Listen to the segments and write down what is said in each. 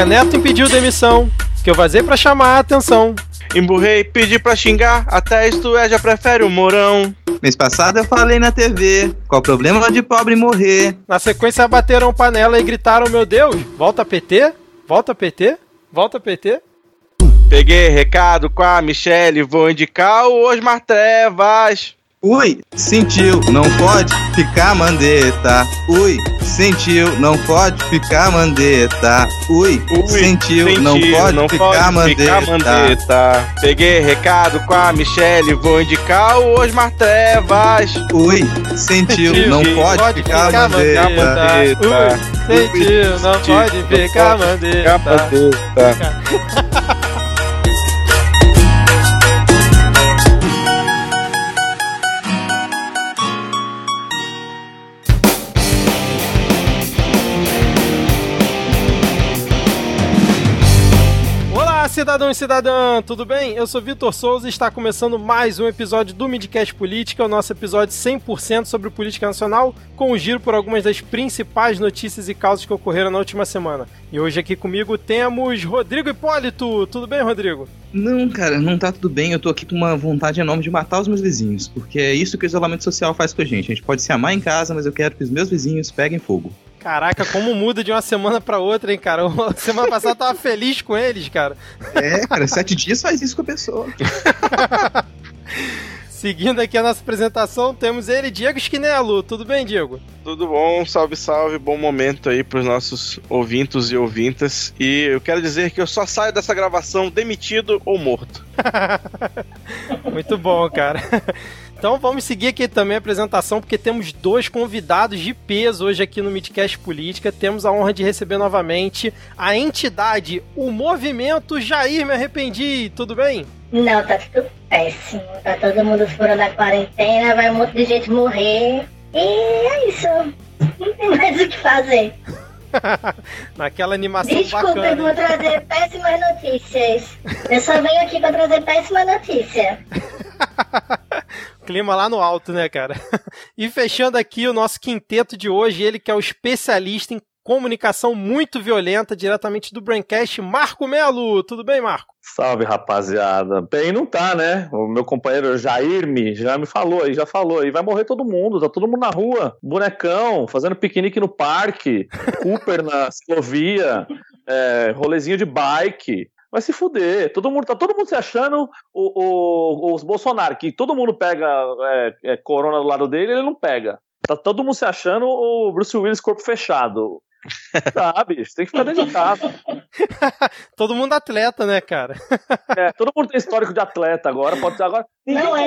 Braga Neto impediu demissão, que eu vazei para chamar a atenção. Emburrei, pedi pra xingar, até isto é, já prefere o Mourão. Mês passado eu falei na TV, qual o problema de pobre morrer? Na sequência bateram panela e gritaram, meu Deus, volta PT? Volta PT? Volta PT? Peguei recado com a Michelle, vou indicar o Osmar Trevas. Ui, sentiu, não pode ficar mandeta. Ui, sentiu, não pode ficar mandeta. Ui, Ui, sentiu, não pode não ficar pode mandeta. ficar mandeta. Peguei recado com a Michelle, vou indicar o Osmar Trevas. Ui, sentiu, Sentiu, não pode, pode ficar ficar mandeta. mandeta. Ui, sentiu, não Sentiu, pode não ficar pode mandeta. mandeta. Cidadão e cidadã, tudo bem? Eu sou Vitor Souza e está começando mais um episódio do Midcast Política, o nosso episódio 100% sobre política nacional, com um giro por algumas das principais notícias e causas que ocorreram na última semana. E hoje aqui comigo temos Rodrigo Hipólito. Tudo bem, Rodrigo? Não, cara, não tá tudo bem. Eu tô aqui com uma vontade enorme de matar os meus vizinhos. Porque é isso que o isolamento social faz com a gente. A gente pode se amar em casa, mas eu quero que os meus vizinhos peguem fogo. Caraca, como muda de uma semana pra outra, hein, cara? Semana passada eu tava feliz com eles, cara. É, cara, sete dias faz isso com a pessoa. Seguindo aqui a nossa apresentação, temos ele, Diego Esquinelo. Tudo bem, Diego? Tudo bom, salve, salve, bom momento aí pros nossos ouvintos e ouvintas. E eu quero dizer que eu só saio dessa gravação demitido ou morto. Muito bom, cara. Então vamos seguir aqui também a apresentação, porque temos dois convidados de peso hoje aqui no Midcast Política. Temos a honra de receber novamente a entidade, o movimento Jair Me Arrependi. Tudo bem? Não, tá tudo péssimo. Tá todo mundo fora da quarentena, vai um monte de gente morrer. E é isso. Não tem mais o que fazer. Naquela animação Desculpa, eu vou bacana. trazer péssimas notícias. Eu só venho aqui pra trazer péssima notícia. Clima lá no alto, né, cara? E fechando aqui o nosso quinteto de hoje, ele que é o especialista em comunicação muito violenta, diretamente do Braincast, Marco Melo. Tudo bem, Marco? Salve, rapaziada. Bem, não tá, né? O meu companheiro Jair me já me falou aí, já falou aí. Vai morrer todo mundo, tá todo mundo na rua. Bonecão, fazendo piquenique no parque, Cooper na ciclovia, é, rolezinho de bike. Vai se fuder. Todo mundo, tá todo mundo se achando o, o- os Bolsonaro, que todo mundo pega é, é, corona do lado dele, ele não pega. Tá todo mundo se achando o Bruce Willis corpo fechado. Tá, bicho, tem que ficar dentro de casa. Todo mundo atleta, né, cara? É, todo mundo tem histórico de atleta agora, pode ser agora. Não é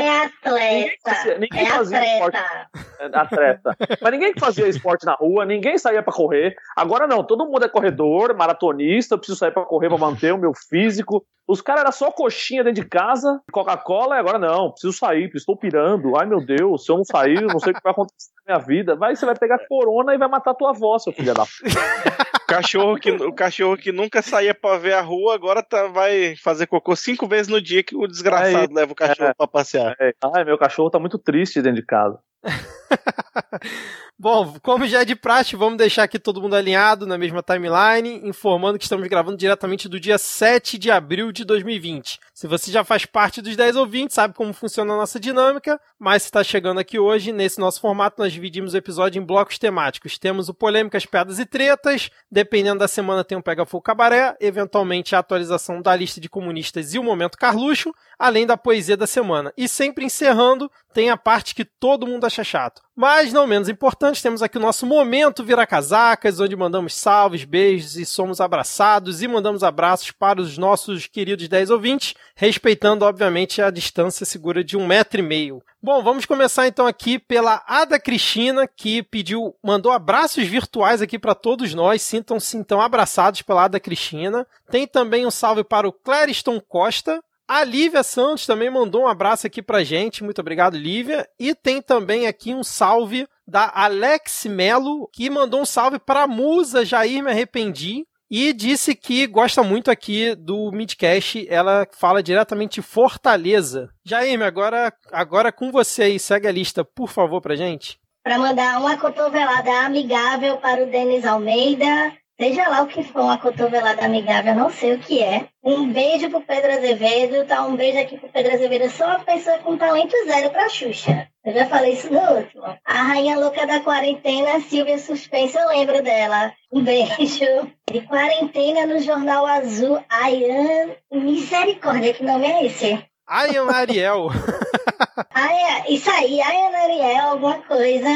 Ninguém fazia- atleta. ninguém É fazia esporte. atleta. é, atleta. Mas ninguém que fazia esporte na rua, ninguém saía pra correr. Agora não, todo mundo é corredor, maratonista, eu preciso sair pra correr pra manter o meu físico. Os caras eram só coxinha dentro de casa, Coca-Cola, e agora não, preciso sair, estou pirando. Ai meu Deus, se eu não sair, eu não sei o que vai acontecer na minha vida. Vai, você vai pegar corona e vai matar tua avó, seu filho da. O cachorro que, o cachorro que nunca saía pra ver a rua, agora tá- vai fazer cocô cinco vezes no dia que o desgraçado Aí, leva o cachorro é. pra passear. Ai, meu cachorro tá muito triste dentro de casa. Bom, como já é de praxe, vamos deixar aqui todo mundo alinhado na mesma timeline, informando que estamos gravando diretamente do dia 7 de abril de 2020. Se você já faz parte dos 10 ouvintes, sabe como funciona a nossa dinâmica, mas se está chegando aqui hoje, nesse nosso formato, nós dividimos o episódio em blocos temáticos. Temos o Polêmicas, Piadas e Tretas, dependendo da semana tem um Pega Fogo Cabaré, eventualmente a atualização da lista de comunistas e o Momento Carluxo, além da poesia da semana. E sempre encerrando, tem a parte que todo mundo acha chato. Mas não menos importante, temos aqui o nosso momento Vira Casacas, onde mandamos salves, beijos e somos abraçados e mandamos abraços para os nossos queridos 10 ouvintes, respeitando, obviamente, a distância segura de um metro e meio. Bom, vamos começar então aqui pela Ada Cristina, que pediu, mandou abraços virtuais aqui para todos nós. Sintam-se então abraçados pela Ada Cristina. Tem também um salve para o Clariston Costa, a Lívia Santos também mandou um abraço aqui pra gente. Muito obrigado, Lívia. E tem também aqui um salve da Alex Melo, que mandou um salve para a musa Jair Me Arrependi. E disse que gosta muito aqui do Midcast. Ela fala diretamente Fortaleza. Jair, agora, agora com você aí, segue a lista, por favor, pra gente. Para mandar uma cotovelada amigável para o Denis Almeida, seja lá o que for, uma cotovelada amigável, não sei o que é. Um beijo pro Pedro Azevedo, tá? Um beijo aqui pro Pedro Azevedo. Eu sou uma pessoa com talento zero pra Xuxa. Eu já falei isso no último. A rainha louca da quarentena, Silvia Suspense, eu lembro dela. Um beijo. De quarentena no Jornal Azul, Ayan. Misericórdia, que nome é esse? Ayan Ariel. Aya, isso aí, Ayan Ariel, alguma coisa.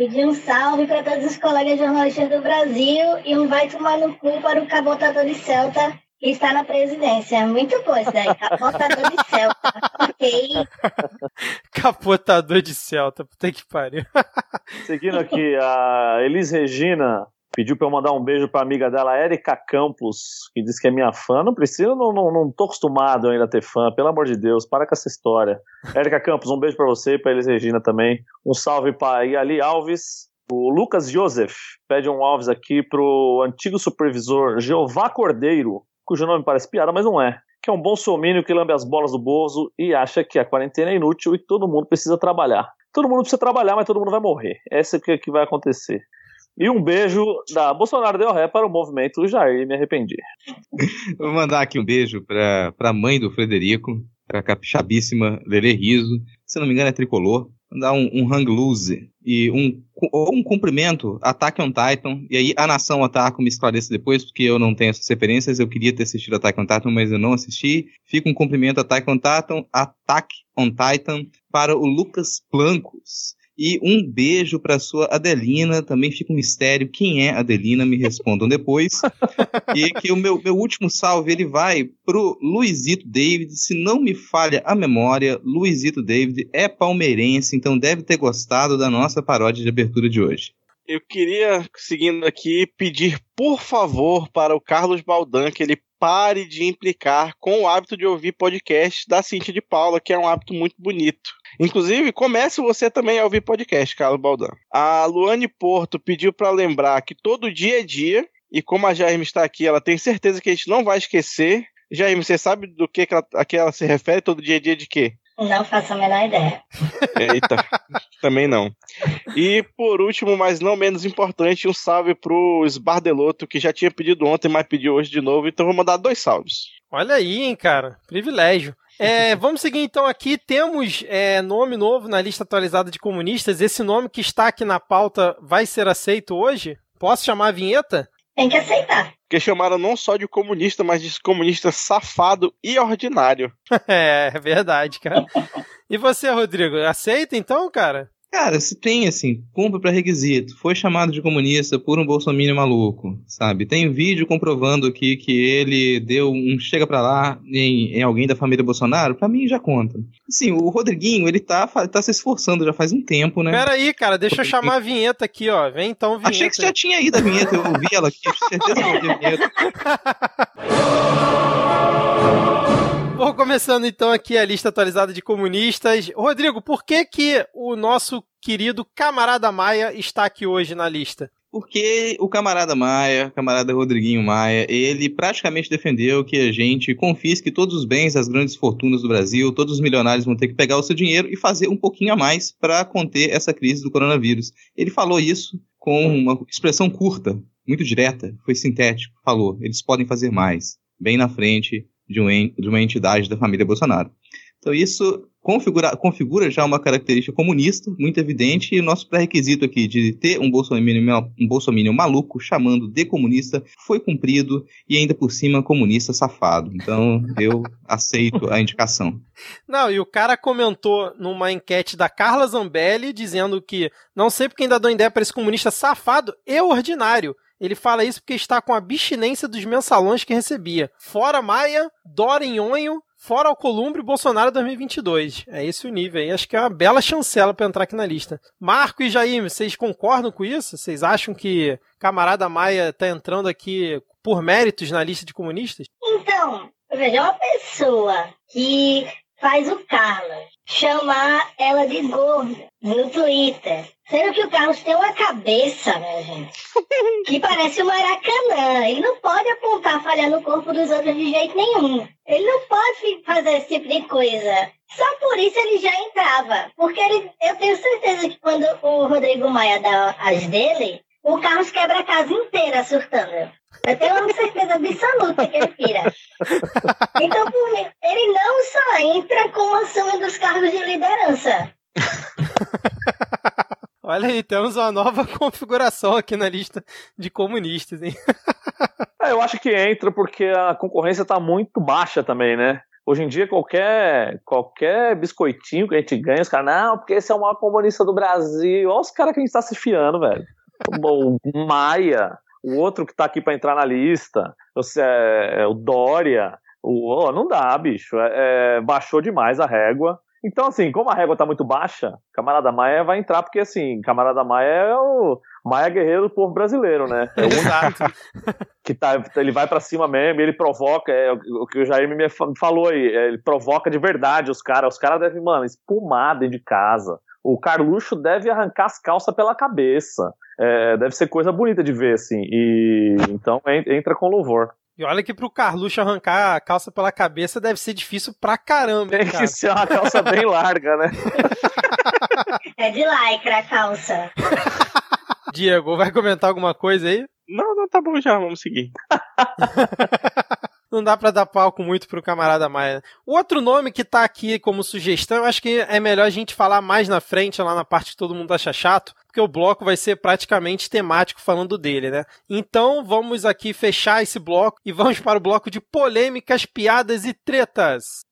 Pedir um salve para todos os colegas jornalistas do Brasil e um vai tomar no cu para o cabotador de Celta que está na presidência. Muito bom isso daí, cabotador de Celta. ok. Capotador de Celta, puta que pariu. Seguindo aqui, a Elis Regina pediu pra eu mandar um beijo pra amiga dela, Erika Campos, que diz que é minha fã. Não precisa, não, não, não tô acostumado ainda a ter fã, pelo amor de Deus, para com essa história. Erika Campos, um beijo pra você e pra Elis Regina também. Um salve pra Yali Alves. O Lucas Joseph pede um Alves aqui pro antigo supervisor Jeová Cordeiro, cujo nome parece piada, mas não é. Que é um bom somínio que lambe as bolas do Bozo e acha que a quarentena é inútil e todo mundo precisa trabalhar. Todo mundo precisa trabalhar, mas todo mundo vai morrer. Essa é que vai acontecer. E um beijo da Bolsonaro Deu Ré para o movimento Jair Me Arrependi. Vou mandar aqui um beijo para a mãe do Frederico, para a capixabíssima Lele Riso, se não me engano é tricolor. Mandar um, um hang loose e um, ou um cumprimento, Attack on Titan, e aí a Nação Otaku me esclareça depois, porque eu não tenho essas referências, eu queria ter assistido Attack on Titan, mas eu não assisti. Fica um cumprimento Attack on Titan, Attack on Titan para o Lucas Plancos. E um beijo para sua Adelina. Também fica um mistério quem é Adelina, me respondam depois. e que o meu, meu último salve ele vai pro Luizito David. Se não me falha a memória, Luizito David é palmeirense, então deve ter gostado da nossa paródia de abertura de hoje. Eu queria, seguindo aqui, pedir por favor para o Carlos Baldan que ele pare de implicar com o hábito de ouvir podcast da Cintia de Paula, que é um hábito muito bonito. Inclusive, comece você também a ouvir podcast, Carlos Baldan. A Luane Porto pediu para lembrar que todo dia é dia, e como a Jaime está aqui, ela tem certeza que a gente não vai esquecer. Jaime, você sabe do que, que ela, a que ela se refere? Todo dia é dia de quê? Não faço a menor ideia. Eita, também não. E por último, mas não menos importante, um salve pro Esbardeloto, que já tinha pedido ontem, mas pediu hoje de novo, então vou mandar dois salves. Olha aí, hein, cara. Privilégio. É, vamos seguir então aqui. Temos é, nome novo na lista atualizada de comunistas. Esse nome que está aqui na pauta vai ser aceito hoje? Posso chamar a vinheta? Tem que aceitar. Porque chamaram não só de comunista, mas de comunista safado e ordinário. é, é verdade, cara. E você, Rodrigo, aceita então, cara? Cara, se tem, assim, cumpre para requisito, foi chamado de comunista por um bolsominion maluco, sabe? Tem vídeo comprovando aqui que ele deu um chega pra lá em, em alguém da família Bolsonaro, pra mim já conta. Assim, o Rodriguinho, ele tá, tá se esforçando já faz um tempo, né? Pera aí, cara, deixa eu chamar a vinheta aqui, ó. Vem então, vinheta. Achei que você já tinha ido a vinheta, eu ouvi ela aqui, certeza que eu ouvi a vinheta. Vou começando então aqui a lista atualizada de comunistas. Rodrigo, por que que o nosso querido camarada Maia está aqui hoje na lista? Porque o camarada Maia, camarada Rodriguinho Maia, ele praticamente defendeu que a gente confisque todos os bens das grandes fortunas do Brasil, todos os milionários vão ter que pegar o seu dinheiro e fazer um pouquinho a mais para conter essa crise do coronavírus. Ele falou isso com uma expressão curta, muito direta, foi sintético, falou, eles podem fazer mais, bem na frente de, um, de uma entidade da família Bolsonaro. Então isso configura, configura já uma característica comunista muito evidente e o nosso pré-requisito aqui de ter um bolsominion, um bolsominion maluco chamando de comunista foi cumprido e ainda por cima comunista safado. Então eu aceito a indicação. Não, e o cara comentou numa enquete da Carla Zambelli dizendo que não sei porque ainda dou ideia para esse comunista safado e ordinário. Ele fala isso porque está com abstinência dos mensalões que recebia. Fora Maia, Dora em Onho, fora e Bolsonaro 2022. É esse o nível aí. Acho que é uma bela chancela para entrar aqui na lista. Marco e Jair, vocês concordam com isso? Vocês acham que camarada Maia está entrando aqui por méritos na lista de comunistas? Então, veja, uma pessoa que faz o Carlos chamar ela de gorda no Twitter. Sendo que o Carlos tem uma cabeça, minha gente, que parece um maracanã. Ele não pode apontar falha no corpo dos outros de jeito nenhum. Ele não pode fazer esse tipo de coisa. Só por isso ele já entrava. Porque ele, eu tenho certeza que quando o Rodrigo Maia dá as dele, o Carlos quebra a casa inteira surtando. Eu tenho uma certeza absoluta que ele pira. Então, por mim, ele não só entra como assume dos cargos de liderança. Olha aí, temos uma nova configuração aqui na lista de comunistas, hein? É, eu acho que entra porque a concorrência tá muito baixa também, né? Hoje em dia, qualquer, qualquer biscoitinho que a gente ganha, os caras, não, porque esse é o maior comunista do Brasil. Olha os caras que a gente tá se fiando, velho. O Maia, o outro que tá aqui para entrar na lista, você é, é o Dória. O, oh, não dá, bicho. É, é, baixou demais a régua. Então, assim, como a régua tá muito baixa, camarada Maia vai entrar, porque assim, camarada Maia é o Maia guerreiro do povo brasileiro, né? É o único que tá, ele vai para cima mesmo, ele provoca, é, o que o Jair me falou aí, é, ele provoca de verdade os caras, os caras devem, mano, espumar dentro de casa. O Carluxo deve arrancar as calças pela cabeça. É, deve ser coisa bonita de ver, assim. E então entra com louvor. E olha que pro Carluxo arrancar a calça pela cabeça deve ser difícil pra caramba. Tem que ser uma calça bem larga, né? É de lycra a calça. Diego, vai comentar alguma coisa aí? Não, não, tá bom já, vamos seguir. não dá para dar palco muito pro camarada Maia. O outro nome que tá aqui como sugestão, eu acho que é melhor a gente falar mais na frente, lá na parte que todo mundo acha chato, porque o bloco vai ser praticamente temático falando dele, né? Então vamos aqui fechar esse bloco e vamos para o bloco de polêmicas, piadas e tretas.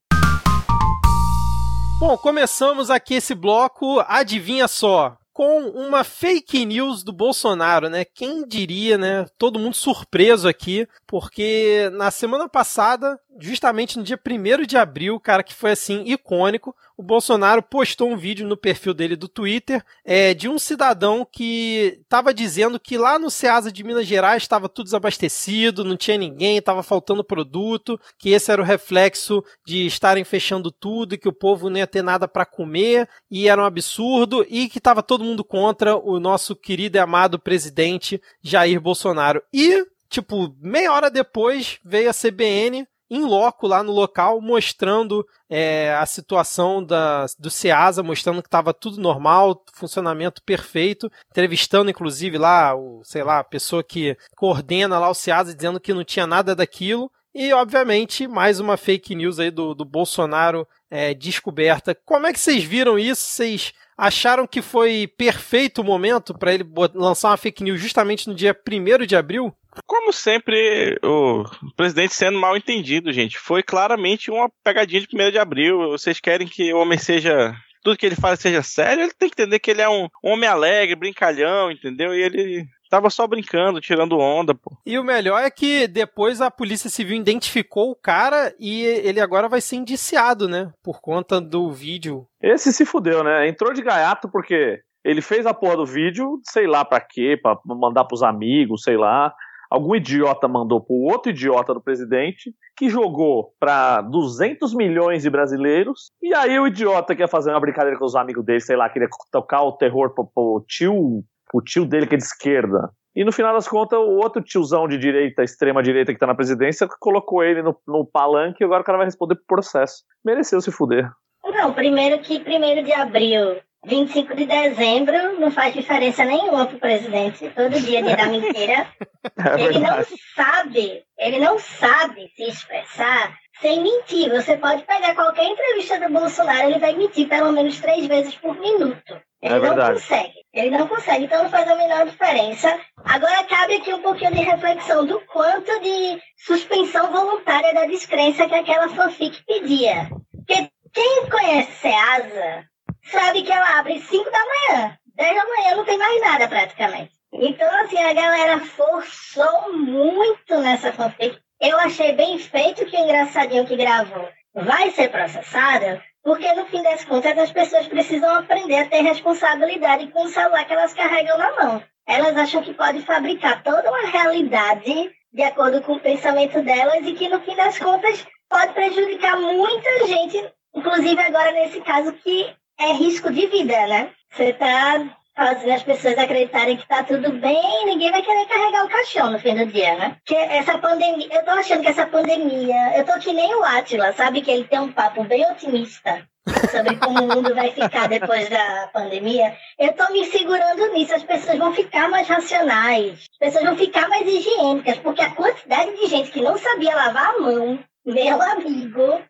Bom, começamos aqui esse bloco, adivinha só, com uma fake news do Bolsonaro, né? Quem diria, né? Todo mundo surpreso aqui, porque na semana passada, justamente no dia 1 de abril, cara, que foi assim icônico, o Bolsonaro postou um vídeo no perfil dele do Twitter é, de um cidadão que estava dizendo que lá no Ceasa de Minas Gerais estava tudo desabastecido, não tinha ninguém, estava faltando produto, que esse era o reflexo de estarem fechando tudo e que o povo não ia ter nada para comer e era um absurdo e que estava todo mundo contra o nosso querido e amado presidente Jair Bolsonaro. E, tipo, meia hora depois veio a CBN em loco lá no local, mostrando é, a situação da, do SEASA, mostrando que estava tudo normal, funcionamento perfeito, entrevistando inclusive lá, o, sei lá, a pessoa que coordena lá o SEASA, dizendo que não tinha nada daquilo. E, obviamente, mais uma fake news aí do, do Bolsonaro é, descoberta. Como é que vocês viram isso? Vocês acharam que foi perfeito o momento para ele lançar uma fake news justamente no dia 1 de abril? Como sempre, o presidente sendo mal entendido, gente. Foi claramente uma pegadinha de 1 de abril. Vocês querem que o homem seja. Tudo que ele faz seja sério, ele tem que entender que ele é um homem alegre, brincalhão, entendeu? E ele tava só brincando, tirando onda, pô. E o melhor é que depois a Polícia Civil identificou o cara e ele agora vai ser indiciado, né? Por conta do vídeo. Esse se fudeu, né? Entrou de gaiato porque ele fez a porra do vídeo, sei lá pra quê, pra mandar pros amigos, sei lá algum idiota mandou para o outro idiota do presidente, que jogou para 200 milhões de brasileiros, e aí o idiota quer fazer uma brincadeira com os amigos dele, sei lá, queria tocar o terror pro, pro tio, o tio dele que é de esquerda. E no final das contas, o outro tiozão de direita, extrema direita que tá na presidência, colocou ele no, no palanque e agora o cara vai responder pro processo. Mereceu se fuder. Não, primeiro que primeiro de abril 25 de dezembro não faz diferença nenhuma pro presidente. Todo dia dia da mentira. É ele não sabe, ele não sabe se expressar sem mentir. Você pode pegar qualquer entrevista do Bolsonaro, ele vai mentir pelo menos três vezes por minuto. Ele é não consegue. Ele não consegue, então não faz a menor diferença. Agora cabe aqui um pouquinho de reflexão do quanto de suspensão voluntária da descrença que aquela fanfic pedia. Porque quem conhece Ceasa sabe que ela abre 5 da manhã. 10 da manhã não tem mais nada praticamente. Então, assim, a galera forçou muito nessa fanfic. Eu achei bem feito que o engraçadinho que gravou vai ser processado, porque no fim das contas as pessoas precisam aprender a ter responsabilidade com o celular que elas carregam na mão. Elas acham que pode fabricar toda uma realidade de acordo com o pensamento delas e que no fim das contas pode prejudicar muita gente, inclusive agora nesse caso que é risco de vida, né? Você tá fazendo as pessoas acreditarem que tá tudo bem, ninguém vai querer carregar o caixão no fim do dia, né? Que essa pandemia, eu tô achando que essa pandemia, eu tô que nem o Atila, sabe? Que ele tem um papo bem otimista. sobre como o mundo vai ficar depois da pandemia, eu tô me segurando nisso. As pessoas vão ficar mais racionais, as pessoas vão ficar mais higiênicas, porque a quantidade de gente que não sabia lavar a mão, meu amigo.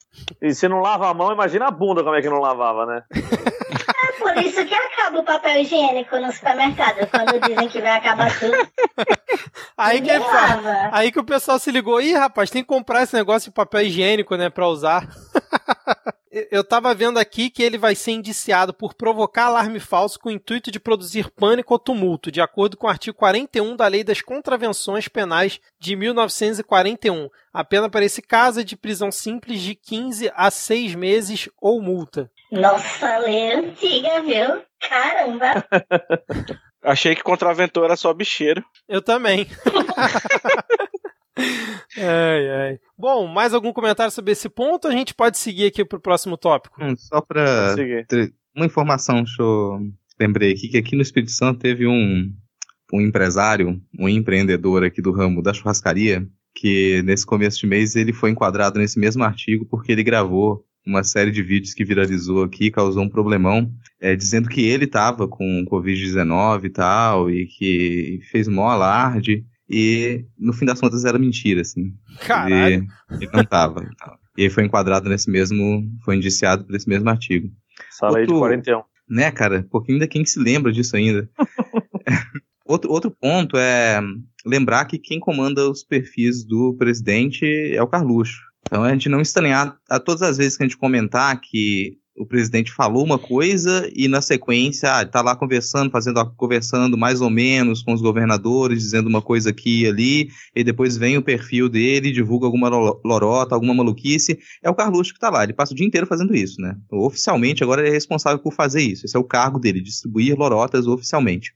E se não lava a mão, imagina a bunda como é que não lavava, né? Por isso que acaba o papel higiênico no supermercado, quando dizem que vai acabar tudo. Aí que, é aí que o pessoal se ligou, ih, rapaz, tem que comprar esse negócio de papel higiênico, né, pra usar. Eu tava vendo aqui que ele vai ser indiciado por provocar alarme falso com o intuito de produzir pânico ou tumulto, de acordo com o artigo 41 da Lei das Contravenções Penais de 1941. A pena para esse caso é de prisão simples de 15 a 6 meses ou multa. Nossa, lei antiga, viu? Caramba. Achei que contraventor era só bicheiro. Eu também. ai, ai. Bom, mais algum comentário sobre esse ponto? A gente pode seguir aqui pro próximo tópico. Hum, Só ter uma informação, deixa eu... Lembrei aqui que aqui no Espírito Santo teve um, um empresário, um empreendedor aqui do ramo da churrascaria, que nesse começo de mês ele foi enquadrado nesse mesmo artigo porque ele gravou uma série de vídeos que viralizou aqui e causou um problemão, é, dizendo que ele estava com Covid-19 e tal, e que fez mó alarde, e no fim das contas era mentira, assim. Caralho. Ele, ele não tava. e tal. E aí foi enquadrado nesse mesmo, foi indiciado por esse mesmo artigo. Essa lei de Outro- 41. Né, cara? Pouquinho ainda quem se lembra disso ainda. outro, outro ponto é lembrar que quem comanda os perfis do presidente é o Carluxo. Então a gente não estranhar a todas as vezes que a gente comentar que o presidente falou uma coisa e na sequência ah, tá lá conversando, fazendo conversando mais ou menos com os governadores, dizendo uma coisa aqui e ali, e depois vem o perfil dele, divulga alguma lo- lorota, alguma maluquice. É o Carluxo que tá lá, ele passa o dia inteiro fazendo isso, né? Então, oficialmente agora ele é responsável por fazer isso. Esse é o cargo dele, distribuir lorotas oficialmente.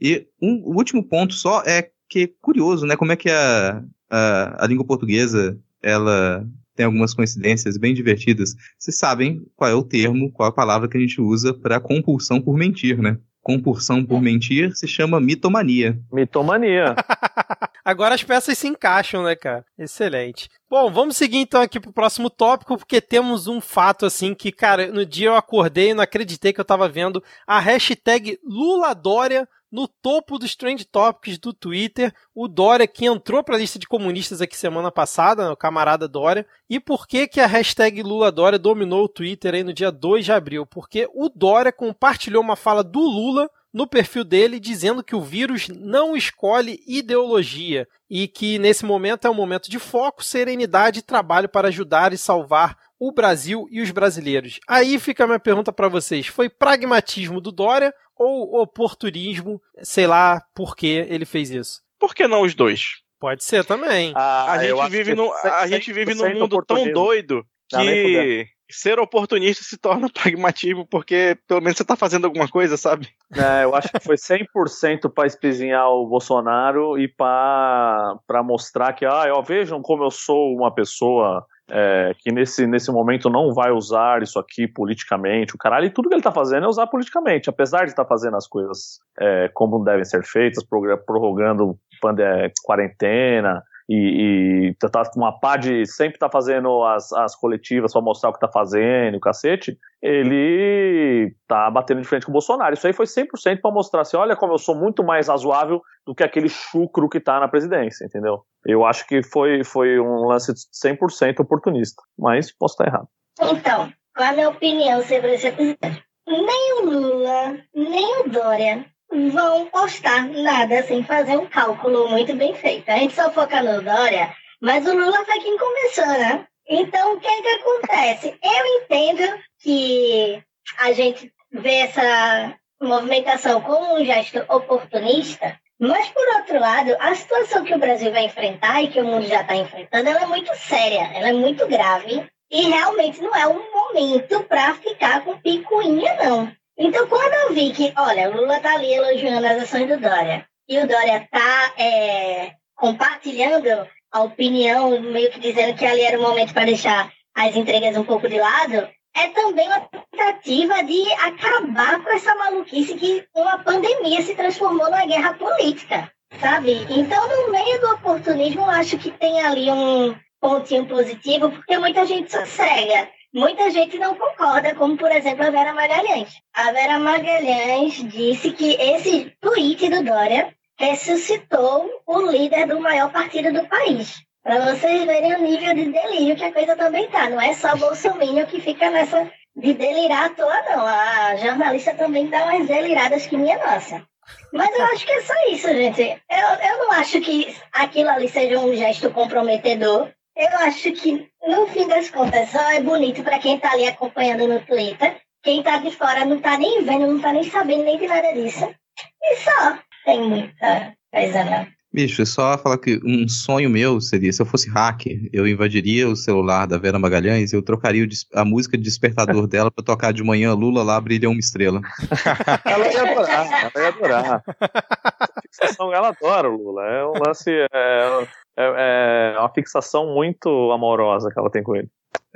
E um, o último ponto só é que curioso, né? Como é que a, a, a língua portuguesa ela tem algumas coincidências bem divertidas. Vocês sabem qual é o termo, qual é a palavra que a gente usa para compulsão por mentir, né? Compulsão por mentir se chama mitomania. Mitomania. Agora as peças se encaixam, né, cara? Excelente. Bom, vamos seguir então aqui pro próximo tópico, porque temos um fato assim que, cara, no dia eu acordei e não acreditei que eu tava vendo a hashtag Lula Dória no topo dos trend topics do Twitter. O Dória que entrou pra lista de comunistas aqui semana passada, né, o camarada Dória. E por que que a hashtag Lula Dória dominou o Twitter aí no dia 2 de abril? Porque o Dória compartilhou uma fala do Lula no perfil dele dizendo que o vírus não escolhe ideologia e que nesse momento é um momento de foco, serenidade e trabalho para ajudar e salvar o Brasil e os brasileiros. Aí fica a minha pergunta para vocês: foi pragmatismo do Dória ou oportunismo? Sei lá por que ele fez isso. Por que não os dois? Pode ser também. Ah, A gente vive, no, a gente vive num 100% mundo tão doido que ser oportunista se torna pragmatismo, porque pelo menos você tá fazendo alguma coisa, sabe? É, eu acho que foi 100% para espizinhar o Bolsonaro e para mostrar que, ah, ó, vejam como eu sou uma pessoa é, que nesse, nesse momento não vai usar isso aqui politicamente. O caralho, e tudo que ele tá fazendo é usar politicamente, apesar de estar fazendo as coisas é, como devem ser feitas, prorrogando quarentena. E, e tá com uma pá de sempre tá fazendo as, as coletivas para mostrar o que tá fazendo, o cacete ele tá batendo de frente com o Bolsonaro. Isso aí foi 100% para mostrar assim, olha como eu sou muito mais razoável do que aquele chucro que tá na presidência, entendeu? Eu acho que foi, foi um lance 100% oportunista, mas posso estar errado. Então, qual é a minha opinião sobre esse episódio? Nem o Lula, nem o Dória vão postar nada sem fazer um cálculo muito bem feito. A gente só foca no Dória, mas o Lula foi quem começou, né? Então, o que é que acontece? Eu entendo que a gente vê essa movimentação como um gesto oportunista, mas, por outro lado, a situação que o Brasil vai enfrentar e que o mundo já está enfrentando, ela é muito séria, ela é muito grave e realmente não é um momento para ficar com picuinha, não. Então, quando eu vi que, olha, o Lula tá ali elogiando as ações do Dória e o Dória tá é, compartilhando a opinião, meio que dizendo que ali era o momento para deixar as entregas um pouco de lado, é também uma tentativa de acabar com essa maluquice que uma pandemia se transformou numa guerra política, sabe? Então, no meio do oportunismo, eu acho que tem ali um pontinho positivo, porque muita gente sossega. Muita gente não concorda, como por exemplo a Vera Magalhães. A Vera Magalhães disse que esse tweet do Dória ressuscitou o líder do maior partido do país. Para vocês verem o nível de delírio que a coisa também tá. Não é só Bolsonaro que fica nessa de delirar à toa, não. A jornalista também dá umas deliradas que minha nossa. Mas eu acho que é só isso, gente. Eu, eu não acho que aquilo ali seja um gesto comprometedor. Eu acho que, no fim das contas, só é bonito para quem tá ali acompanhando no Twitter. Quem tá de fora não tá nem vendo, não tá nem sabendo nem de nada disso. E só. Tem muita coisa, não. Bicho, é só falar que um sonho meu seria, se eu fosse hacker, eu invadiria o celular da Vera Magalhães e eu trocaria a música de despertador dela pra tocar de manhã, Lula lá brilha uma estrela. ela ia adorar, ela ia adorar. A fixação, ela adora o Lula. É um lance, é, é, é uma fixação muito amorosa que ela tem com ele.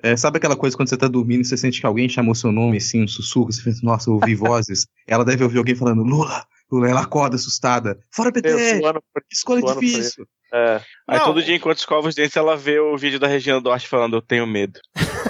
É, sabe aquela coisa quando você tá dormindo e você sente que alguém chamou seu nome, assim, um sussurro, você pensa, nossa, eu ouvi vozes. Ela deve ouvir alguém falando, Lula, Lula, ela acorda assustada. Fora PT! Eu, escola difícil. É. Aí Não, todo dia, enquanto escova os dentes, ela vê o vídeo da Regina Duarte falando, eu tenho medo.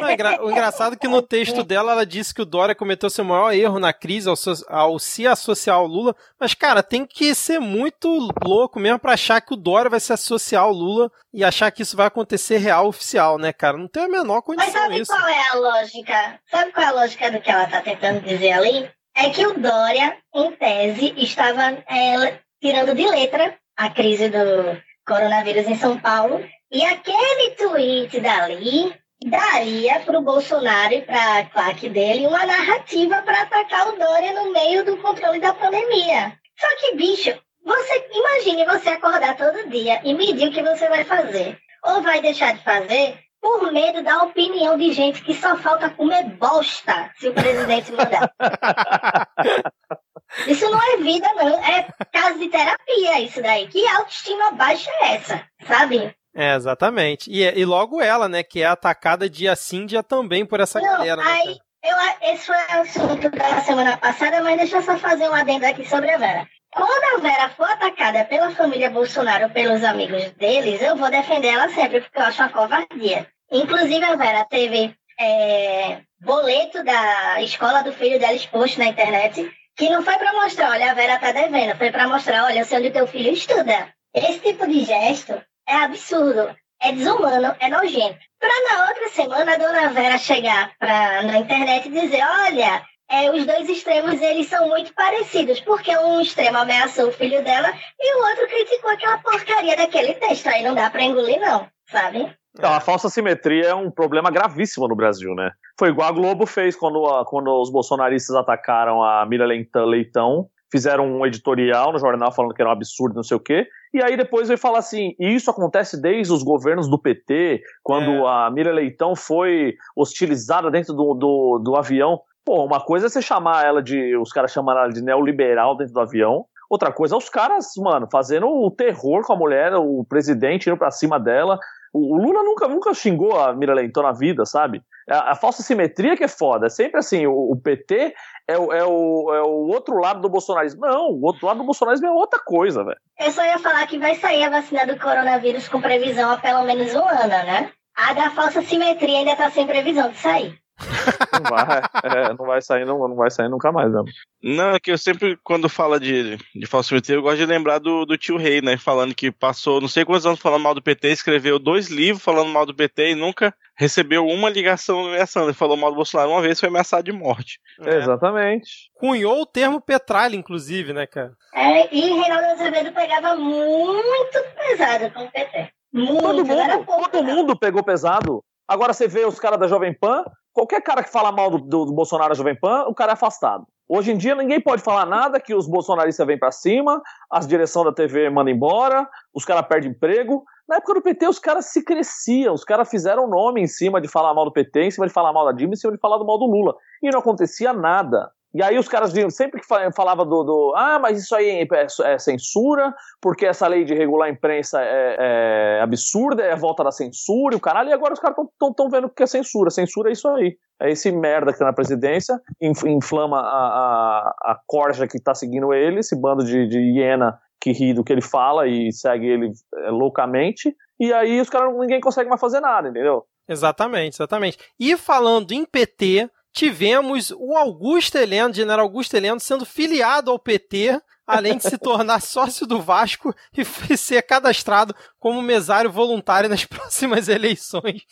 Não, o engraçado é que no texto dela ela disse que o Dória cometeu seu maior erro na crise ao, ao, se associar ao Lula. Mas, cara, tem que ser muito louco mesmo para achar que o Dória vai se associar ao Lula e achar que isso vai acontecer real oficial, né, cara? Não tem a menor condição Mas sabe isso. qual é a lógica? Sabe qual é a lógica do que ela tá tentando dizer ali? É que o Dória, em tese, estava é, tirando de letra a crise do coronavírus em São Paulo. E aquele tweet dali daria para o Bolsonaro e para a claque dele uma narrativa para atacar o Dória no meio do controle da pandemia. Só que, bicho, você imagine você acordar todo dia e medir o que você vai fazer. Ou vai deixar de fazer por medo da opinião de gente que só falta comer bosta se o presidente mudar. isso não é vida, não. É caso de terapia, isso daí. Que autoestima baixa é essa, sabe? É, exatamente. E, e logo ela, né, que é atacada dia sim, dia também por essa Não, galera. Né, aí, eu, esse foi o assunto da semana passada, mas deixa eu só fazer um adendo aqui sobre a Vera. Quando a Vera for atacada pela família Bolsonaro, pelos amigos deles, eu vou defender ela sempre, porque eu acho uma covardia. Inclusive, a Vera teve é, boleto da escola do filho dela exposto na internet, que não foi para mostrar, olha, a Vera tá devendo, foi para mostrar, olha, eu sei onde teu filho estuda. Esse tipo de gesto é absurdo, é desumano, é nojento. Para na outra semana a dona Vera chegar pra, na internet e dizer: olha, é, os dois extremos eles são muito parecidos, porque um extremo ameaçou o filho dela e o outro criticou aquela porcaria daquele texto. Aí não dá para engolir, não, sabe? Então, a falsa simetria é um problema gravíssimo no Brasil, né? Foi igual a Globo fez quando, a, quando os bolsonaristas atacaram a Mira Leitão fizeram um editorial no jornal falando que era um absurdo, não sei o quê. E aí depois veio falar assim, e isso acontece desde os governos do PT, quando é. a Mira Leitão foi hostilizada dentro do, do, do avião. Pô, uma coisa é você chamar ela de. Os caras chamaram ela de neoliberal dentro do avião. Outra coisa é os caras, mano, fazendo o terror com a mulher, o presidente indo pra cima dela. O, Lula nunca, nunca xingou a Mira Leitão na vida, sabe? A, a, falsa simetria que é foda. É sempre assim, o, o PT é o, é, o, é o outro lado do bolsonarismo. Não, o outro lado do bolsonarismo é outra coisa, velho. Eu só ia falar que vai sair a vacina do coronavírus com previsão há pelo menos um ano, né? A da falsa simetria ainda tá sem previsão de sair. Não vai, é, não vai sair, não, não vai sair nunca mais, não. Não, é que eu sempre, quando fala de, de falsimetria, eu gosto de lembrar do, do tio Rei, né? Falando que passou não sei quantos anos falando mal do PT, escreveu dois livros falando mal do PT e nunca recebeu uma ligação ameaçando. Ele falou mal do Bolsonaro uma vez foi ameaçado de morte. É. Exatamente. Cunhou o termo petralha, inclusive, né, cara? É, e Reinaldo Azevedo pegava muito pesado com o PT. Muito, todo mundo, pouco, todo mundo pegou pesado. Agora você vê os caras da Jovem Pan, qualquer cara que fala mal do, do, do Bolsonaro da Jovem Pan, o cara é afastado. Hoje em dia ninguém pode falar nada que os bolsonaristas vêm para cima, as direção da TV manda embora, os caras perdem emprego. Na época do PT, os caras se cresciam, os caras fizeram nome em cima de falar mal do PT, em cima de falar mal da Dilma, em cima de falar do mal do Lula. E não acontecia nada. E aí os caras sempre que falava do, do, ah, mas isso aí é, é, censura, porque essa lei de regular a imprensa é, é absurda, é a volta da censura e o caralho, e agora os caras estão vendo o que é censura. Censura é isso aí. É esse merda que tá na presidência, inflama a, a, a corja que tá seguindo ele, esse bando de, de hiena que ri do que ele fala e segue ele é, loucamente, e aí os caras ninguém consegue mais fazer nada, entendeu? Exatamente, exatamente. E falando em PT, tivemos o Augusto Heleno, general Augusto Heleno, sendo filiado ao PT, além de se tornar sócio do Vasco e ser cadastrado como mesário voluntário nas próximas eleições.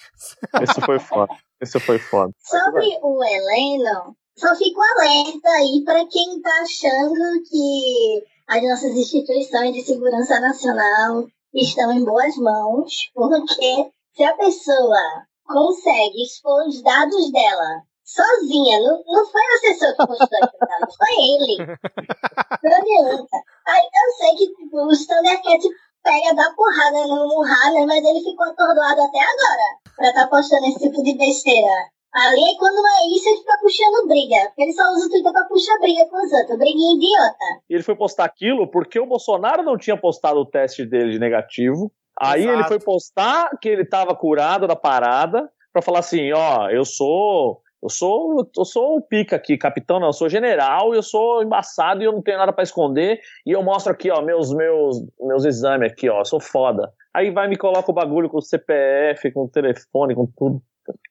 Isso foi foda. Isso foi foda. Sobre o Heleno, só fico alerta aí para quem está achando que as nossas instituições de segurança nacional estão em boas mãos, porque se a pessoa consegue expor os dados dela sozinha, não, não foi o assessor que postou aquilo, não, foi ele. Não adianta. Aí eu sei que tipo, o Thundercat pega, dá porrada no Murray, mas ele ficou atordoado até agora pra estar tá postando esse tipo de besteira. Ali, quando não é isso, ele fica puxando briga. Porque ele só usa o Twitter pra puxar briga com os outros. Briguinha idiota. E ele foi postar aquilo porque o Bolsonaro não tinha postado o teste dele de negativo. Aí Exato. ele foi postar que ele tava curado da parada para falar assim, ó, eu sou eu sou, eu sou o pica aqui, capitão, não, eu sou general, eu sou embaçado e eu não tenho nada para esconder. E eu mostro aqui, ó, meus, meus, meus exames aqui, ó, eu sou foda. Aí vai e me coloca o bagulho com o CPF, com o telefone, com tudo.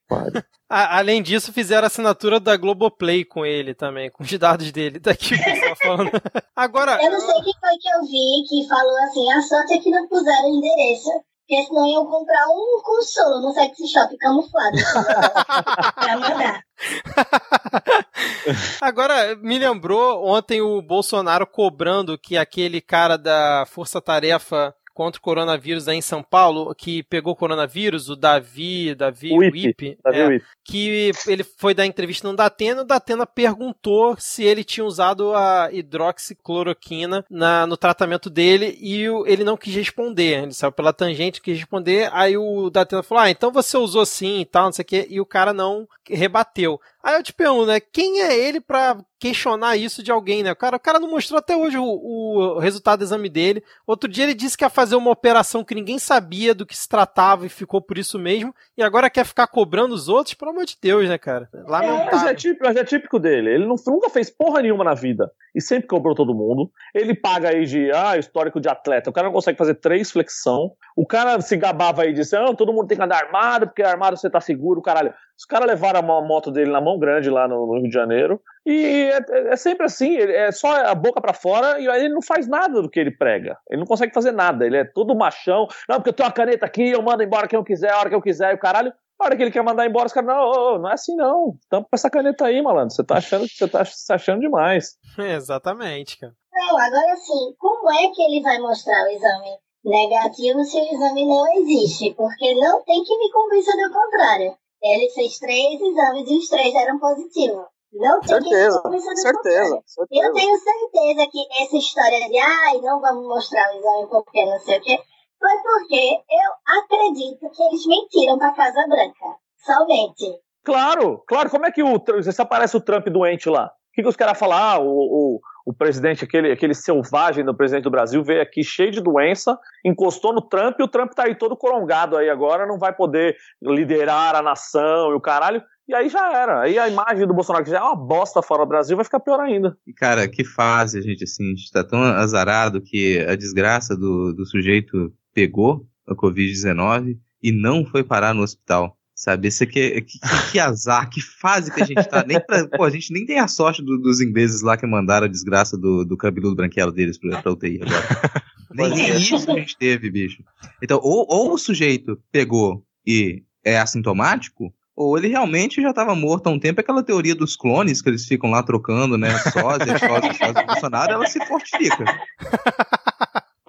Além disso, fizeram a assinatura da Globoplay com ele também, com os dados dele. Daqui o pessoal falando. Agora. Eu não sei quem foi que eu vi que falou assim: a sorte é que não puseram o endereço. Porque senão iam comprar um consolo no sexy shop camuflado. pra mandar. Agora, me lembrou ontem o Bolsonaro cobrando que aquele cara da Força Tarefa contra o coronavírus aí em São Paulo, que pegou coronavírus, o Davi, Davi Wip, é, que ele foi dar entrevista no Datena, o Datena perguntou se ele tinha usado a hidroxicloroquina na, no tratamento dele e o, ele não quis responder, ele saiu pela tangente, quis responder, aí o Datena falou, ah, então você usou sim e tal, não sei o que, e o cara não rebateu. Aí eu te pergunto, né, quem é ele para questionar isso de alguém, né? O cara, o cara não mostrou até hoje o, o, resultado do exame dele. Outro dia ele disse que ia fazer uma operação que ninguém sabia do que se tratava e ficou por isso mesmo. E agora quer ficar cobrando os outros, pelo amor de Deus, né, cara? Lamentável. É, mas é típico, mas é típico dele. Ele não, nunca fez porra nenhuma na vida. E sempre cobrou todo mundo. Ele paga aí de, ah, histórico de atleta. O cara não consegue fazer três flexão. O cara se gabava aí de dizer, ah, todo mundo tem que andar armado, porque armado você tá seguro, caralho. Os caras levaram a moto dele na mão grande lá no, no Rio de Janeiro. E é, é sempre assim, é só a boca para fora e aí ele não faz nada do que ele prega. Ele não consegue fazer nada, ele é todo machão. Não, porque eu tenho uma caneta aqui, eu mando embora quem eu quiser, a hora que eu quiser, e o caralho. A hora que ele quer mandar embora, os caras, não, não é assim não. Tampa essa caneta aí, malandro. Você tá achando que você tá se achando demais. É, exatamente, cara. Não, agora sim, como é que ele vai mostrar o exame negativo se o exame não existe? Porque não tem que me convencer do contrário. Ele fez três exames e os três eram positivos. Não tem certeza, certeza, certeza. Eu tenho certeza que essa história de ai, não vamos mostrar o exame porque não sei o quê, foi porque eu acredito que eles mentiram para Casa Branca. Somente. Claro, claro. Como é que o se aparece o Trump doente lá? Que, que os caras falam? Ah, o, o, o presidente, aquele, aquele selvagem do presidente do Brasil, veio aqui cheio de doença, encostou no Trump e o Trump tá aí todo corongado aí agora, não vai poder liderar a nação e o caralho. E aí já era. Aí a imagem do Bolsonaro, que já é uma bosta fora do Brasil, vai ficar pior ainda. E cara, que fase, gente, assim, a gente tá tão azarado que a desgraça do, do sujeito pegou a Covid-19 e não foi parar no hospital. Sabe, esse aqui é, que, que, azar, que fase que a gente tá. Nem pra, pô, a gente nem tem a sorte do, dos ingleses lá que mandaram a desgraça do, do cabeludo branquelo deles pra, pra UTI agora. nem, nem isso a gente teve, bicho. Então, ou, ou o sujeito pegou e é assintomático, ou ele realmente já estava morto há um tempo. Aquela teoria dos clones que eles ficam lá trocando, né? Sósia, sósia, sósia, Bolsonaro, ela se fortifica.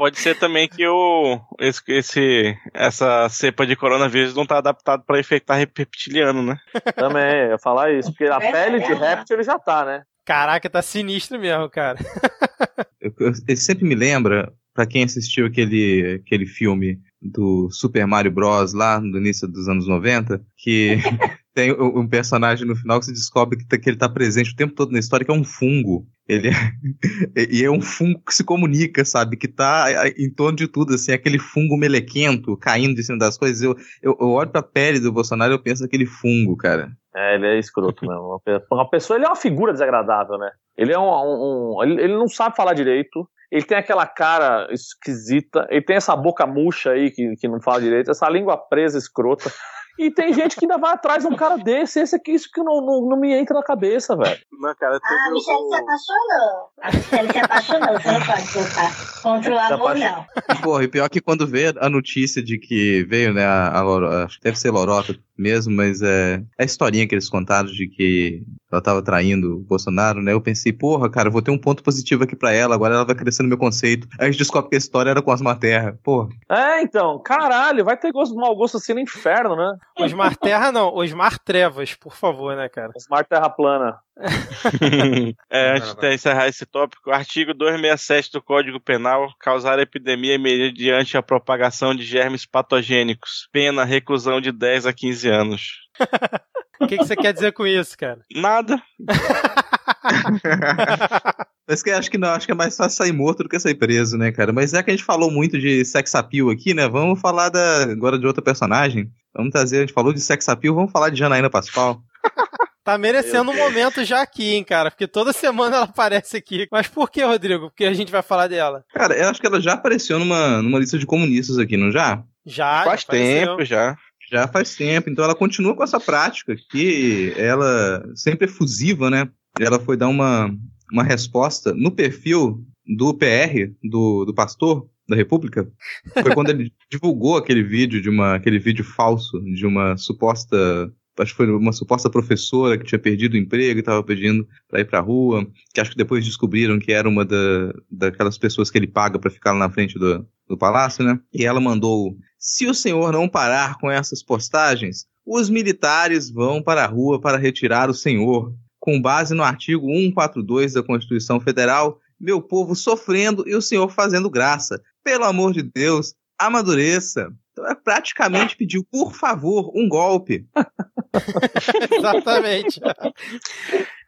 Pode ser também que o, esse, esse, essa cepa de coronavírus não está adaptado para infectar reptiliano, né? Também, eu ia falar isso, porque a pele de réptil ele já tá, né? Caraca, tá sinistro mesmo, cara. Ele sempre me lembra, para quem assistiu aquele, aquele filme do Super Mario Bros. lá no início dos anos 90, que tem um personagem no final que se descobre que, tá, que ele está presente o tempo todo na história, que é um fungo. Ele é, e é um fungo que se comunica, sabe? Que tá em torno de tudo, assim, aquele fungo melequento caindo de cima das coisas. Eu, eu, eu olho pra pele do Bolsonaro e eu penso naquele fungo, cara. É, ele é escroto mesmo. Uma pessoa, ele é uma figura desagradável, né? Ele é um. um, um ele, ele não sabe falar direito ele tem aquela cara esquisita, ele tem essa boca murcha aí que, que não fala direito, essa língua presa escrota. E tem gente que ainda vai atrás de um cara desse. Esse aqui, isso que não, não, não me entra na cabeça, velho. Não, cara, Ah, a Michelle se apaixonou. A Michelle se apaixonou. Você não pode contar contra o amor, não. Porra, e pior que quando vê a notícia de que veio, né, a, a que deve ser Lorota mesmo, mas é a historinha que eles contaram de que ela tava traindo o Bolsonaro, né? Eu pensei, porra, cara, vou ter um ponto positivo aqui pra ela, agora ela vai crescendo meu conceito. Aí a gente descobre que a história era com Osmar Terra. Porra. É, então, caralho, vai ter gosto, mau gosto assim no inferno, né? Osmar Terra não, Osmar Trevas, por favor, né, cara? Smart Terra plana. é, antes de encerrar esse tópico, artigo 267 do Código Penal, causar epidemia mediante a propagação de germes patogênicos. Pena, reclusão de 10 a 15 anos. O que, que você quer dizer com isso, cara? Nada. Mas que acho que não, acho que é mais fácil sair morto do que sair preso, né, cara? Mas é que a gente falou muito de sex appeal aqui, né? Vamos falar da, agora de outra personagem. Vamos trazer, a gente falou de sex appeal, vamos falar de Janaína Pascoal. Tá merecendo um momento já aqui, hein, cara? Porque toda semana ela aparece aqui. Mas por que, Rodrigo? Porque a gente vai falar dela. Cara, eu acho que ela já apareceu numa, numa lista de comunistas aqui, não já? Já. Faz já apareceu. tempo já. Já faz tempo, então ela continua com essa prática que ela sempre é fusiva, né? Ela foi dar uma, uma resposta no perfil do PR, do, do pastor da República. Foi quando ele divulgou aquele vídeo de uma aquele vídeo falso de uma suposta acho que foi uma suposta professora que tinha perdido o emprego e estava pedindo para ir para a rua, que acho que depois descobriram que era uma da, daquelas pessoas que ele paga para ficar lá na frente do, do palácio, né? E ela mandou: se o senhor não parar com essas postagens, os militares vão para a rua para retirar o senhor. Com base no artigo 142 da Constituição Federal, meu povo sofrendo e o senhor fazendo graça. Pelo amor de Deus, amadureça. Então é praticamente pediu, por favor, um golpe. Exatamente.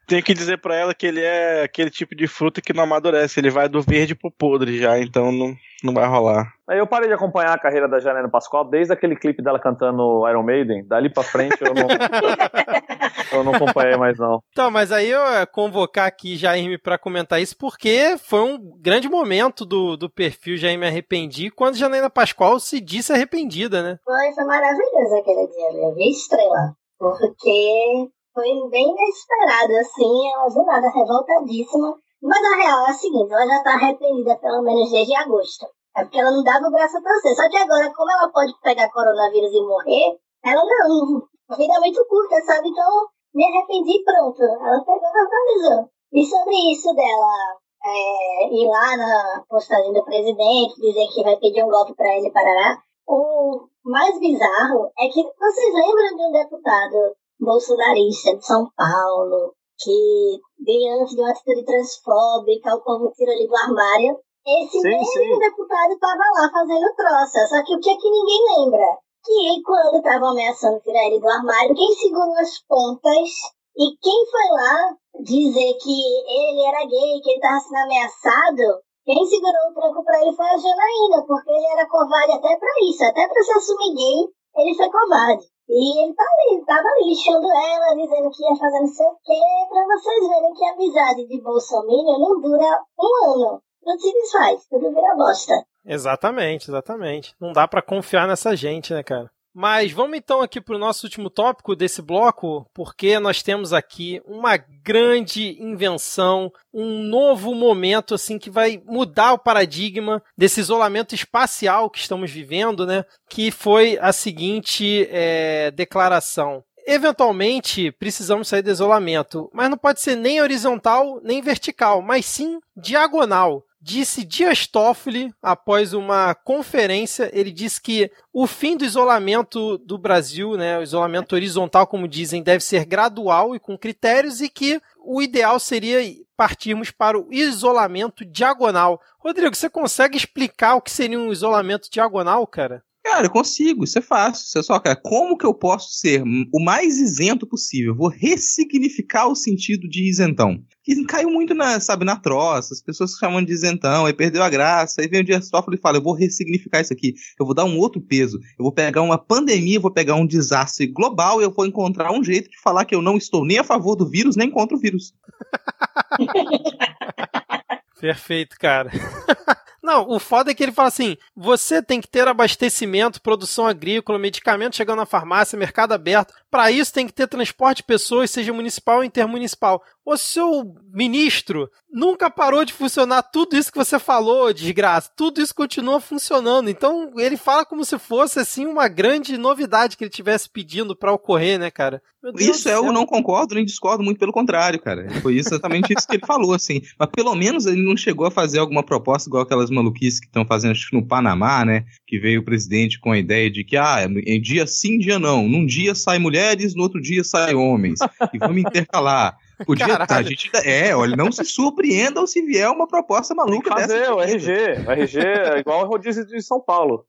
Tem que dizer pra ela que ele é aquele tipo de fruta que não amadurece. Ele vai do verde pro podre já, então não, não vai rolar. Aí eu parei de acompanhar a carreira da Janaina Pascoal desde aquele clipe dela cantando Iron Maiden. Dali pra frente eu não, eu não acompanhei mais, não. Então, mas aí eu ia convocar aqui Jaime pra comentar isso, porque foi um grande momento do, do perfil Jaime Arrependi, quando Janaína Pascoal se disse arrependida, né? Foi, foi maravilhoso aquele dia, eu vi estrela. Porque foi bem inesperado, assim, ela do nada revoltadíssima. Mas a real é a seguinte, ela já tá arrependida pelo menos desde agosto. É porque ela não dava o braço a torcer. Só que agora, como ela pode pegar coronavírus e morrer, ela não. A vida é muito curta, sabe? Então, me arrependi e pronto. Ela pegou e verbalizou. E sobre isso dela é, ir lá na postagem do presidente, dizer que vai pedir um golpe pra ele, parará. O mais bizarro é que vocês lembram de um deputado bolsonarista de São Paulo que, diante de uma atitude transfóbica, o povo tirou ele do armário. Esse Sim, mesmo sim. deputado estava lá fazendo troça. Só que o que é que ninguém lembra? Que quando estavam ameaçando tirar ele do armário, quem segurou as pontas e quem foi lá dizer que ele era gay, que ele estava sendo ameaçado, quem segurou o tranco pra ele foi a Janaína, porque ele era covarde até pra isso, até pra se assumir gay, ele foi covarde. E ele tá ali, tava ali lixando ela, dizendo que ia fazer não sei o quê, pra vocês verem que a amizade de Bolsonaro não dura um ano. Tudo se desfaz, tudo vira bosta. Exatamente, exatamente. Não dá pra confiar nessa gente, né, cara? Mas vamos então aqui para o nosso último tópico desse bloco, porque nós temos aqui uma grande invenção, um novo momento assim que vai mudar o paradigma desse isolamento espacial que estamos vivendo, né? Que foi a seguinte é, declaração. Eventualmente precisamos sair do isolamento, mas não pode ser nem horizontal nem vertical, mas sim diagonal disse Dias Toffoli após uma conferência. Ele disse que o fim do isolamento do Brasil, né, o isolamento horizontal, como dizem, deve ser gradual e com critérios e que o ideal seria partirmos para o isolamento diagonal. Rodrigo, você consegue explicar o que seria um isolamento diagonal, cara? Cara, eu consigo, isso é fácil. Isso é só, cara, como que eu posso ser o mais isento possível? Vou ressignificar o sentido de isentão. Que caiu muito na, sabe, na troça, as pessoas chamam de isentão, aí perdeu a graça, aí vem o Dias Toffoli e fala, eu vou ressignificar isso aqui, eu vou dar um outro peso, eu vou pegar uma pandemia, eu vou pegar um desastre global e eu vou encontrar um jeito de falar que eu não estou nem a favor do vírus, nem contra o vírus. Perfeito, cara. Não, o foda é que ele fala assim: você tem que ter abastecimento, produção agrícola, medicamento chegando na farmácia, mercado aberto. Para isso tem que ter transporte de pessoas, seja municipal ou intermunicipal. O seu ministro nunca parou de funcionar tudo isso que você falou, desgraça. Tudo isso continua funcionando. Então ele fala como se fosse assim uma grande novidade que ele tivesse pedindo para ocorrer, né, cara? Isso eu não concordo nem discordo, muito pelo contrário, cara. Foi exatamente isso que ele falou, assim. Mas pelo menos ele não chegou a fazer alguma proposta igual aquelas maluquices que estão fazendo acho, no Panamá, né? Que veio o presidente com a ideia de que, ah, em dia sim, dia não. Num dia sai mulheres, no outro dia sai homens. E vamos intercalar. Podia estar, tá, a gente É, olha, não se surpreendam se vier uma proposta maluca Tem que fazer, dessa. o RG. O RG é igual o rodízio de São Paulo.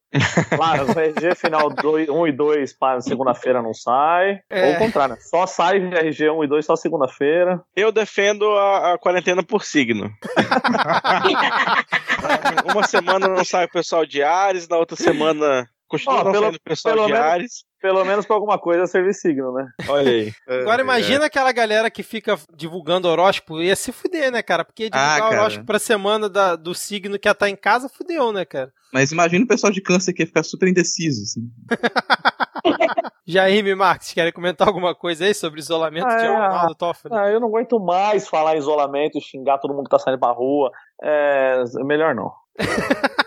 Claro, o RG final 1 e 2 para segunda-feira não sai. É. Ou o contrário, né? Só sai RG 1 e 2 só segunda-feira. Eu defendo a, a quarentena por signo. uma semana não sai o pessoal de Ares, na outra semana Continua oh, pelo, pessoal pelo de menos, Ares. Pelo menos pra alguma coisa servir signo, né? Olha aí. Agora é. imagina é. aquela galera que fica divulgando horóscopo, ia se fuder, né, cara? Porque divulgar ah, horóscopo pra semana da, do signo que ia estar tá em casa, fudeu, né, cara? Mas imagina o pessoal de câncer que ia ficar super indeciso, assim. Jaime Marques, querem comentar alguma coisa aí sobre isolamento ah, de Arnaldo Toffoli? Ah, eu não aguento mais falar em isolamento e xingar todo mundo que tá saindo pra rua. É, melhor não.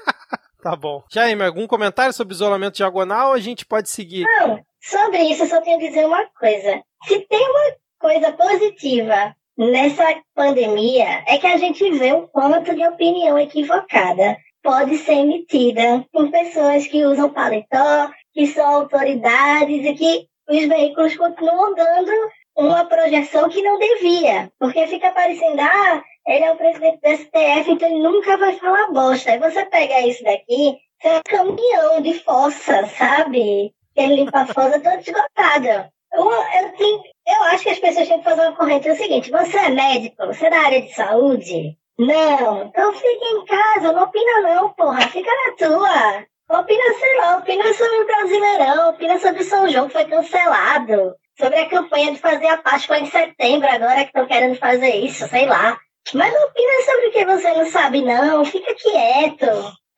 Tá bom. Jaime, algum comentário sobre isolamento diagonal a gente pode seguir? Não, sobre isso eu só tenho a dizer uma coisa. Se tem uma coisa positiva nessa pandemia, é que a gente vê o quanto de opinião equivocada pode ser emitida por pessoas que usam paletó, que são autoridades e que os veículos continuam dando uma projeção que não devia. Porque fica parecendo, ah, ele é o presidente do STF, então ele nunca vai falar bosta. Aí você pega isso daqui, é um caminhão de fossa, sabe? Ele limpa a fossa toda esgotada. Eu, eu, tenho, eu acho que as pessoas têm que fazer uma corrente. É o seguinte, você é médico, você é da área de saúde? Não, então fica em casa, não opina não, porra, fica na tua. Opina, sei lá, opina sobre o Brasileirão, opina sobre o São João que foi cancelado, sobre a campanha de fazer a Páscoa em setembro, agora que estão querendo fazer isso, sei lá. Mas não opina sobre o que você não sabe, não. Fica quieto.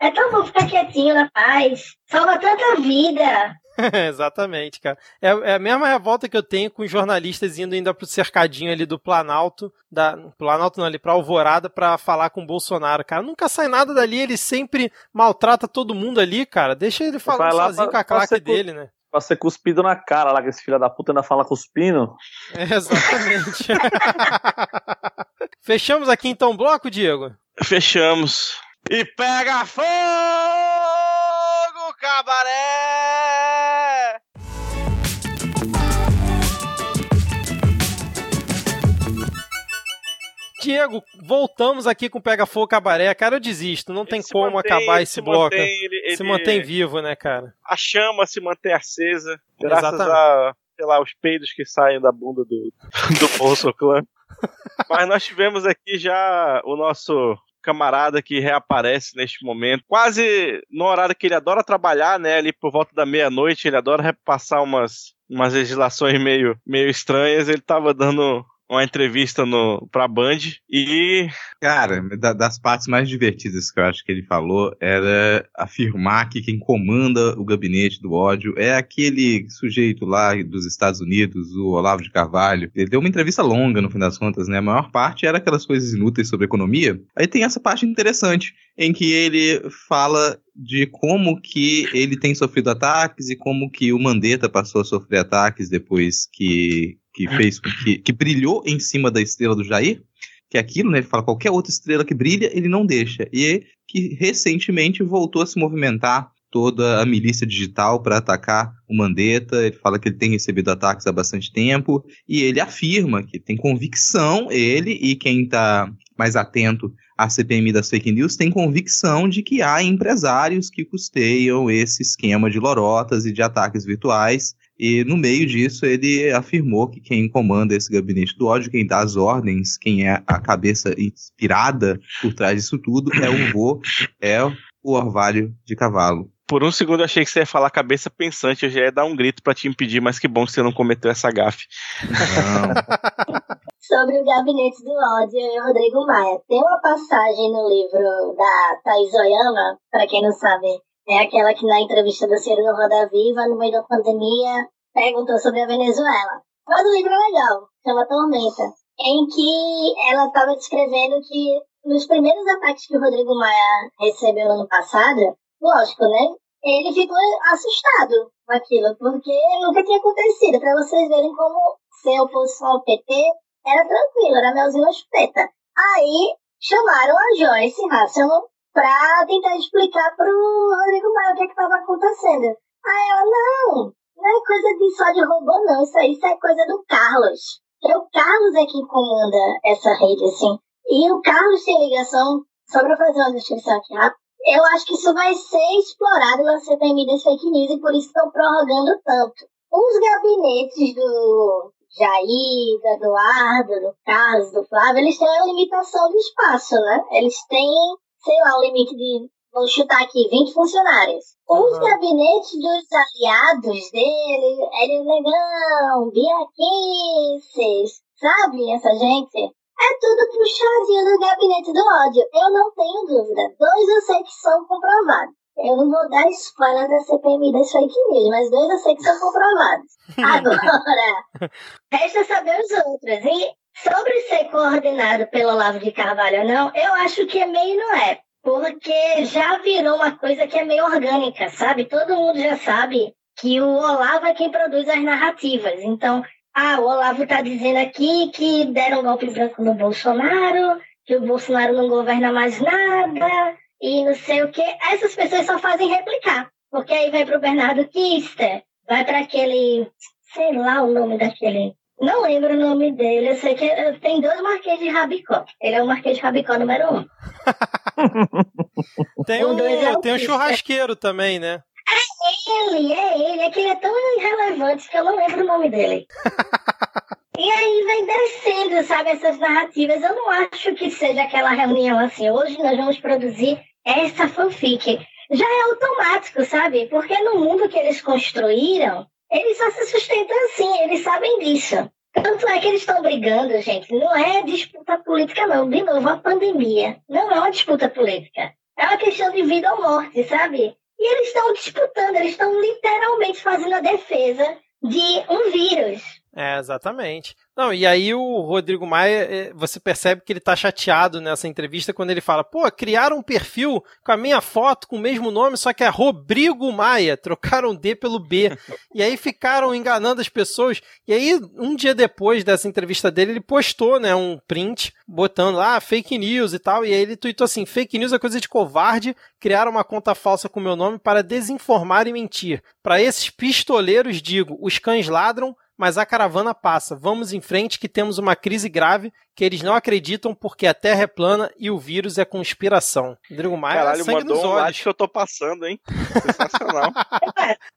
É tão bom ficar quietinho na paz. Salva tanta vida. Exatamente, cara. É, é, a mesma revolta que eu tenho com os jornalistas indo ainda pro cercadinho ali do Planalto, da Planalto não, ali pra Alvorada pra falar com o Bolsonaro, cara. Nunca sai nada dali, ele sempre maltrata todo mundo ali, cara. Deixa ele falando sozinho pra, com a claque dele, né? Pra ser cuspido na cara lá, que esse filho da puta ainda fala cuspindo. É, exatamente. Fechamos aqui então o bloco, Diego? Fechamos. E pega fogo, cabaré! Diego, voltamos aqui com Pega Fogo Cabaré. Cara, eu desisto. Não tem como mantém, acabar esse bloco. Mantém, ele, se ele... mantém vivo, né, cara? A chama se mantém acesa. Graças Exatamente. a, sei lá, os peidos que saem da bunda do, do Bolso Clã. Mas nós tivemos aqui já o nosso camarada que reaparece neste momento, quase no horário que ele adora trabalhar, né? Ali por volta da meia-noite, ele adora repassar umas, umas legislações meio, meio estranhas. Ele tava dando uma entrevista no, pra Band e. Cara, da, das partes mais divertidas que eu acho que ele falou era afirmar que quem comanda o gabinete do ódio é aquele sujeito lá dos Estados Unidos, o Olavo de Carvalho. Ele deu uma entrevista longa, no fim das contas, né? A maior parte era aquelas coisas inúteis sobre economia. Aí tem essa parte interessante, em que ele fala de como que ele tem sofrido ataques e como que o Mandetta passou a sofrer ataques depois que que fez que, que brilhou em cima da estrela do Jair, que é aquilo, né? Ele fala qualquer outra estrela que brilha, ele não deixa. E que recentemente voltou a se movimentar toda a milícia digital para atacar o Mandetta. Ele fala que ele tem recebido ataques há bastante tempo e ele afirma que tem convicção, ele e quem está mais atento à CPMI das fake news tem convicção de que há empresários que custeiam esse esquema de lorotas e de ataques virtuais e no meio disso, ele afirmou que quem comanda esse gabinete do ódio, quem dá as ordens, quem é a cabeça inspirada por trás disso tudo, é o vô, é o orvalho de cavalo. Por um segundo eu achei que você ia falar cabeça pensante, eu já ia dar um grito para te impedir, mas que bom que você não cometeu essa gafe. Sobre o gabinete do ódio e o Rodrigo Maia. Tem uma passagem no livro da Thais Oyama, para quem não sabe, é aquela que na entrevista do Ciro no Roda Viva, no meio da pandemia, perguntou sobre a Venezuela. Mas o livro é legal, chama Tormenta, em que ela estava descrevendo que nos primeiros ataques que o Rodrigo Maia recebeu no ano passado, lógico, né? Ele ficou assustado com aquilo, porque nunca tinha acontecido. Para vocês verem como ser oposição ao PT era tranquilo, era melzinho na chupeta. Aí chamaram a Joyce Hasselman para tentar explicar pro Rodrigo Maia o que é estava acontecendo. Aí ela, não, não é coisa de só de robô, não. Isso aí isso é coisa do Carlos. Porque o Carlos é quem comanda essa rede, assim. E o Carlos tem ligação, só para fazer uma descrição aqui rápida, eu acho que isso vai ser explorado na CPMI das fake news e por isso estão prorrogando tanto. Os gabinetes do Jair, do Eduardo, do Carlos, do Flávio, eles têm uma limitação de espaço, né? Eles têm, sei lá, o limite de, vou chutar aqui, 20 funcionários. Os uhum. gabinetes dos aliados dele, Hélio Negão, Bia Kisses, sabe essa gente? É tudo puxadinho do gabinete do ódio. Eu não tenho dúvida. Dois eu sei que são comprovados. Eu não vou dar spoiler da CPMI das fake news, mas dois eu sei que são comprovados. Agora, resta saber os outros. E sobre ser coordenado pelo Olavo de Carvalho ou não, eu acho que é meio não é. Porque já virou uma coisa que é meio orgânica, sabe? Todo mundo já sabe que o Olavo é quem produz as narrativas. Então, ah, o Olavo está dizendo aqui que deram um golpe branco no Bolsonaro, que o Bolsonaro não governa mais nada, e não sei o que. Essas pessoas só fazem replicar. Porque aí vai para o Bernardo Kister, vai para aquele, sei lá o nome daquele. Não lembro o nome dele, eu sei que tem dois Marquês de Rabicó. Ele é o Marquês de Rabicó número um. tem um, é tem um churrasqueiro também, né? É ele, é ele. É que ele é tão irrelevante que eu não lembro o nome dele. e aí vem descendo, sabe, essas narrativas. Eu não acho que seja aquela reunião assim, hoje nós vamos produzir essa fanfic. Já é automático, sabe? Porque no mundo que eles construíram, eles só se sustentam assim, eles sabem disso. Tanto é que eles estão brigando, gente. Não é disputa política, não. De novo, a pandemia. Não é uma disputa política. É uma questão de vida ou morte, sabe? E eles estão disputando, eles estão literalmente fazendo a defesa de um vírus. É, exatamente. Não, e aí o Rodrigo Maia, é, você percebe que ele tá chateado nessa entrevista quando ele fala: pô, criaram um perfil com a minha foto, com o mesmo nome, só que é Rodrigo Maia, trocaram D pelo B. e aí ficaram enganando as pessoas. E aí, um dia depois dessa entrevista dele, ele postou, né, um print botando lá ah, fake news e tal. E aí ele tweetou assim: fake news é coisa de covarde, criaram uma conta falsa com meu nome para desinformar e mentir. Para esses pistoleiros, digo: os cães ladram mas a caravana passa. Vamos em frente que temos uma crise grave que eles não acreditam porque a Terra é plana e o vírus é conspiração. Rodrigo Maia, Caralho, sangue mandou nos um olhos. que eu tô passando, hein? Sensacional.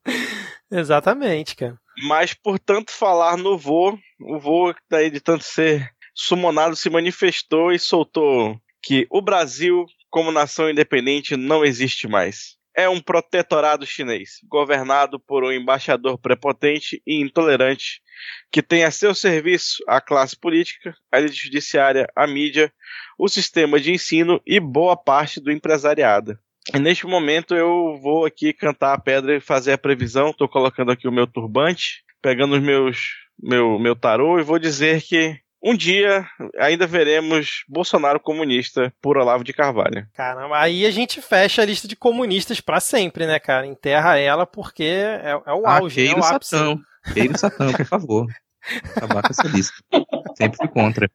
Exatamente, cara. Mas por tanto falar no vô, o vô daí de tanto ser sumonado se manifestou e soltou que o Brasil como nação independente não existe mais é um protetorado chinês, governado por um embaixador prepotente e intolerante, que tem a seu serviço a classe política, a elite judiciária, a mídia, o sistema de ensino e boa parte do empresariado. E neste momento eu vou aqui cantar a pedra e fazer a previsão. Estou colocando aqui o meu turbante, pegando os meus meu meu tarô e vou dizer que um dia ainda veremos Bolsonaro comunista por Olavo de Carvalho. Caramba, aí a gente fecha a lista de comunistas para sempre, né, cara? Enterra ela porque é, é o auge, ah, é o ápice. Satã. Queiro Satã, por favor. Acabar com essa lista. Sempre fui contra.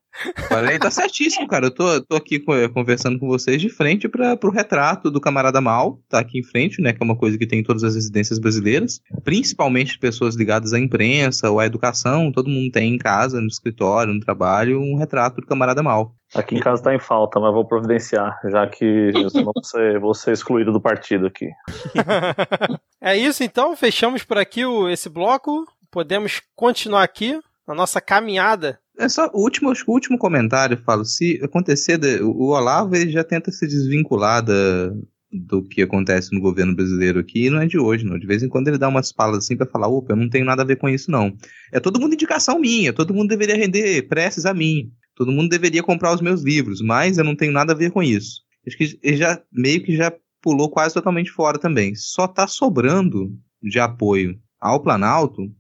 Olha tá certíssimo, cara. Eu tô, tô aqui conversando com vocês de frente para pro retrato do camarada mal, tá aqui em frente, né? Que é uma coisa que tem em todas as residências brasileiras, principalmente pessoas ligadas à imprensa ou à educação. Todo mundo tem em casa, no escritório, no trabalho, um retrato do camarada mal. Aqui em casa tá em falta, mas vou providenciar, já que eu vou ser, vou ser excluído do partido aqui. é isso então, fechamos por aqui o, esse bloco podemos continuar aqui na nossa caminhada. É só o último, o último comentário, falo, se acontecer, o Olavo ele já tenta se desvincular da, do que acontece no governo brasileiro aqui não é de hoje, não. De vez em quando ele dá umas palas assim para falar, opa, eu não tenho nada a ver com isso, não. É todo mundo indicação minha, todo mundo deveria render preces a mim, todo mundo deveria comprar os meus livros, mas eu não tenho nada a ver com isso. Acho que ele já meio que já pulou quase totalmente fora também. Só tá sobrando de apoio ao Planalto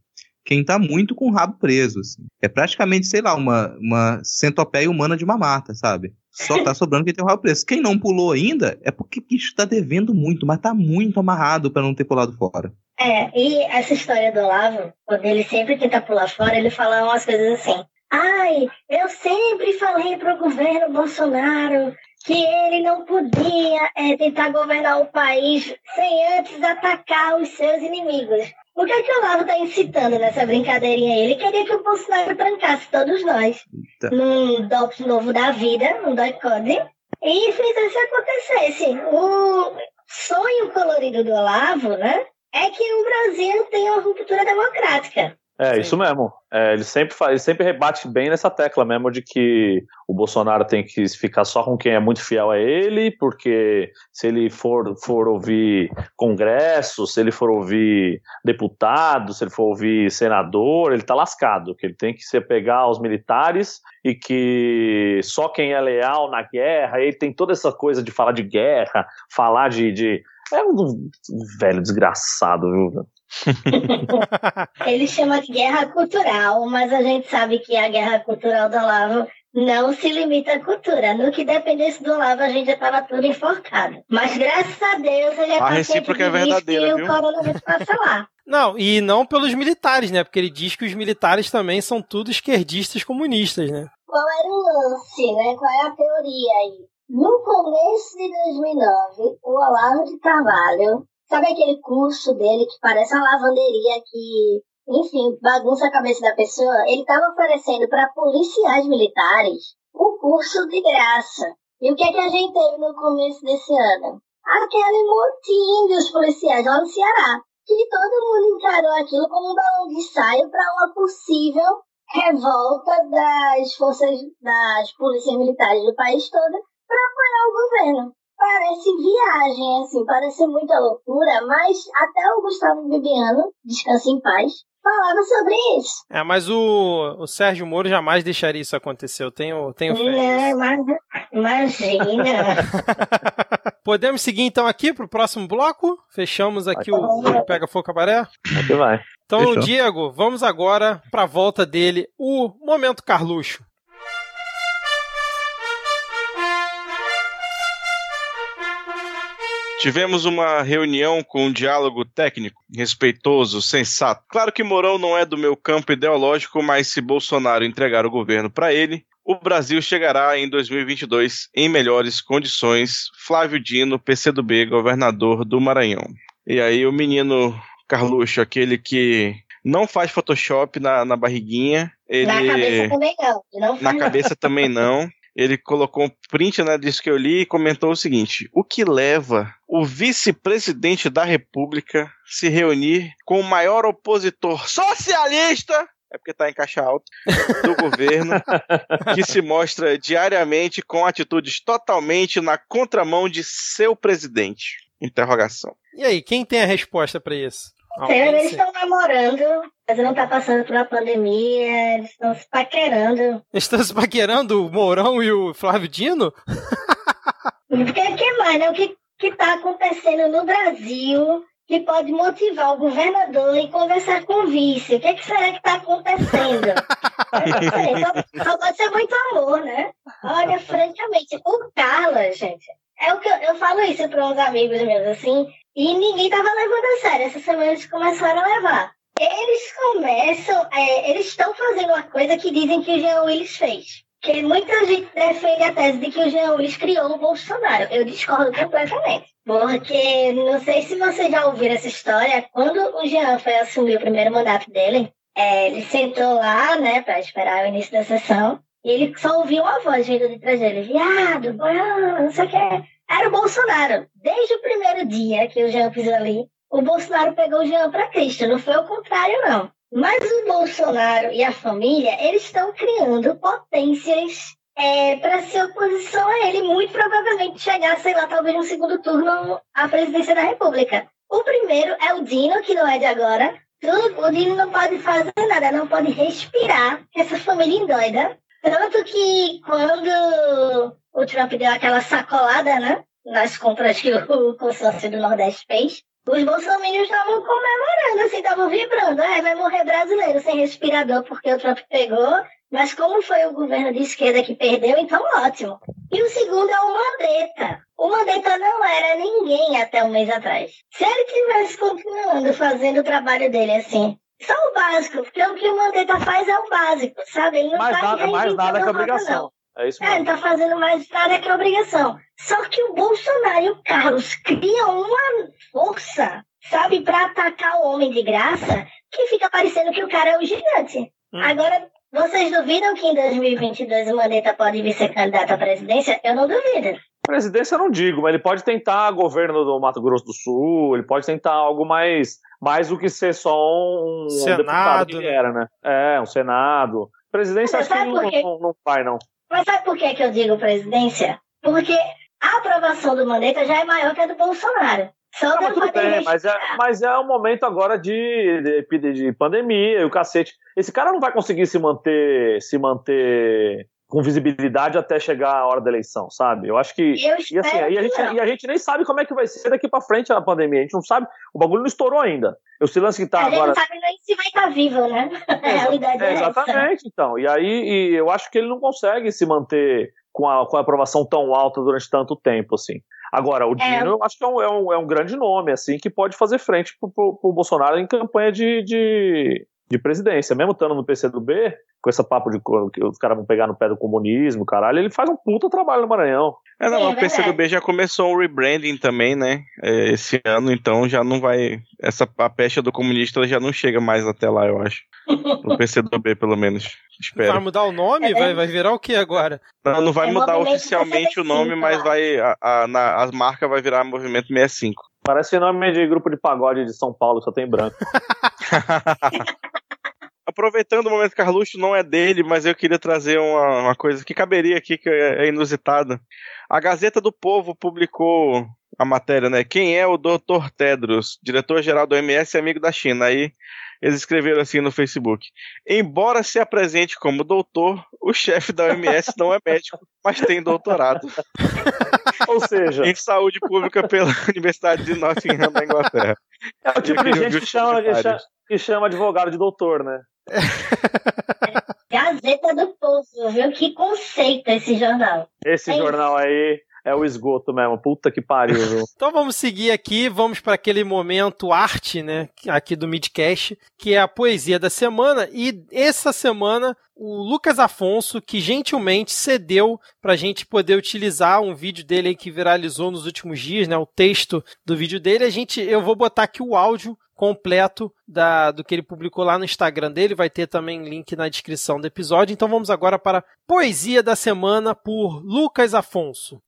quem tá muito com o rabo preso. Assim. É praticamente, sei lá, uma, uma centopeia humana de uma mata, sabe? Só tá sobrando quem tem o rabo preso. Quem não pulou ainda é porque bicho tá devendo muito, mas tá muito amarrado para não ter pulado fora. É, e essa história do Olavo, quando ele sempre tenta pular fora, ele fala umas coisas assim. Ai, eu sempre falei pro governo Bolsonaro que ele não podia é, tentar governar o país sem antes atacar os seus inimigos. O que é que o Olavo está incitando nessa brincadeirinha? Ele queria que o Bolsonaro trancasse todos nós Eita. num DOPS novo da vida, um dot code, e fizesse acontecesse. O sonho colorido do Olavo, né, é que o Brasil tenha uma ruptura democrática. É, Sim. isso mesmo. É, ele, sempre faz, ele sempre rebate bem nessa tecla mesmo de que o Bolsonaro tem que ficar só com quem é muito fiel a ele, porque se ele for, for ouvir Congresso, se ele for ouvir deputado, se ele for ouvir senador, ele tá lascado, que ele tem que se pegar aos militares e que só quem é leal na guerra, ele tem toda essa coisa de falar de guerra, falar de, de é um velho desgraçado, viu? Ele chama de guerra cultural, mas a gente sabe que a guerra cultural do Olavo não se limita à cultura. No que dependesse do Olavo, a gente já estava tudo enforcado. Mas graças a Deus ele é A recíproca é verdadeira, viu? o coronavírus passa lá. Não, e não pelos militares, né? Porque ele diz que os militares também são tudo esquerdistas comunistas, né? Qual era o lance, né? Qual é a teoria aí? No começo de 2009, o Olavo de Carvalho, sabe aquele curso dele que parece uma lavanderia que, enfim, bagunça a cabeça da pessoa? Ele estava oferecendo para policiais militares o curso de graça. E o que é que a gente teve no começo desse ano? Aquele motim dos policiais lá no Ceará, que todo mundo encarou aquilo como um balão de ensaio para uma possível revolta das forças das polícias militares do país todo para apoiar o governo. Parece viagem, assim, parece muita loucura, mas até o Gustavo Bibiano, descanse em paz, falava sobre isso. É, mas o, o Sérgio Moro jamais deixaria isso acontecer. Eu tenho, tenho fé. Não, mas, imagina. Podemos seguir então aqui para o próximo bloco? Fechamos aqui o, o Pega Fogo Cabaré? Aqui vai. Então, Fechou. Diego, vamos agora para a volta dele, o Momento Carluxo. Tivemos uma reunião com um diálogo técnico, respeitoso, sensato. Claro que Mourão não é do meu campo ideológico, mas se Bolsonaro entregar o governo para ele, o Brasil chegará em 2022 em melhores condições. Flávio Dino, PCdoB, governador do Maranhão. E aí o menino Carluxo, aquele que não faz Photoshop na, na barriguinha. Ele... Na cabeça também não. não na cabeça também não ele colocou um print né, disso que eu li e comentou o seguinte: o que leva o vice-presidente da República se reunir com o maior opositor socialista é porque está em caixa alta, do governo, que se mostra diariamente com atitudes totalmente na contramão de seu presidente. Interrogação. E aí, quem tem a resposta para isso? Eles estão namorando, mas não tá passando por uma pandemia, eles estão se paquerando. Estão se paquerando o Mourão e o Flávio Dino? Porque que mais, né? O que, que tá acontecendo no Brasil que pode motivar o governador em conversar com o vice? O que, é que será que tá acontecendo? só, só pode ser muito amor, né? Olha, francamente, o Carlos, gente, é o que eu, eu falo isso para uns amigos meus, assim, e ninguém tava levando a sério. Essa semana eles começaram a levar. Eles começam, é, eles estão fazendo uma coisa que dizem que o Jean Willis fez. Que muita gente defende a tese de que o Jean Willis criou o Bolsonaro. Eu discordo completamente. Porque não sei se você já ouviu essa história. Quando o Jean foi assumir o primeiro mandato dele, é, ele sentou lá, né, para esperar o início da sessão. E ele só ouviu uma voz vindo de trás dele: viado, não sei o que era o Bolsonaro. Desde o primeiro dia que o Jean pisou ali, o Bolsonaro pegou o Jean para Cristo. Não foi o contrário, não. Mas o Bolsonaro e a família, eles estão criando potências é, para ser oposição a ele, muito provavelmente chegar, sei lá, talvez no segundo turno à presidência da República. O primeiro é o Dino, que não é de agora. O Dino não pode fazer nada, não pode respirar. Essa família endoida. Tanto que quando o Trump deu aquela sacolada, né? Nas compras que o consórcio do Nordeste fez, os bolsominions estavam comemorando, assim, estavam vibrando. Ah, vai morrer brasileiro sem respirador porque o Trump pegou. Mas como foi o governo de esquerda que perdeu, então ótimo. E o segundo é o Mandetta. O Mandetta não era ninguém até um mês atrás. Se ele tivesse continuando fazendo o trabalho dele assim, só o básico, porque o que o Mandetta faz é o básico, sabe? Ele não mais tá nada, mais nada que obrigação. Não. É isso É, ele mesmo. tá fazendo mais nada que obrigação. Só que o Bolsonaro e o Carlos criam uma força, sabe, pra atacar o homem de graça, que fica parecendo que o cara é o gigante. Hum. Agora, vocês duvidam que em 2022 o Mandetta pode vir ser candidato à presidência? Eu não duvido. Presidência eu não digo, mas ele pode tentar governo do Mato Grosso do Sul, ele pode tentar algo mais, mais do que ser só um, um Senado, deputado que ele né? era, né? É, um Senado. Presidência Mas acho que não, não, não vai, não. Mas sabe por que, que eu digo presidência? Porque a aprovação do Mandetta já é maior que a do Bolsonaro. Só Não, mas bem, mas é, mas é um momento agora de, de, de- de pandemia e o cacete. Esse cara não vai conseguir se manter, se manter com visibilidade até chegar a hora da eleição, sabe? Eu acho que. Eu E assim, aí a, gente, e a gente nem sabe como é que vai ser daqui pra frente a pandemia. A gente não sabe. O bagulho não estourou ainda. Esse lance que tá a gente agora. não sabe nem se vai estar vivo, né? A realidade é, É, essa. exatamente, então. E aí e eu acho que ele não consegue se manter com a, com a aprovação tão alta durante tanto tempo, assim. Agora, o Dino, eu acho que é um, é, um, é um grande nome, assim, que pode fazer frente pro, pro, pro Bolsonaro em campanha de, de, de presidência. Mesmo estando no PCdoB, com esse papo de que os caras vão pegar no pé do comunismo, caralho, ele faz um puta trabalho no Maranhão. É, não, Sim, é o PCdoB já começou um rebranding também, né? é, esse ano, então já não vai. Essa a pecha do comunista já não chega mais até lá, eu acho. No PCdoB, pelo menos. Vai Espero. mudar o nome? É. Vai, vai virar o que agora? Não, não vai É mudar oficialmente o 65, nome, mas eu vai. A, a, na, a marca vai virar Movimento 65. Parece nome de grupo de pagode de São Paulo, só tem branco. Aproveitando o momento Carluxo, não é dele, mas eu queria trazer uma, uma coisa que caberia aqui, que é inusitada. A Gazeta do Povo publicou a matéria, né? Quem é o Dr. Tedros, diretor-geral do OMS e amigo da China? Aí eles escreveram assim no Facebook. Embora se apresente como doutor, o chefe da OMS não é médico, mas tem doutorado Ou seja, em saúde pública pela Universidade de Nottingham da Inglaterra. é o tipo Eu de gente que chama, que, chama, que chama advogado de doutor, né? Gazeta do Povo, viu? Que conceito esse jornal. Esse É jornal aí é o esgoto mesmo. Puta que pariu, viu? Então vamos seguir aqui, vamos para aquele momento arte, né, aqui do Midcast, que é a poesia da semana. E essa semana o Lucas Afonso, que gentilmente cedeu para a gente poder utilizar um vídeo dele que viralizou nos últimos dias, né, o texto do vídeo dele. A gente, eu vou botar aqui o áudio completo da, do que ele publicou lá no Instagram dele, vai ter também link na descrição do episódio. Então vamos agora para poesia da semana por Lucas Afonso.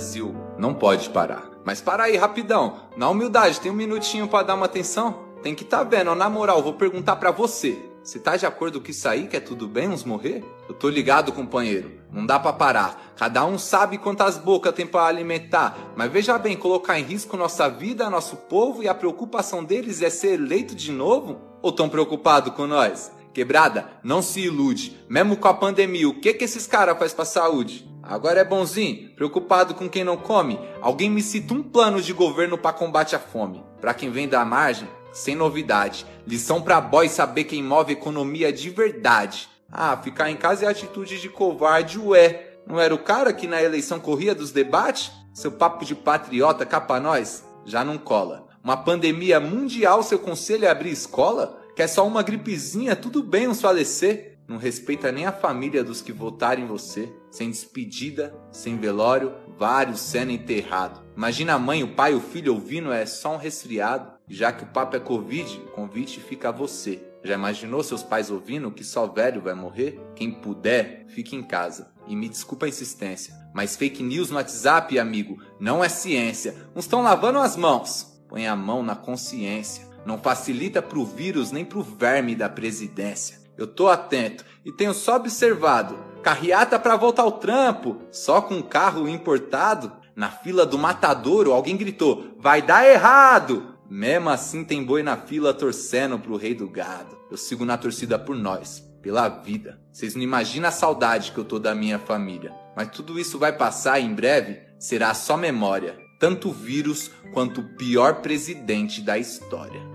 Brasil não pode parar. Mas para aí, rapidão. Na humildade, tem um minutinho pra dar uma atenção? Tem que tá vendo, na moral, vou perguntar pra você. Você tá de acordo com isso aí, que é tudo bem uns morrer? Eu tô ligado, companheiro. Não dá pra parar. Cada um sabe quantas bocas tem pra alimentar. Mas veja bem, colocar em risco nossa vida, nosso povo e a preocupação deles é ser eleito de novo? Ou tão preocupado com nós? Quebrada, não se ilude. Mesmo com a pandemia, o que que esses caras faz pra saúde? Agora é bonzinho, preocupado com quem não come. Alguém me cita um plano de governo para combate à fome. Pra quem vem da margem, sem novidade. Lição pra boy saber quem move economia de verdade. Ah, ficar em casa é atitude de covarde, ué. Não era o cara que na eleição corria dos debates? Seu papo de patriota cá pra nós? Já não cola. Uma pandemia mundial, seu conselho é abrir escola? Quer só uma gripezinha, tudo bem uns falecer. Não respeita nem a família dos que votaram em você. Sem despedida, sem velório, vários sendo enterrado. Imagina a mãe, o pai, o filho ouvindo, é só um resfriado. Já que o papo é Covid, o convite fica a você. Já imaginou seus pais ouvindo que só velho vai morrer? Quem puder, fique em casa. E me desculpa a insistência, Mas fake news no WhatsApp, amigo, não é ciência. Uns estão lavando as mãos. Põe a mão na consciência. Não facilita pro vírus nem pro verme da presidência. Eu tô atento e tenho só observado. Carreata para voltar ao trampo, só com carro importado. Na fila do matadouro, alguém gritou: Vai dar errado! Mesmo assim, tem boi na fila torcendo pro rei do gado. Eu sigo na torcida por nós, pela vida. Vocês não imaginam a saudade que eu tô da minha família. Mas tudo isso vai passar e em breve será só memória. Tanto o vírus quanto o pior presidente da história.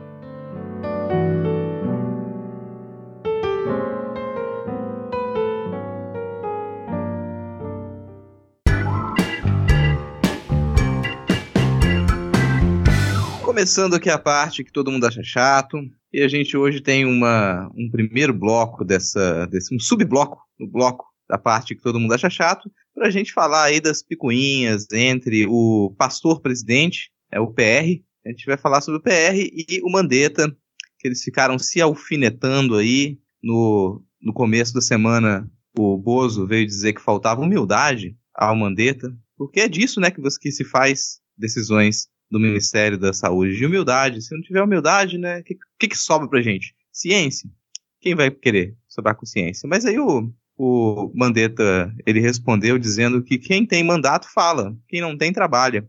Começando aqui a parte que todo mundo acha chato, e a gente hoje tem uma, um primeiro bloco dessa, desse um subbloco no bloco da parte que todo mundo acha chato, para a gente falar aí das picuinhas entre o pastor presidente, é o PR, a gente vai falar sobre o PR e o Mandetta, que eles ficaram se alfinetando aí no, no começo da semana. O Bozo veio dizer que faltava humildade ao Mandetta, porque é disso, né, que, você, que se faz decisões do Ministério da Saúde, de humildade. Se não tiver humildade, né, o que, que, que sobra pra gente? Ciência. Quem vai querer sobrar com ciência? Mas aí o, o Mandetta, ele respondeu dizendo que quem tem mandato fala, quem não tem trabalha.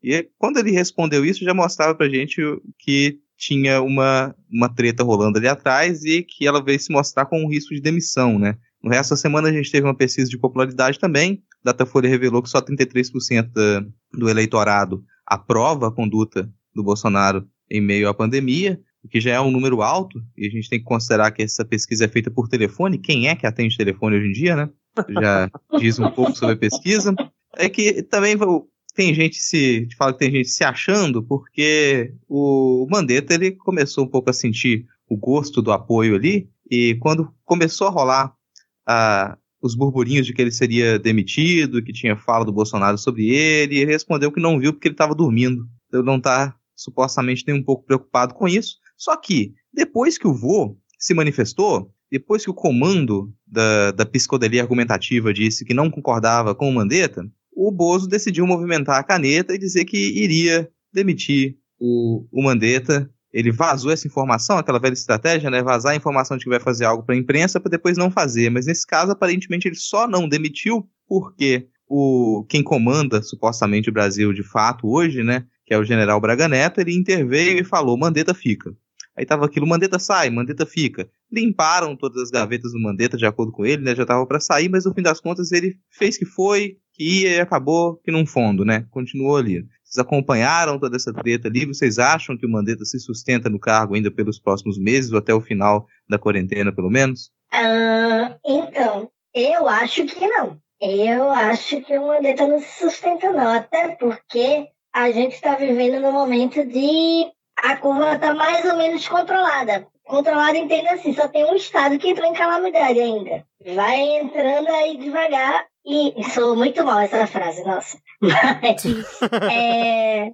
E quando ele respondeu isso, já mostrava pra gente que tinha uma, uma treta rolando ali atrás e que ela veio se mostrar com um risco de demissão, né? No resto da semana a gente teve uma pesquisa de popularidade também. Datafolha revelou que só 33% da, do eleitorado aprova a conduta do Bolsonaro em meio à pandemia, o que já é um número alto, e a gente tem que considerar que essa pesquisa é feita por telefone. Quem é que atende telefone hoje em dia, né? Já diz um pouco sobre a pesquisa. É que também tem gente se fala que tem gente se achando porque o Mandetta ele começou um pouco a sentir o gosto do apoio ali e quando começou a rolar a, os burburinhos de que ele seria demitido, que tinha fala do Bolsonaro sobre ele, e ele respondeu que não viu porque ele estava dormindo. Então não está supostamente nem um pouco preocupado com isso. Só que, depois que o vô se manifestou, depois que o comando da, da psicodelia argumentativa disse que não concordava com o Mandetta, o Bozo decidiu movimentar a caneta e dizer que iria demitir o, o Mandetta ele vazou essa informação, aquela velha estratégia, né? Vazar a informação de que vai fazer algo para a imprensa para depois não fazer. Mas nesse caso, aparentemente, ele só não demitiu porque o quem comanda supostamente o Brasil de fato hoje, né? Que é o General Braga Neto, ele interveio e falou: Mandetta fica. Aí tava aquilo, Mandetta sai, Mandetta fica. Limparam todas as gavetas do Mandetta de acordo com ele, né? Já tava para sair, mas no fim das contas ele fez que foi, que ia e acabou que num fundo, né? Continuou ali. Vocês acompanharam toda essa treta ali? Vocês acham que o Mandetta se sustenta no cargo ainda pelos próximos meses ou até o final da quarentena, pelo menos? Ah, então, eu acho que não. Eu acho que o Mandetta não se sustenta, não. Até porque a gente está vivendo num momento de. A curva está mais ou menos controlada. Controlada, entenda assim, só tem um estado que entrou em calamidade ainda. Vai entrando aí devagar e sou muito mal essa frase, nossa. Mas, é,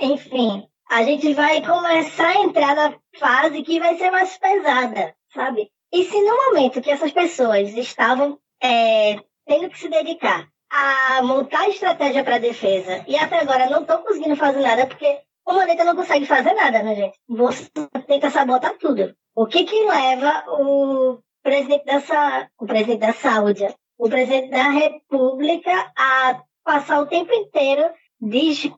enfim, a gente vai começar a entrar na fase que vai ser mais pesada, sabe? E se no momento que essas pessoas estavam é, tendo que se dedicar a montar estratégia para defesa e até agora não estão conseguindo fazer nada porque o Mandetta não consegue fazer nada, né, gente? Você tenta sabotar tudo. O que que leva o presidente dessa, o presidente da saúde o presidente da República a passar o tempo inteiro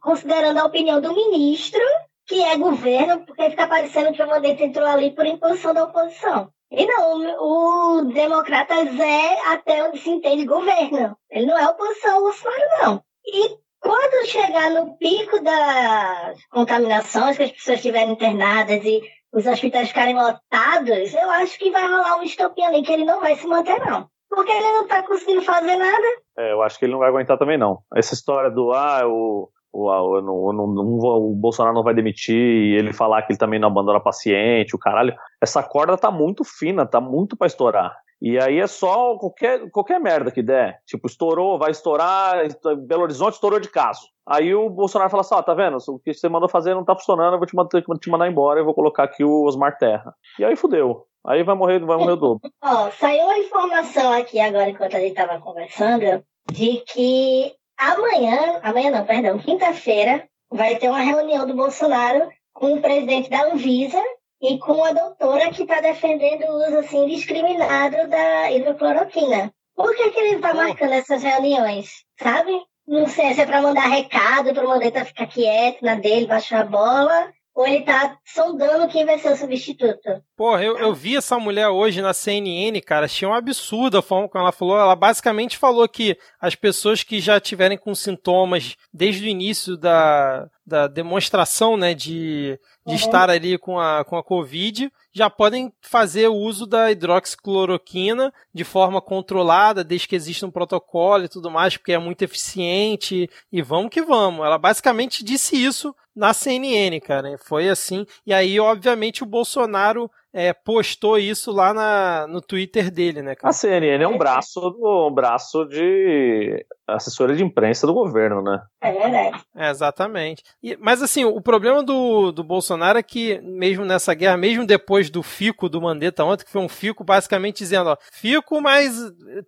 considerando a opinião do ministro, que é governo, porque fica parecendo que o Mandetta entrou ali por imposição da oposição. E não, o Democratas é, até onde se entende, governo. Ele não é oposição ao Bolsonaro, não. E quando chegar no pico das contaminações, que as pessoas estiverem internadas e os hospitais ficarem lotados, eu acho que vai rolar um estopinho ali que ele não vai se manter, não. Porque ele não tá conseguindo fazer nada. É, eu acho que ele não vai aguentar também, não. Essa história do, ah, o, o, o, o, o Bolsonaro não vai demitir e ele falar que ele também não abandona paciente, o caralho. Essa corda tá muito fina, tá muito para estourar. E aí é só qualquer, qualquer merda que der. Tipo, estourou, vai estourar, Belo Horizonte estourou de caso. Aí o Bolsonaro fala assim: ó, tá vendo? O que você mandou fazer não tá funcionando, eu vou te mandar, te mandar embora, eu vou colocar aqui o Osmar Terra. E aí fudeu. Aí vai morrer, vai morrer o dobro. Ó, saiu uma informação aqui agora enquanto a gente tava conversando, de que amanhã, amanhã não, perdão, quinta-feira, vai ter uma reunião do Bolsonaro com o presidente da Anvisa e com a doutora que está defendendo o uso assim indiscriminado da hidrocloroquina. Por que, que ele está marcando essas reuniões? Sabe? Não sei se é para mandar recado para o Mandetta ficar quieto na dele, baixar a bola, ou ele tá sondando quem vai ser o substituto. Porra, eu, eu vi essa mulher hoje na CNN, cara, achei um absurdo a forma como ela falou. Ela basicamente falou que as pessoas que já tiverem com sintomas desde o início da, da demonstração, né, de, de uhum. estar ali com a, com a Covid, já podem fazer o uso da hidroxicloroquina de forma controlada, desde que exista um protocolo e tudo mais, porque é muito eficiente e vamos que vamos. Ela basicamente disse isso na CNN, cara. Foi assim. E aí, obviamente, o Bolsonaro é, postou isso lá na, no Twitter dele, né, cara? A CNN é um braço, um braço de assessora de imprensa do governo, né? É verdade. É, exatamente. E, mas assim, o problema do, do Bolsonaro é que, mesmo nessa guerra, mesmo depois do fico do Mandetta ontem, que foi um fico basicamente dizendo, ó, fico, mas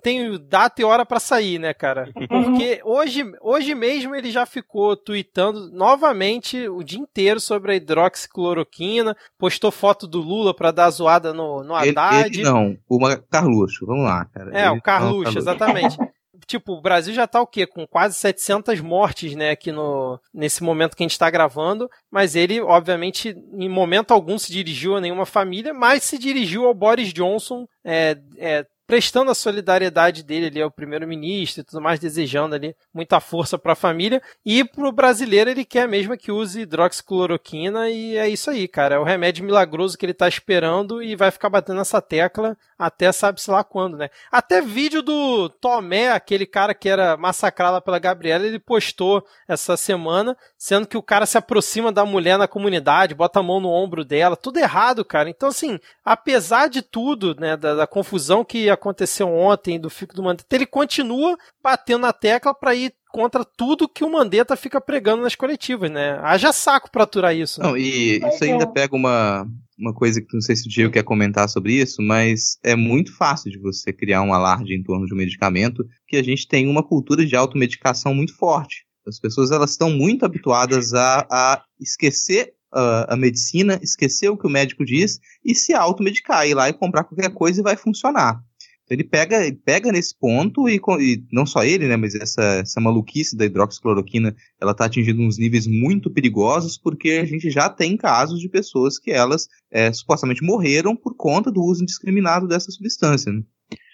tem data e hora para sair, né, cara? Porque hoje, hoje mesmo ele já ficou tweetando novamente o dia inteiro sobre a hidroxicloroquina, postou foto do Lula para dar zoada no, no Haddad. Ele, ele não, o Carluxo, vamos lá, cara. É, ele, o Carluxo, exatamente. tipo, o Brasil já tá o quê? Com quase 700 mortes, né, aqui no, nesse momento que a gente tá gravando, mas ele, obviamente, em momento algum se dirigiu a nenhuma família, mas se dirigiu ao Boris Johnson, é, é, prestando a solidariedade dele ali ao primeiro-ministro e tudo mais, desejando ali muita força para a família. E pro brasileiro ele quer mesmo que use hidroxicloroquina e é isso aí, cara. É o remédio milagroso que ele tá esperando e vai ficar batendo essa tecla até sabe-se lá quando, né? Até vídeo do Tomé, aquele cara que era massacrado pela Gabriela, ele postou essa semana, sendo que o cara se aproxima da mulher na comunidade, bota a mão no ombro dela, tudo errado, cara. Então, assim, apesar de tudo, né, da, da confusão que aconteceu ontem do Fico do Mandetta, ele continua batendo na tecla para ir contra tudo que o Mandetta fica pregando nas coletivas, né? Haja saco pra aturar isso. Não, e isso ainda é. pega uma, uma coisa que não sei se o Diego quer comentar sobre isso, mas é muito fácil de você criar um alarde em torno de um medicamento, que a gente tem uma cultura de automedicação muito forte. As pessoas elas estão muito habituadas a, a esquecer uh, a medicina, esquecer o que o médico diz e se automedicar, ir lá e comprar qualquer coisa e vai funcionar. Então ele pega, ele pega nesse ponto e, e, não só ele, né, mas essa, essa maluquice da hidroxicloroquina, ela está atingindo uns níveis muito perigosos porque a gente já tem casos de pessoas que elas é, supostamente morreram por conta do uso indiscriminado dessa substância. Né?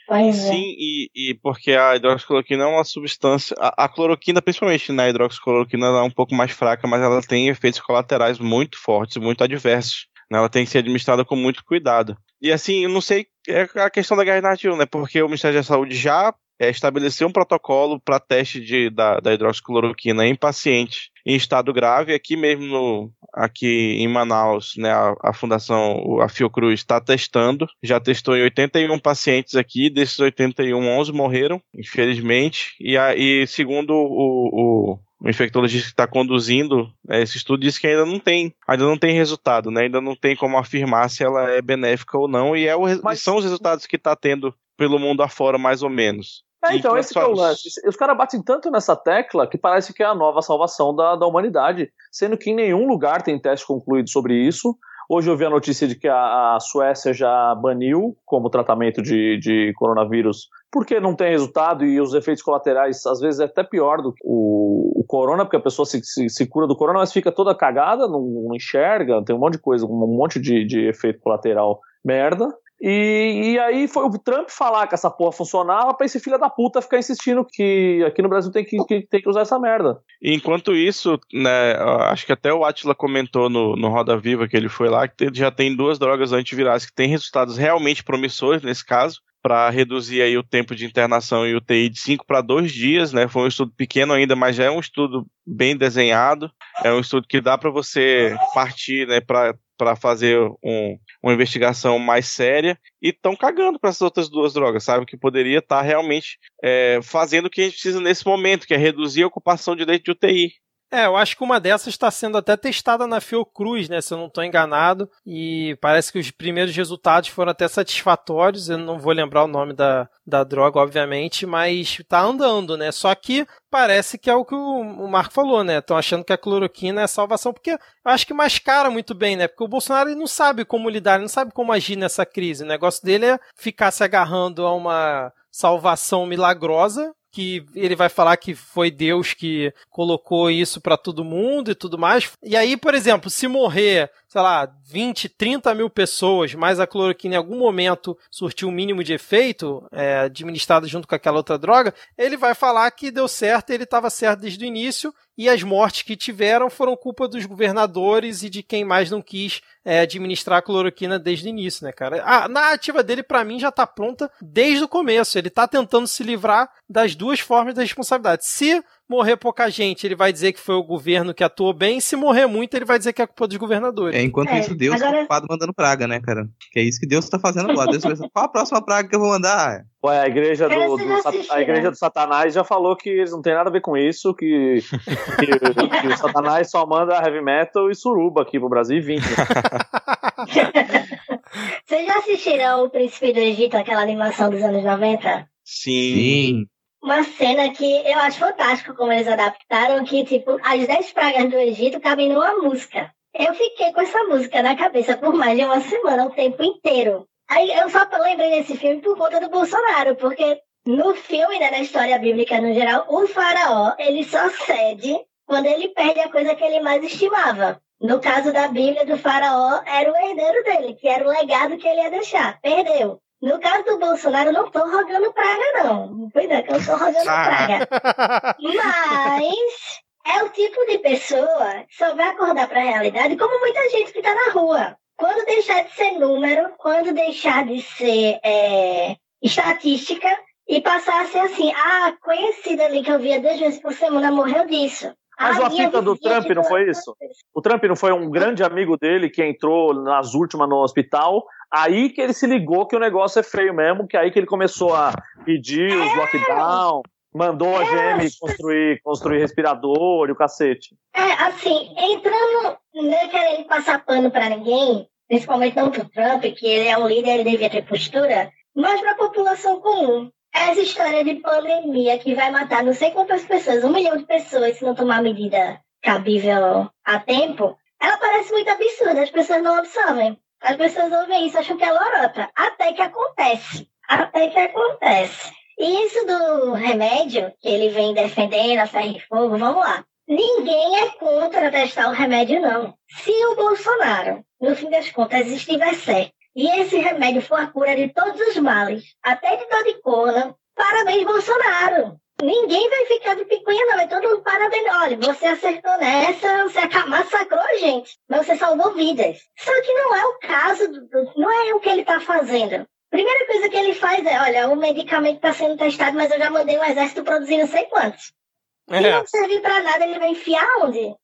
É. Sim, e, e, porque a hidroxicloroquina é uma substância. A, a cloroquina, principalmente na né, hidroxicloroquina, ela é um pouco mais fraca, mas ela tem efeitos colaterais muito fortes, muito adversos. Né? Ela tem que ser administrada com muito cuidado. E assim, eu não sei é a questão da guerra narrativa, né? Porque o Ministério da Saúde já é, estabeleceu um protocolo para teste de, da, da hidroxicloroquina em pacientes em estado grave. Aqui mesmo, no, aqui em Manaus, né, a, a Fundação, a Fiocruz está testando. Já testou em 81 pacientes aqui. Desses 81, 11 morreram, infelizmente. E, a, e segundo o, o o infectologista que está conduzindo né, esse estudo disse que ainda não tem, ainda não tem resultado, né? Ainda não tem como afirmar se ela é benéfica ou não, e, é o, Mas... são os resultados que está tendo pelo mundo afora, mais ou menos. É, então, esse é o lance. Os caras batem tanto nessa tecla que parece que é a nova salvação da, da humanidade, sendo que em nenhum lugar tem teste concluído sobre isso. Hoje eu vi a notícia de que a, a Suécia já baniu como tratamento de, de coronavírus porque não tem resultado e os efeitos colaterais às vezes é até pior do que o, o corona, porque a pessoa se, se, se, cura do corona, mas fica toda cagada, não, não enxerga, tem um monte de coisa, um monte de, de efeito colateral merda. E, e, aí foi o Trump falar que essa porra funcionava pra esse filho da puta ficar insistindo que aqui no Brasil tem que, que tem que usar essa merda. Enquanto isso, né, acho que até o Atila comentou no, no Roda Viva que ele foi lá, que já tem duas drogas antivirais que têm resultados realmente promissores nesse caso para reduzir aí o tempo de internação e UTI de 5 para 2 dias, né? Foi um estudo pequeno ainda, mas já é um estudo bem desenhado. É um estudo que dá para você partir, né, para fazer um, uma investigação mais séria e estão cagando para essas outras duas drogas, sabe? Que poderia estar tá realmente é, fazendo o que a gente precisa nesse momento, que é reduzir a ocupação de leite de UTI. É, eu acho que uma dessas está sendo até testada na Fiocruz, né? Se eu não estou enganado. E parece que os primeiros resultados foram até satisfatórios. Eu não vou lembrar o nome da, da droga, obviamente, mas tá andando, né? Só que parece que é o que o, Marco falou, né? Estão achando que a cloroquina é salvação, porque eu acho que mascara muito bem, né? Porque o Bolsonaro ele não sabe como lidar, ele não sabe como agir nessa crise. O negócio dele é ficar se agarrando a uma salvação milagrosa que ele vai falar que foi Deus que colocou isso para todo mundo e tudo mais. E aí, por exemplo, se morrer, sei lá, 20, 30 mil pessoas, mas a cloroquina em algum momento surtiu o um mínimo de efeito, é, administrada junto com aquela outra droga, ele vai falar que deu certo, ele estava certo desde o início, e as mortes que tiveram foram culpa dos governadores e de quem mais não quis é, administrar a cloroquina desde o início, né, cara? A narrativa dele, para mim, já tá pronta desde o começo. Ele tá tentando se livrar das duas formas da responsabilidade. Se morrer pouca gente, ele vai dizer que foi o governo que atuou bem. Se morrer muito, ele vai dizer que é culpa dos governadores. É, enquanto É, isso, Deus agora- tá ocupado mandando praga, né, cara? Que é isso que Deus tá fazendo agora. Deus pensa, qual a próxima praga que eu vou mandar? Ué, a igreja do, do a igreja né? do Satanás já falou que eles não tem nada a ver com isso, que, que, que o Satanás só manda heavy metal e suruba aqui pro Brasil e 20. Vocês já assistiram O Príncipe do Egito, aquela animação dos anos 90? Sim. Sim. Uma cena que eu acho fantástico como eles adaptaram, que, tipo, as 10 pragas do Egito cabem numa música. Eu fiquei com essa música na cabeça por mais de uma semana, o tempo inteiro. Aí eu só lembrei desse filme por conta do Bolsonaro, porque no filme, né, na história bíblica no geral, o faraó, ele só cede quando ele perde a coisa que ele mais estimava. No caso da Bíblia, do faraó, era o herdeiro dele, que era o legado que ele ia deixar. Perdeu. No caso do Bolsonaro, eu não tô rogando praga, não. Cuidado, que eu não tô rogando praga. Mas é o tipo de pessoa que só vai acordar para a realidade como muita gente que está na rua. Quando deixar de ser número, quando deixar de ser é, estatística e passar a ser assim, ah, conhecida ali que eu via duas vezes por semana morreu disso. Mas Ah, a fita do Trump não foi isso? O Trump não foi um grande amigo dele que entrou nas últimas no hospital. Aí que ele se ligou que o negócio é feio mesmo, que aí que ele começou a pedir os lockdown, mandou a GM construir, construir respirador e o cacete. É, assim, entrando, não querendo passar pano pra ninguém, principalmente não pro Trump, que ele é um líder, ele devia ter postura, mas pra população comum. Essa história de pandemia que vai matar não sei quantas pessoas, um milhão de pessoas, se não tomar medida cabível a tempo, ela parece muito absurda, as pessoas não absorvem. As pessoas ouvem isso, acham que é lorota. Até que acontece. Até que acontece. E isso do remédio, que ele vem defendendo a ferro e fogo, vamos lá. Ninguém é contra testar o remédio, não. Se o Bolsonaro, no fim das contas, estiver certo, e esse remédio for a cura de todos os males, até de dor de corno, parabéns, Bolsonaro. Ninguém vai ficar de picuinha, não. É todo mundo parabéns. Olha, você acertou nessa, você massacrou a gente, mas você salvou vidas. Só que não é o caso, do- do- não é o que ele está fazendo. Primeira coisa que ele faz é, olha, o medicamento está sendo testado, mas eu já mandei um exército produzir não sei quantos. É. não servir pra nada, ele vai enfiar onde?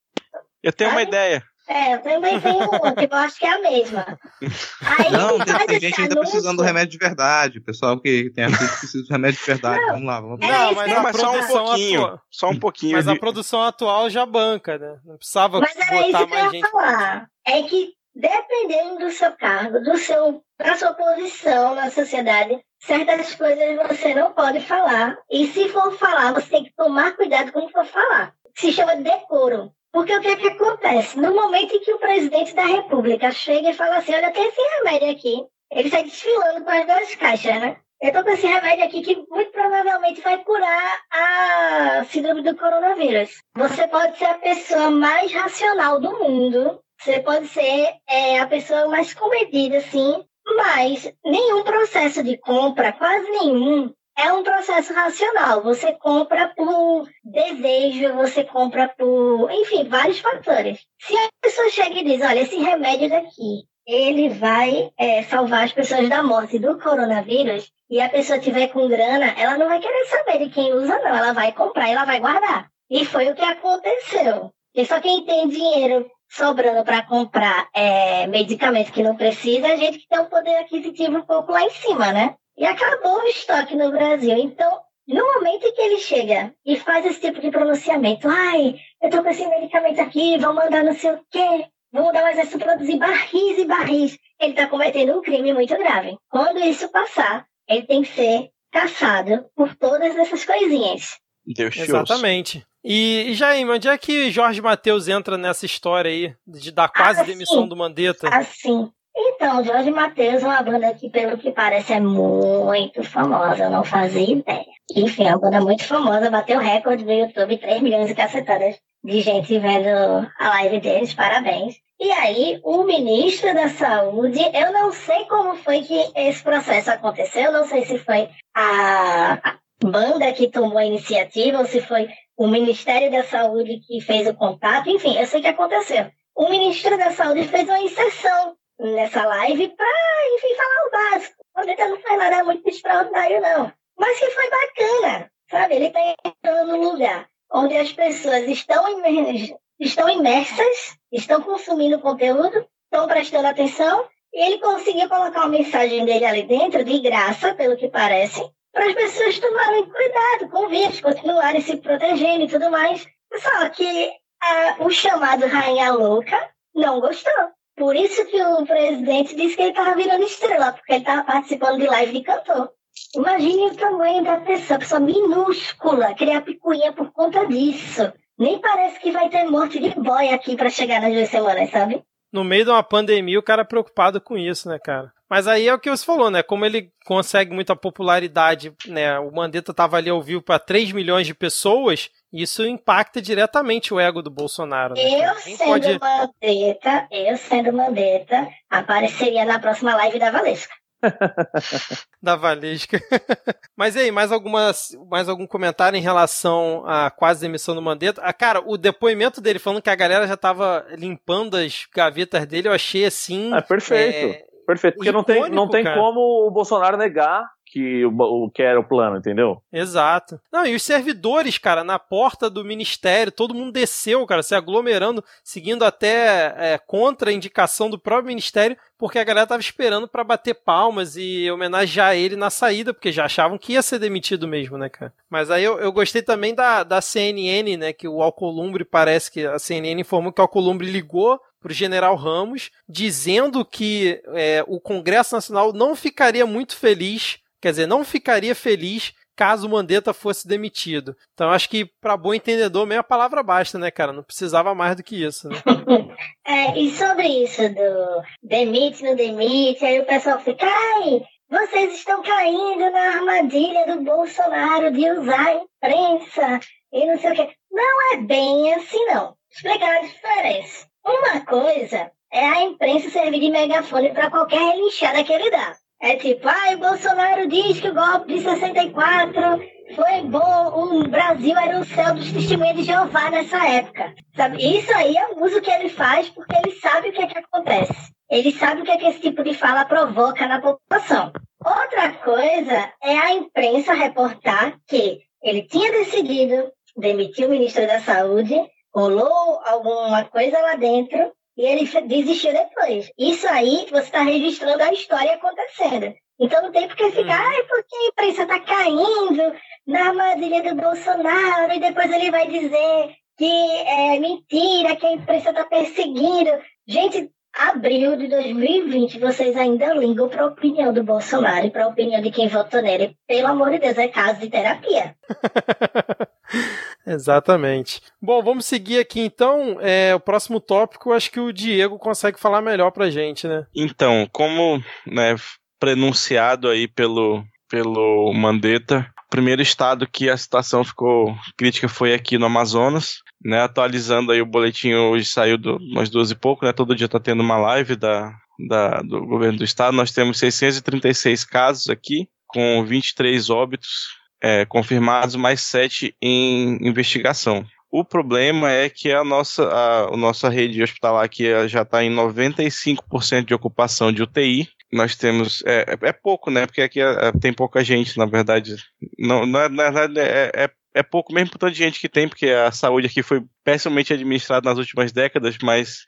Eu tenho uma ideia. É, eu também tenho uma, que eu acho que é a mesma. Aí Não, tem, gente ainda anúncio. precisando do remédio de verdade. O pessoal que tem artista que precisa do remédio de verdade. Não. Vamos lá, vamos É Não, isso mas que a eu mas só um pouquinho. atua- Só um pouquinho. Mas a Ele- produção atual já banca, né? Não precisava Mas era botar isso que eu mais ia gente. falar. É que, dependendo do seu cargo, do seu, da sua posição na sociedade, certas coisas você não pode falar. E se for falar, você tem que tomar cuidado quando for falar. Se chama de decoro. Porque o que é que acontece? No momento em que o presidente da República chega e fala assim: olha, tem esse remédio aqui. Ele sai desfilando com as duas caixas, né? Eu tô com esse remédio aqui que muito provavelmente vai curar a síndrome do coronavírus. Você pode ser a pessoa mais racional do mundo. Você pode ser é, a pessoa mais comedida, assim. Mas nenhum processo de compra, quase nenhum, é um processo racional. Você compra por desejo, você compra por, enfim, vários fatores. Se a pessoa chega e diz, olha, esse remédio daqui, ele vai é, salvar as pessoas da morte do coronavírus, e a pessoa tiver com grana, ela não vai querer saber de quem usa, não. Ela vai comprar ela vai guardar. E foi o que aconteceu. E só quem tem dinheiro sobrando para comprar é, medicamento que não precisa, é gente que tem um poder aquisitivo um pouco lá em cima, né? E acabou o estoque no Brasil. Então, No momento em que ele chega e faz esse tipo de pronunciamento, ai, eu tô com esse medicamento aqui, vão mandar não sei o quê, vão mandar o exército produzir barris e barris, ele tá cometendo um crime muito grave. Quando isso passar, ele tem que ser caçado por todas essas coisinhas. Deus. Exatamente. E, e Jaime, onde é que Jorge Matheus entra nessa história aí de dar quase Ah, demissão do Mandetta? Assim. Então, Jorge Matheus é uma banda que, pelo que parece, é muito famosa. Eu não fazia ideia. Enfim, é uma banda muito famosa. Bateu recorde no YouTube, 3 milhões de cacetadas de gente vendo a live deles. Parabéns. E aí, o ministro da Saúde, eu não sei como foi que esse processo aconteceu. Eu não sei se foi a, a banda que tomou a iniciativa ou se foi o Ministério da Saúde que fez o contato. Enfim, eu sei que aconteceu. O ministro da Saúde fez uma inserção nessa live para, enfim, falar o básico. O Mandetta não faz nada muito extraordinário, não. Mas que foi bacana, sabe? Ele está entrando num lugar onde as pessoas estão, imer- estão imersas, estão consumindo conteúdo, estão prestando atenção, e ele conseguiu colocar uma mensagem dele ali dentro, de graça, pelo que parece, para as pessoas tomarem cuidado com o vírus, continuarem se protegendo e tudo mais. Só que ah, o chamado Rainha Louca não gostou. Por isso que o presidente disse que ele estava virando estrela, porque ele estava participando de live de cantor. Imagine o tamanho da pessoa, pessoa minúscula, criar picuinha por conta disso. Nem parece que vai ter morte de boy aqui para chegar nas duas semanas, sabe? No meio de uma pandemia, o cara é preocupado com isso, né, cara? Mas aí é o que você falou, né? Como ele consegue muita popularidade, né? O Mandetta tava ali ao vivo para 3 milhões de pessoas, isso impacta diretamente o ego do Bolsonaro. Né, Eu? Quem sendo pode... Mandetta, eu sendo Mandetta, apareceria na próxima live da Valesca. da Valesca. Mas e aí, mais, algumas, mais algum comentário em relação à quase demissão do Mandetta? Ah, cara, o depoimento dele falando que a galera já tava limpando as gavetas dele, eu achei assim. É perfeito. é, Perfeito, porque não tem, não icônico, tem cara. como o Bolsonaro negar que o, que era o plano, entendeu? Exato. Não, e os servidores, cara, na porta do ministério, todo mundo desceu, cara, se aglomerando, seguindo até é, contra a indicação do próprio ministério, porque a galera tava esperando pra bater palmas e homenagear ele na saída, porque já achavam que ia ser demitido mesmo, né, cara? Mas aí eu, eu gostei também da, da CNN, né, que o Alcolumbre parece que a CNN informou que o Alcolumbre ligou para o general Ramos, dizendo que é, o Congresso Nacional não ficaria muito feliz, quer dizer, não ficaria feliz caso o Mandetta fosse demitido. Então acho que para bom entendedor meia palavra basta, né, cara? Não precisava mais do que isso, né? É, e sobre isso do demite, não demite, aí o pessoal fica, ai, vocês estão caindo na armadilha do Bolsonaro de usar a imprensa e não sei o quê. Não é bem assim, não. Explicar a diferença. Uma coisa é a imprensa servir de megafone para qualquer relinchada que ele dá. É tipo, ai, o Bolsonaro diz que o golpe de 64 foi bom, o Brasil era o céu dos testemunhos de Jeová nessa época. Sabe? Isso aí é um uso que ele faz porque ele sabe o que é que acontece. Ele sabe o que é que esse tipo de fala provoca na população. Outra coisa é a imprensa reportar que ele tinha decidido demitir o ministro da Saúde, rolou alguma coisa lá dentro e ele desistiu depois. Isso aí você está registrando a história acontecendo. Então não tem por que ficar, ai, porque a imprensa está caindo na armadilha do Bolsonaro e depois ele vai dizer que é mentira, que a imprensa está perseguindo. Gente, abril de 2020, vocês ainda ligam para a opinião do Bolsonaro e para a opinião de quem votou nele. Pelo amor de Deus, é caso de terapia. Exatamente. Bom, vamos seguir aqui então. É, o próximo tópico, acho que o Diego consegue falar melhor pra gente, né? Então, como né, prenunciado aí pelo, pelo Mandetta, o primeiro estado que a situação ficou crítica foi aqui no Amazonas. Né, atualizando aí o boletim hoje saiu do, umas duas e pouco, né? Todo dia tá tendo uma live da, da, do governo do estado. Nós temos 636 casos aqui, com 23 óbitos é, confirmados, mais 7 em investigação. O problema é que a nossa, a, a nossa rede hospitalar aqui já está em 95% de ocupação de UTI. Nós temos. É, é- é pouco, né? Porque aqui é, tem pouca gente, na verdade. Não, na, na verdade, é, é, é pouco mesmo por tanta gente que tem, porque a saúde aqui foi pessimamente administrada nas últimas décadas, mas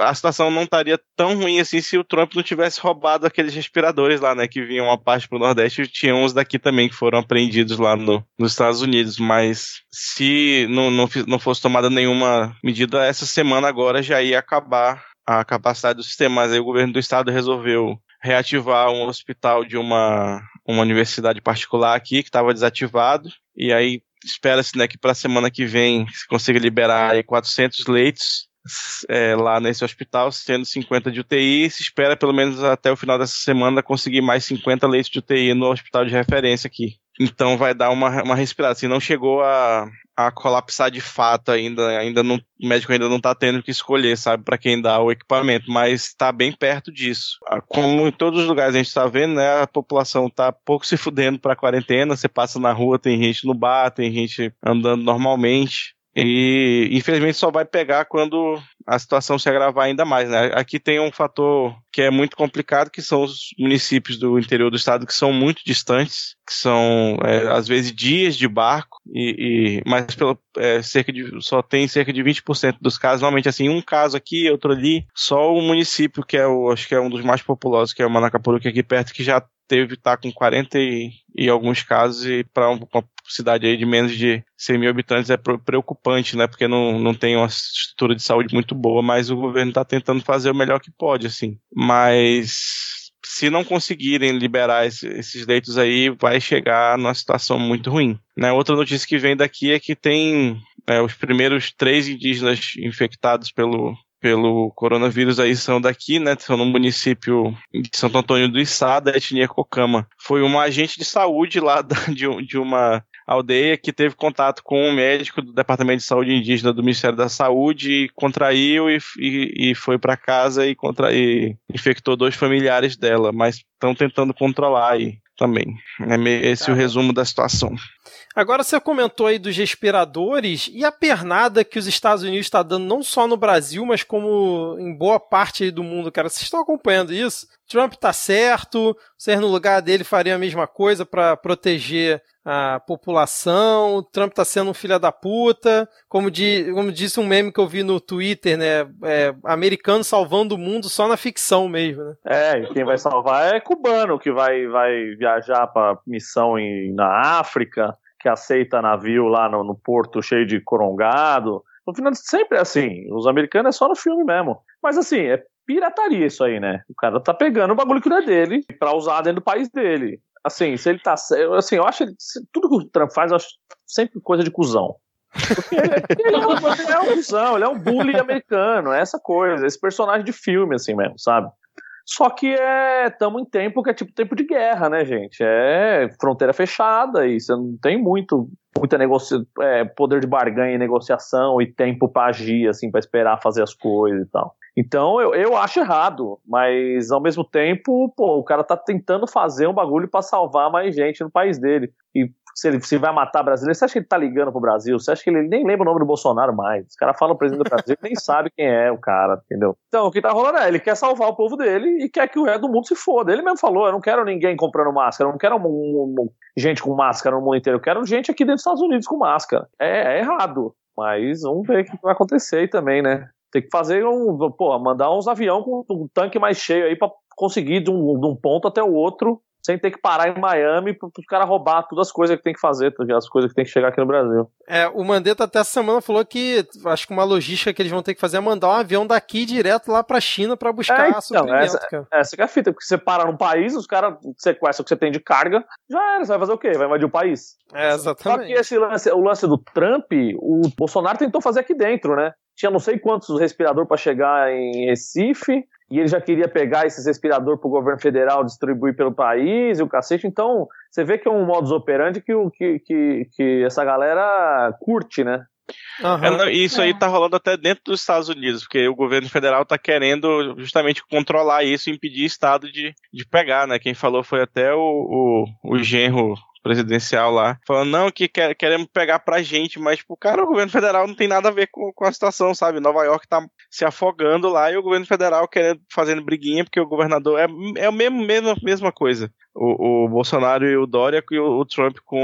a situação não estaria tão ruim assim se o Trump não tivesse roubado aqueles respiradores lá, né, que vinham uma parte pro Nordeste e tinha uns daqui também que foram apreendidos lá no, nos Estados Unidos, mas se não, não, não fosse tomada nenhuma medida essa semana agora já ia acabar a capacidade do sistema, mas aí o governo do estado resolveu reativar um hospital de uma, uma universidade particular aqui que estava desativado. E aí espera-se né, que para a semana que vem se consiga liberar aí 400 leitos é, lá nesse hospital, sendo 50 de UTI, se espera pelo menos até o final dessa semana conseguir mais 50 leitos de UTI no hospital de referência aqui. Então vai dar uma, uma respirada. Assim, não chegou a, a colapsar de fato ainda, ainda não, o médico ainda não está tendo que escolher, sabe, para quem dá o equipamento, mas está bem perto disso. Ah, como em todos os lugares a gente está vendo, né, a população está pouco se fudendo para a quarentena, você passa na rua, tem gente no bar, tem gente andando normalmente. E infelizmente só vai pegar quando a situação se agravar ainda mais. Né? Aqui tem um fator que é muito complicado, que são os municípios do interior do estado que são muito distantes, que são é, às vezes dias de barco, e, e mas pelo, é, cerca de, só tem cerca de 20% dos casos. Normalmente assim, um caso aqui, outro ali. Só o município que é o, acho que é um dos mais populosos, que é o Manacapuru, que é aqui perto, que já teve tá com 40 e, e alguns casos e para uma cidade aí de menos de 100 mil habitantes é preocupante, né? Porque não, não tem uma estrutura de saúde muito boa, mas o governo está tentando fazer o melhor que pode, assim. Mas se não conseguirem liberar esses leitos aí, vai chegar numa situação muito ruim. Né? Outra notícia que vem daqui é que tem é, os primeiros três indígenas infectados pelo, pelo coronavírus aí são daqui, né? São no município de Santo Antônio do Içá, da etnia Cocama. Foi uma agente de saúde lá de, de uma aldeia que teve contato com um médico do Departamento de Saúde Indígena do Ministério da Saúde, contraiu e, e, e foi para casa e, contra, e infectou dois familiares dela, mas estão tentando controlar aí também. É esse é o resumo da situação. Agora você comentou aí dos respiradores e a pernada que os Estados Unidos está dando não só no Brasil, mas como em boa parte do mundo, cara. Vocês estão acompanhando isso? Trump tá certo, você no lugar dele faria a mesma coisa para proteger a população, o Trump tá sendo um filho da puta, como, como disse um meme que eu vi no Twitter, né, é, americano salvando o mundo só na ficção mesmo, né? É, e quem vai salvar é cubano, que vai, vai viajar pra missão em, na África, que aceita navio lá no, no porto cheio de corongado, no final sempre é assim, os americanos é só no filme mesmo, mas assim, é pirataria isso aí, né? O cara tá pegando o bagulho que não é dele pra usar dentro do país dele assim, se ele tá. Assim, eu acho ele, tudo que o Trump faz, eu acho sempre coisa de cuzão. Ele, ele, é um, ele é um cuzão, ele é um bully americano, é essa coisa, esse personagem de filme, assim mesmo, sabe? Só que é, estamos em tempo que é tipo tempo de guerra, né, gente? É fronteira fechada e você não tem muito muita negocia é, poder de barganha e negociação e tempo para agir, assim, para esperar fazer as coisas e tal. Então eu, eu acho errado, mas ao mesmo tempo, pô, o cara tá tentando fazer um bagulho para salvar mais gente no país dele. E se ele se vai matar brasileiro, você acha que ele tá ligando pro Brasil? Você acha que ele nem lembra o nome do Bolsonaro mais? Os caras falam presidente do Brasil nem sabe quem é o cara, entendeu? Então, o que tá rolando é, ele quer salvar o povo dele e quer que o resto do mundo se foda. Ele mesmo falou, eu não quero ninguém comprando máscara, eu não quero um, um, um, gente com máscara no mundo inteiro, eu quero gente aqui dentro dos Estados Unidos com máscara. É, é errado. Mas vamos ver o que vai acontecer aí também, né? Tem que fazer um. Pô, mandar uns avião com um tanque mais cheio aí pra conseguir de um, de um ponto até o outro sem ter que parar em Miami para os caras roubar todas as coisas que tem que fazer, as coisas que tem que chegar aqui no Brasil. É, o Mandetta até essa semana falou que acho que uma logística que eles vão ter que fazer é mandar um avião daqui direto lá para a China para buscar é, então, suprimento, essa, cara. Essa que é a fita, porque você para num país, os caras sequestram o que você tem de carga, já era, você vai fazer o quê? Vai invadir o país. É, exatamente. Só que esse lance, o lance do Trump, o Bolsonaro tentou fazer aqui dentro, né? Tinha não sei quantos respiradores para chegar em Recife, e ele já queria pegar esses respiradores para o governo federal distribuir pelo país e o cacete. Então, você vê que é um modus operandi que, que, que, que essa galera curte, né? Uhum. É, não, isso aí tá rolando até dentro dos Estados Unidos, porque o governo federal tá querendo justamente controlar isso e impedir o Estado de, de pegar, né? Quem falou foi até o, o, o genro presidencial lá, falando, não, que quer, queremos pegar pra gente, mas, tipo, cara, o governo federal não tem nada a ver com, com a situação, sabe? Nova York tá se afogando lá e o governo federal querendo, fazendo briguinha, porque o governador é, é a mesma, mesma, mesma coisa. O, o Bolsonaro e o Dória e o, o Trump com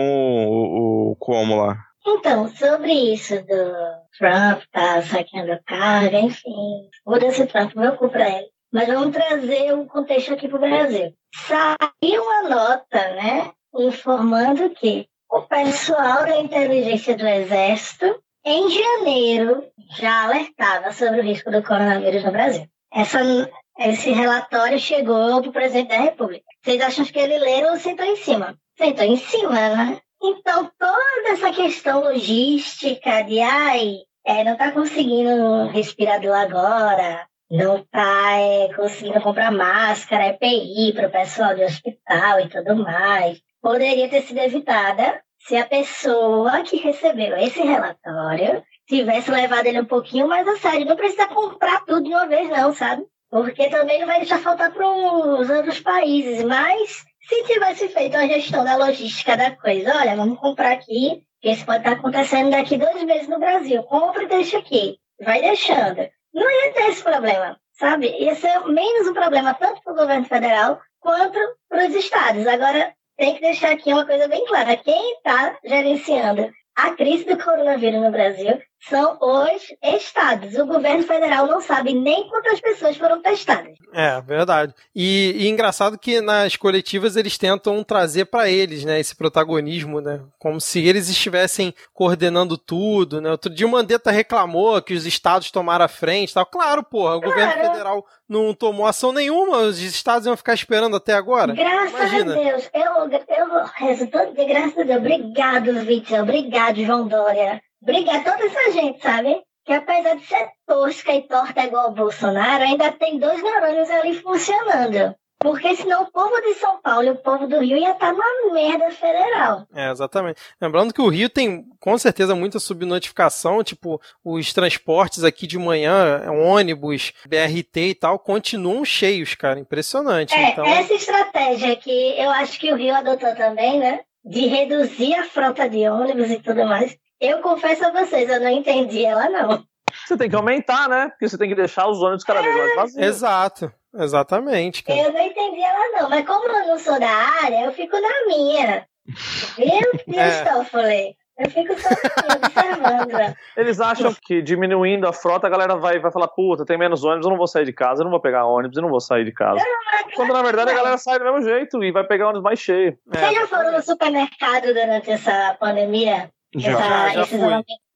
o, o Como lá. Então, sobre isso do Trump tá saqueando carga, enfim, muda-se Trump, meu cu pra ele. Mas vamos trazer o contexto aqui pro Brasil. Saiu uma nota, né, informando que o pessoal da inteligência do Exército, em janeiro, já alertava sobre o risco do coronavírus no Brasil. Essa, esse relatório chegou para o presidente da República. Vocês acham que ele leu ou sentou em cima? Sentou em cima, né? Então, toda essa questão logística de, ai, é, não está conseguindo um respirador agora, não está é, conseguindo comprar máscara, EPI para o pessoal de hospital e tudo mais, poderia ter sido evitada se a pessoa que recebeu esse relatório tivesse levado ele um pouquinho mais a sério. Não precisa comprar tudo de uma vez, não, sabe? Porque também não vai deixar faltar para os outros países, mas se tivesse feito a gestão da logística da coisa, olha, vamos comprar aqui, que isso pode estar acontecendo daqui dois meses no Brasil. Compra e deixa aqui. Vai deixando. Não ia ter esse problema, sabe? Ia ser menos um problema tanto para o governo federal quanto para os estados. Agora, tem que deixar aqui uma coisa bem clara. Quem está gerenciando a crise do coronavírus no Brasil são os estados. O governo federal não sabe nem quantas pessoas foram testadas. É, verdade. E, e engraçado que nas coletivas eles tentam trazer para eles, né, esse protagonismo, né, como se eles estivessem coordenando tudo, né. Outro dia o Mandetta reclamou que os estados tomaram a frente, tal. Claro, porra, o claro. governo federal não tomou ação nenhuma, os estados iam ficar esperando até agora. Graças Imagina. a Deus. Eu, eu todo dia, graças a Deus. Obrigado, Vitor. Obrigado, João Dória. Obrigado a toda essa gente, sabe? Que apesar de ser tosca e torta igual o Bolsonaro, ainda tem dois neurônios ali funcionando. Porque senão o povo de São Paulo e o povo do Rio ia estar tá numa merda federal. É, exatamente. Lembrando que o Rio tem com certeza muita subnotificação, tipo, os transportes aqui de manhã, ônibus, BRT e tal, continuam cheios, cara. Impressionante. É, então... essa estratégia que eu acho que o Rio adotou também, né? De reduzir a frota de ônibus e tudo mais, eu confesso a vocês, eu não entendi ela, não. Você tem que aumentar, né? Porque você tem que deixar os ônibus cada vez mais vazios. Exato, exatamente. Cara. Eu não entendi ela, não. Mas como eu não sou da área, eu fico na minha. Viu, é. Toffoli? Eu fico só observando. Eles acham que diminuindo a frota, a galera vai, vai falar, puta, tem menos ônibus, eu não vou sair de casa, eu não vou pegar ônibus, eu não vou sair de casa. Quando na verdade a galera sai do mesmo jeito e vai pegar ônibus mais cheio. Vocês é. já foram no supermercado durante essa pandemia? Já, essa, já fui.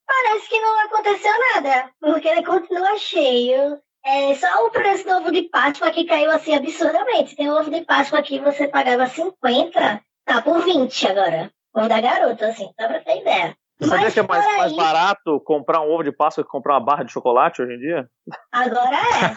Parece que não aconteceu nada, porque ele continua cheio. É só o preço do ovo de Páscoa que caiu assim absurdamente. Tem um ovo de Páscoa aqui você pagava 50, tá por 20 agora. Ovo da garota, assim, só pra ter ideia. Você sabia que é mais, aí... mais barato comprar um ovo de Páscoa que comprar uma barra de chocolate hoje em dia? Agora é.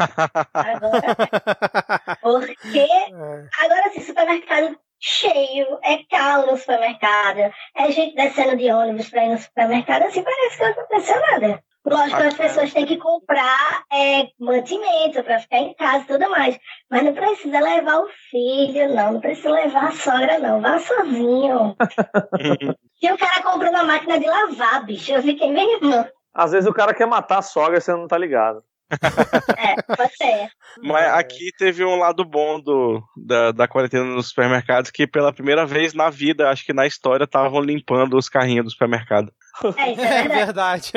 Agora é. Porque é. agora sim, supermercado cheio, é calo no supermercado, é gente descendo de ônibus para ir no supermercado, assim parece que não aconteceu nada. Lógico que as pessoas têm que comprar é, mantimento para ficar em casa e tudo mais. Mas não precisa levar o filho, não. Não precisa levar a sogra, não. Vá sozinho. e o cara comprou uma máquina de lavar, bicho. Eu fiquei mesmo. Às vezes o cara quer matar a sogra e você não tá ligado. É, pode ser. Mas aqui teve um lado bom do, da, da quarentena nos supermercados que pela primeira vez na vida, acho que na história, estavam limpando os carrinhos do supermercado. É, isso é, é verdade.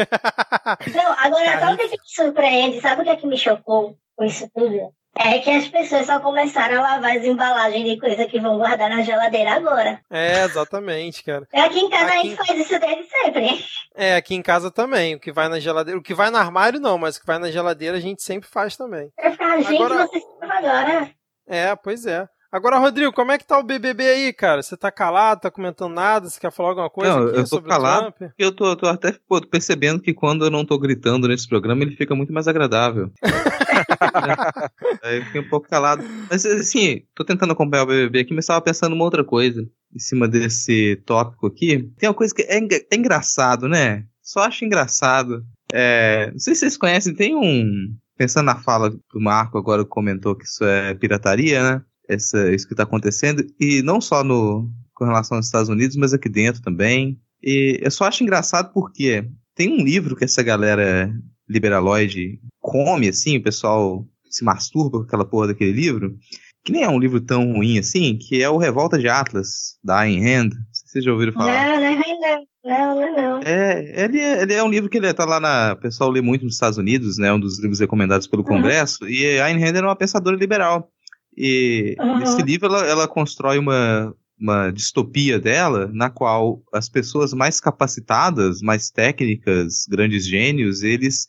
Não, agora, sabe o que, que me surpreende? Sabe o que, é que me chocou com isso tudo? É que as pessoas só começaram a lavar as embalagens de coisa que vão guardar na geladeira agora. É, exatamente, cara. Aqui em casa aqui... a gente faz isso desde sempre. É, aqui em casa também. O que vai na geladeira. O que vai no armário não, mas o que vai na geladeira a gente sempre faz também. Eu falo, gente, agora... vocês agora. É, pois é. Agora, Rodrigo, como é que tá o BBB aí, cara? Você tá calado, tá comentando nada? Você quer falar alguma coisa não, aqui eu tô sobre calado? Eu tô, tô até pô, percebendo que quando eu não tô gritando nesse programa, ele fica muito mais agradável. aí eu fiquei um pouco calado. Mas, assim, tô tentando acompanhar o BBB aqui, mas tava pensando uma outra coisa em cima desse tópico aqui. Tem uma coisa que é, é engraçado, né? Só acho engraçado. É, não sei se vocês conhecem, tem um... Pensando na fala do Marco agora que comentou que isso é pirataria, né? Essa, isso que está acontecendo, e não só no, com relação aos Estados Unidos, mas aqui dentro também. E eu só acho engraçado porque tem um livro que essa galera liberaloide come, assim, o pessoal se masturba com aquela porra daquele livro, que nem é um livro tão ruim assim, que é o Revolta de Atlas, da Ayn Rand. Vocês já ouviram falar? Não, não é não. Não, não, não. É, ele é, ele é um livro que ele tá lá na. O pessoal lê muito nos Estados Unidos, né? Um dos livros recomendados pelo Congresso. E a Ayn Rand era uma pensadora liberal. E Uhum. nesse livro ela, ela constrói uma, uma distopia dela, na qual as pessoas mais capacitadas, mais técnicas, grandes gênios, eles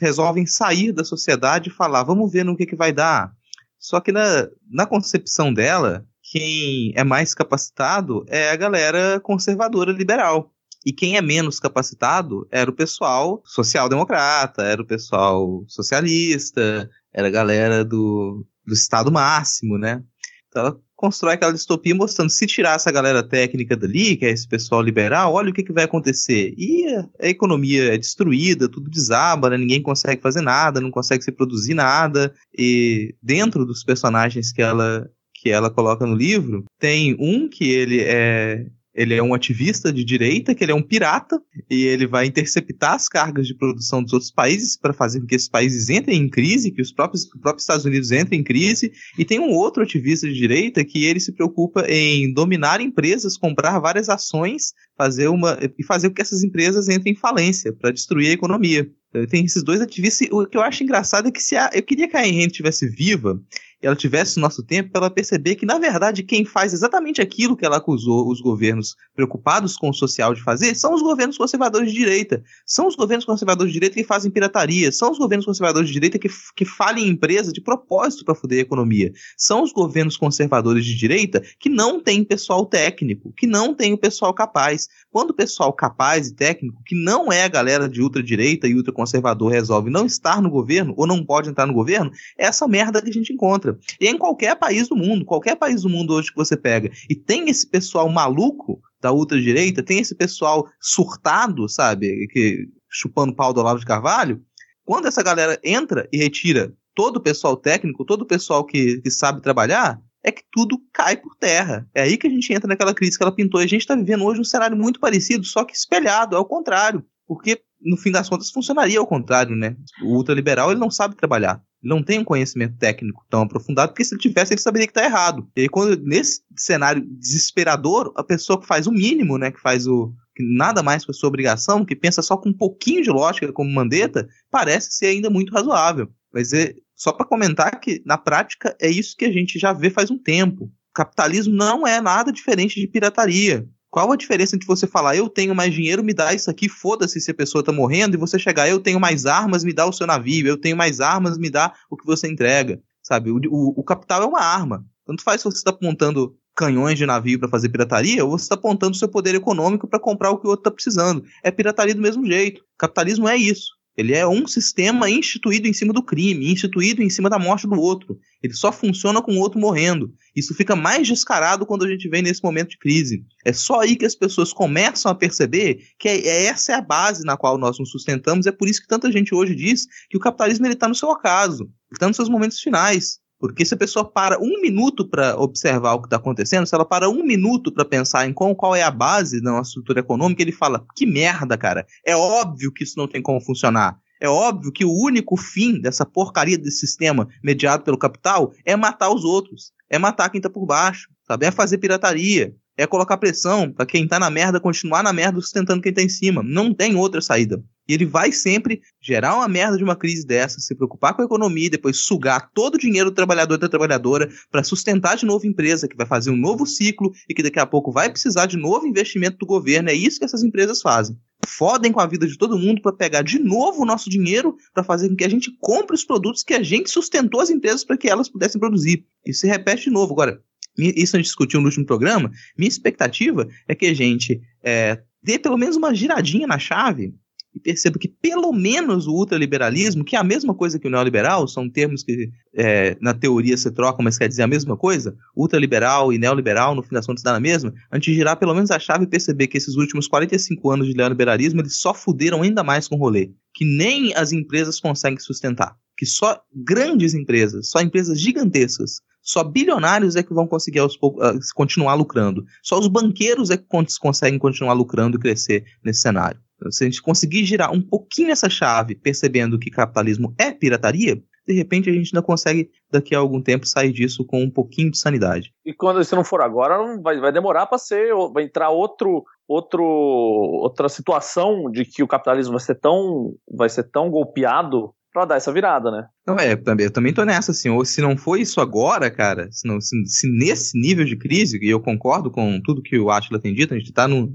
resolvem sair da sociedade e falar: vamos ver no que, que vai dar. Só que na, na concepção dela, quem é mais capacitado é a galera conservadora liberal. E quem é menos capacitado era o pessoal social-democrata, era o pessoal socialista, era a galera do, do Estado máximo, né? Então ela constrói aquela distopia mostrando se tirar essa galera técnica dali, que é esse pessoal liberal, olha o que, que vai acontecer. E a, economia é destruída, tudo desaba, né? ninguém consegue fazer nada, não consegue se produzir nada. E dentro dos personagens que ela que ela coloca no livro, tem um que ele é ele é um ativista de direita, que ele é um pirata, e ele vai interceptar as cargas de produção dos outros países para fazer com que esses países entrem em crise, que os próprios, que os próprios Estados Unidos entrem em crise. E tem um outro ativista de direita que ele se preocupa em dominar empresas, comprar várias ações, fazer uma e fazer com que essas empresas entrem em falência para destruir a economia. Então, Tem esses dois ativistas. O que eu acho engraçado é que se a, eu queria que a Ayn Rand estivesse viva ela tivesse nosso tempo, para ela perceber que, na verdade, quem faz exatamente aquilo que ela acusou os governos preocupados com o social de fazer são os governos conservadores de direita. São os governos conservadores de direita que fazem pirataria. São os governos conservadores de direita que, que falem empresa de propósito para foder a economia. São os governos conservadores de direita que não têm pessoal técnico, que não têm o pessoal capaz. Quando o pessoal capaz e técnico, que não é a galera de ultradireita e ultraconservador, resolve não estar no governo ou não pode entrar no governo, é essa merda que a gente encontra. E em qualquer país do mundo, qualquer país do mundo hoje que você pega, e tem esse pessoal maluco da ultradireita, tem esse pessoal surtado, sabe, que chupando pau do Olavo de Carvalho, quando essa galera entra e retira todo o pessoal técnico, todo o pessoal que, que sabe trabalhar, é que tudo cai por terra. É aí que a gente entra naquela crise que ela pintou. E a gente está vivendo hoje um cenário muito parecido, só que espelhado, ao contrário. Porque, no fim das contas, funcionaria ao contrário, né? O ultraliberal, ele não sabe trabalhar. Ele não tem um conhecimento técnico tão aprofundado, porque se ele tivesse, ele saberia que está errado. E quando, nesse cenário desesperador, a pessoa que faz o mínimo, né? Que faz o, que nada mais a sua obrigação, que pensa só com um pouquinho de lógica, como Mandetta, parece ser ainda muito razoável. Mas é só para comentar que, na prática, é isso que a gente já vê faz um tempo. O capitalismo não é nada diferente de pirataria. Qual a diferença entre você falar, eu tenho mais dinheiro, me dá isso aqui, foda-se se a pessoa tá morrendo, e você chegar, eu tenho mais armas, me dá o seu navio, eu tenho mais armas, me dá o que você entrega. Sabe? O, o, o capital é uma arma. Tanto faz se você está apontando canhões de navio para fazer pirataria, ou você está apontando seu poder econômico para comprar o que o outro está precisando. É pirataria do mesmo jeito. Capitalismo é isso. Ele é um sistema instituído em cima do crime, instituído em cima da morte do outro. Ele só funciona com o outro morrendo. Isso fica mais descarado quando a gente vem nesse momento de crise. É só aí que as pessoas começam a perceber que é, é, essa é a base na qual nós nos sustentamos. É por isso que tanta gente hoje diz que o capitalismo está no seu acaso, está nos seus momentos finais. Porque se a pessoa para um minuto para observar o que está acontecendo, se ela para um minuto para pensar em qual, qual é a base da nossa estrutura econômica, ele fala: que merda, cara. É óbvio que isso não tem como funcionar. É óbvio que o único fim dessa porcaria desse sistema mediado pelo capital é matar os outros. É matar quem está por baixo, sabe? É fazer pirataria. É colocar pressão para quem tá na merda continuar na merda sustentando quem tá em cima. Não tem outra saída. Ele vai sempre gerar uma merda de uma crise dessa, se preocupar com a economia, depois sugar todo o dinheiro do trabalhador e da trabalhadora para sustentar de novo a empresa, que vai fazer um novo ciclo e que daqui a pouco vai precisar de novo investimento do governo. É isso que essas empresas fazem. Fodem com a vida de todo mundo para pegar de novo o nosso dinheiro para fazer com que a gente compre os produtos que a gente sustentou as empresas para que elas pudessem produzir. Isso se repete de novo. Agora, isso a gente discutiu no último programa. Minha expectativa é que a gente é, dê pelo menos uma giradinha na chave e perceba que pelo menos o ultraliberalismo, que é a mesma coisa que o neoliberal, são termos que é, na teoria se trocam, mas quer dizer a mesma coisa, ultraliberal e neoliberal, no fim das contas dá na mesma, antes de girar pelo menos a chave e perceber que esses últimos 45 anos de neoliberalismo, eles só fuderam ainda mais com o rolê, que nem as empresas conseguem sustentar, que só grandes empresas, só empresas gigantescas, só bilionários é que vão conseguir poucos, uh, continuar lucrando. Só os banqueiros é que conseguem continuar lucrando e crescer nesse cenário. Se a gente conseguir girar um pouquinho essa chave, percebendo que capitalismo é pirataria, de repente a gente ainda consegue, daqui a algum tempo, sair disso com um pouquinho de sanidade. E quando se não for agora, não vai, vai demorar para ser, vai entrar outro, outro, outra situação de que o capitalismo vai ser tão, vai ser tão golpeado para dar essa virada, né? Não, é, também, eu também tô nessa, assim, ou se não foi isso agora, cara, se, não, se, se nesse nível de crise, e eu concordo com tudo que o Atila tem dito, a gente tá no,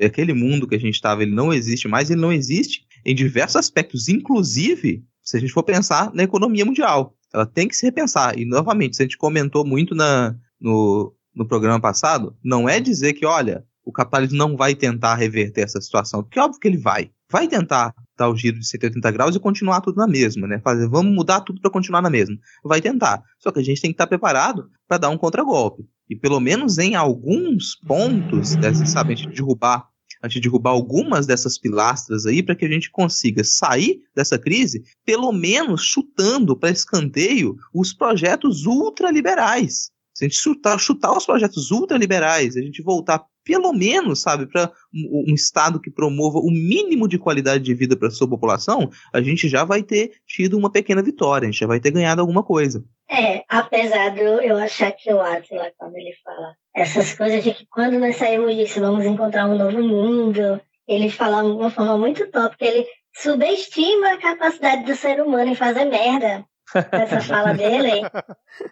aquele mundo que a gente estava, ele não existe mais, ele não existe em diversos aspectos, inclusive, se a gente for pensar na economia mundial, ela tem que se repensar, e novamente, se a gente comentou muito na, no, no programa passado, não é dizer que, olha, o capitalismo não vai tentar reverter essa situação, porque óbvio que ele vai, vai tentar dar o giro de 180 graus e continuar tudo na mesma, né? Fazer, vamos mudar tudo para continuar na mesma. Vai tentar. Só que a gente tem que estar preparado para dar um contragolpe. E pelo menos em alguns pontos, sabe, a gente derrubar, a gente derrubar algumas dessas pilastras aí para que a gente consiga sair dessa crise, pelo menos chutando para escanteio os projetos ultraliberais. Se a gente chutar, chutar os projetos ultraliberais, a gente voltar pelo menos, sabe, para um, Estado que promova o mínimo de qualidade de vida para sua população, a gente já vai ter tido uma pequena vitória, a gente já vai ter ganhado alguma coisa. É, apesar de eu achar que o Atila, quando ele fala essas coisas de que quando nós saímos disso vamos encontrar um novo mundo, ele fala de uma forma muito top, que ele subestima a capacidade do ser humano em fazer merda essa fala dele.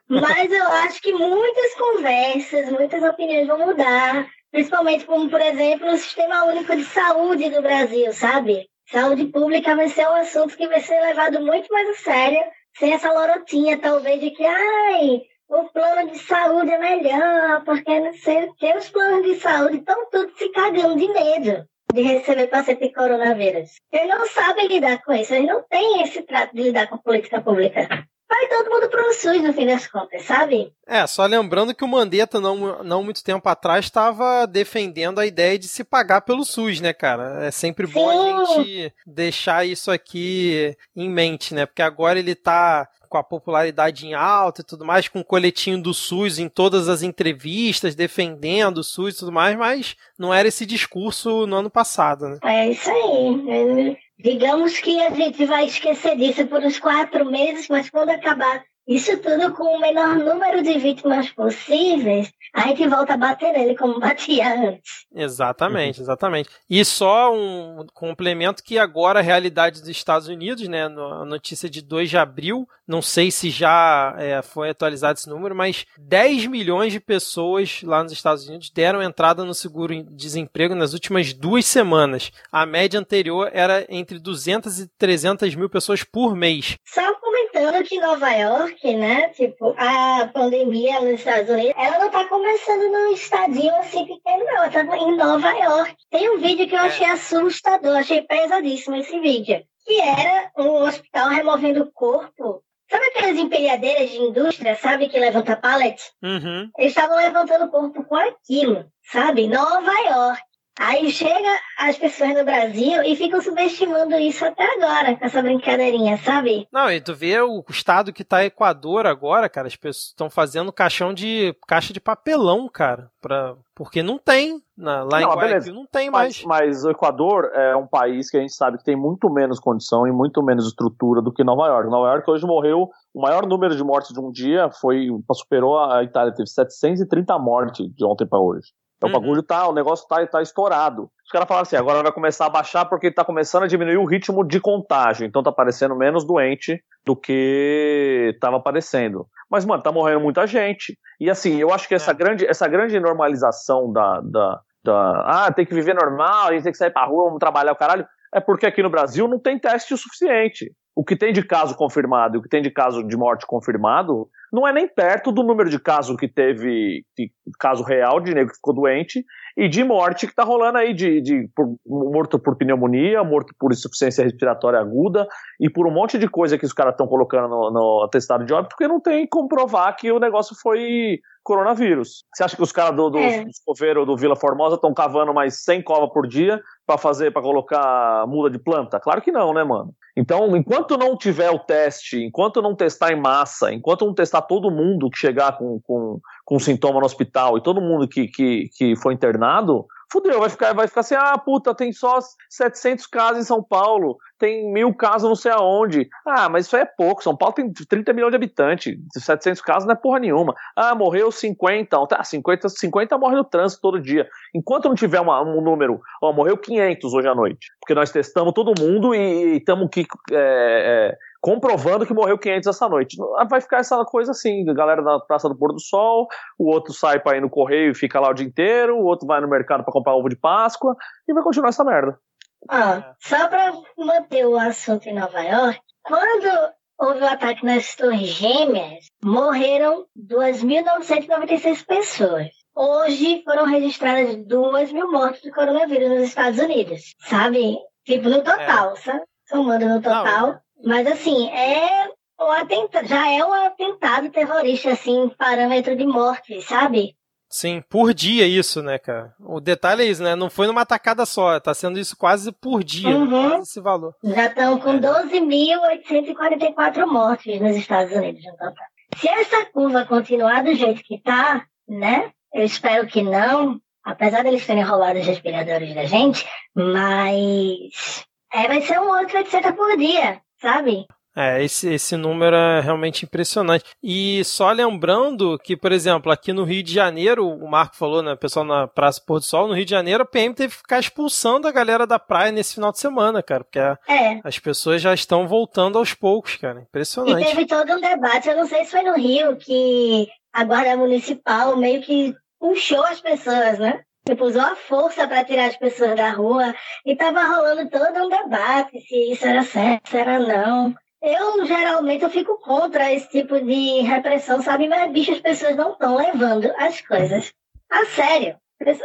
Mas eu acho que muitas conversas, muitas opiniões vão mudar. Principalmente como, por exemplo, o Sistema Único de Saúde do Brasil, sabe? Saúde pública vai ser um assunto que vai ser levado muito mais a sério, sem essa lorotinha, talvez, de que, ai, o plano de saúde é melhor, porque não sei o que, os planos de saúde estão todos se cagando de medo de receber paciente coronavírus. Eles não sabem lidar com isso, eles não têm esse trato de lidar com política pública vai todo mundo pro SUS no fim das contas, sabe? É, só lembrando que o Mandetta, não, não muito tempo atrás, estava defendendo a ideia de se pagar pelo SUS, né, cara? É sempre Sim. bom a gente deixar isso aqui em mente, né? Porque agora ele tá com a popularidade em alta e tudo mais, com o coletinho do SUS em todas as entrevistas, defendendo o SUS e tudo mais, mas não era esse discurso no ano passado, né? É isso aí. Digamos que a gente vai esquecer disso por uns quatro meses, mas quando acabar isso tudo com o menor número de vítimas possíveis, a gente volta a bater nele como batia antes. Exatamente, exatamente. E só um complemento que agora a realidade dos Estados Unidos, né, a notícia de 2 de abril, não sei se já é, foi atualizado esse número, mas 10 milhões de pessoas lá nos Estados Unidos deram entrada no seguro-desemprego nas últimas duas semanas. A média anterior era entre 200 e 300 mil pessoas por mês. Só comentando que Nova York, né? Tipo, a pandemia nos Estados Unidos, ela não tá começando num estadinho assim pequeno, não. Ela tá em Nova York. Tem um vídeo que eu achei assustador, achei pesadíssimo esse vídeo. Que era um hospital removendo o corpo Sabe aquelas empilhadeiras de indústria, sabe, que levanta pallet? Uhum. Eles estavam levantando o corpo com aquilo, sabe? Nova York. Aí chega as pessoas no Brasil e ficam subestimando isso até agora, com essa brincadeirinha, sabe? Não, e tu vê o estado que tá Equador agora, cara, as pessoas estão fazendo caixão de caixa de papelão, cara, pra, porque não tem na, lá não, em Guayaquil, não tem mais. Mas, mas o Equador é um país que a gente sabe que tem muito menos condição e muito menos estrutura do que Nova York. Nova York hoje morreu, o maior número de mortes de um dia foi, superou a Itália, teve 730 mortes de ontem para hoje. Então uhum. o bagulho tá, o negócio tá, tá estourado. Os caras falaram assim, agora vai começar a baixar porque tá começando a diminuir o ritmo de contágio. Então tá aparecendo menos doente do que tava aparecendo. Mas, mano, tá morrendo muita gente. E assim, eu acho que essa, é. grande, essa grande normalização da, da, da. Ah, tem que viver normal, a gente tem que sair pra rua, vamos trabalhar o caralho. É porque aqui no Brasil não tem teste o suficiente. O que tem de caso confirmado e o que tem de caso de morte confirmado não é nem perto do número de casos que teve, de caso real de nego que ficou doente e de morte que está rolando aí, de, de por, morto por pneumonia, morto por insuficiência respiratória aguda e por um monte de coisa que os caras estão colocando no, no atestado de óbito, porque não tem como provar que o negócio foi coronavírus. Você acha que os caras do, do, é. do do Vila Formosa estão cavando mais 100 covas por dia para fazer, para colocar muda de planta? Claro que não, né, mano? Então, enquanto não tiver o teste, enquanto não testar em massa, enquanto não testar todo mundo que chegar com, com, com sintoma no hospital e todo mundo que, que, que foi internado, fudeu, vai ficar, vai ficar assim, ah, puta, tem só 700 casos em São Paulo, tem mil casos não sei aonde. Ah, mas isso aí é pouco, São Paulo tem 30 milhões de habitantes, 700 casos não é porra nenhuma. Ah, morreu 50, tá, 50, 50 morre no trânsito todo dia. Enquanto não tiver uma, um número, ó, morreu 500 hoje à noite, porque nós testamos todo mundo e estamos que... É, é, comprovando que morreu 500 essa noite. Vai ficar essa coisa assim, a galera na Praça do Pôr do Sol, o outro sai para ir no correio e fica lá o dia inteiro, o outro vai no mercado para comprar ovo de Páscoa, e vai continuar essa merda. Ah, só para manter o assunto em Nova York, quando houve o ataque nas Torres Gêmeas, morreram 2.996 pessoas. Hoje foram registradas 2 mil mortes do coronavírus nos Estados Unidos, sabe? Tipo, no total, é. sabe? Somando no total. Não. Mas assim, é um atentado, já é um atentado terrorista, assim, parâmetro de morte, sabe? Sim, por dia isso, né, cara? O detalhe é isso, né? Não foi numa tacada só, tá sendo isso quase por dia, uhum. quase esse valor. Já estão com 12.844 é. mortes nos Estados Unidos no total. Se essa curva continuar do jeito que tá, né? Eu espero que não, apesar deles terem roubado os respiradores da gente, mas é, vai ser um outro 800 por dia sabe? É, esse, esse número é realmente impressionante. E só lembrando que, por exemplo, aqui no Rio de Janeiro, o Marco falou, né, pessoal na Praça Pôr do Sol, no Rio de Janeiro, a PM teve que ficar expulsando a galera da praia nesse final de semana, cara, porque é. as pessoas já estão voltando aos poucos, cara. Impressionante. E teve todo um debate, eu não sei se foi no Rio, que a Guarda Municipal meio que puxou as pessoas, né? Tipo, usou a força para tirar as pessoas da rua e tava rolando todo um debate se isso era certo, se era não. Eu, geralmente, eu fico contra esse tipo de repressão, sabe? Mas, bicho, as pessoas não estão levando as coisas a sério.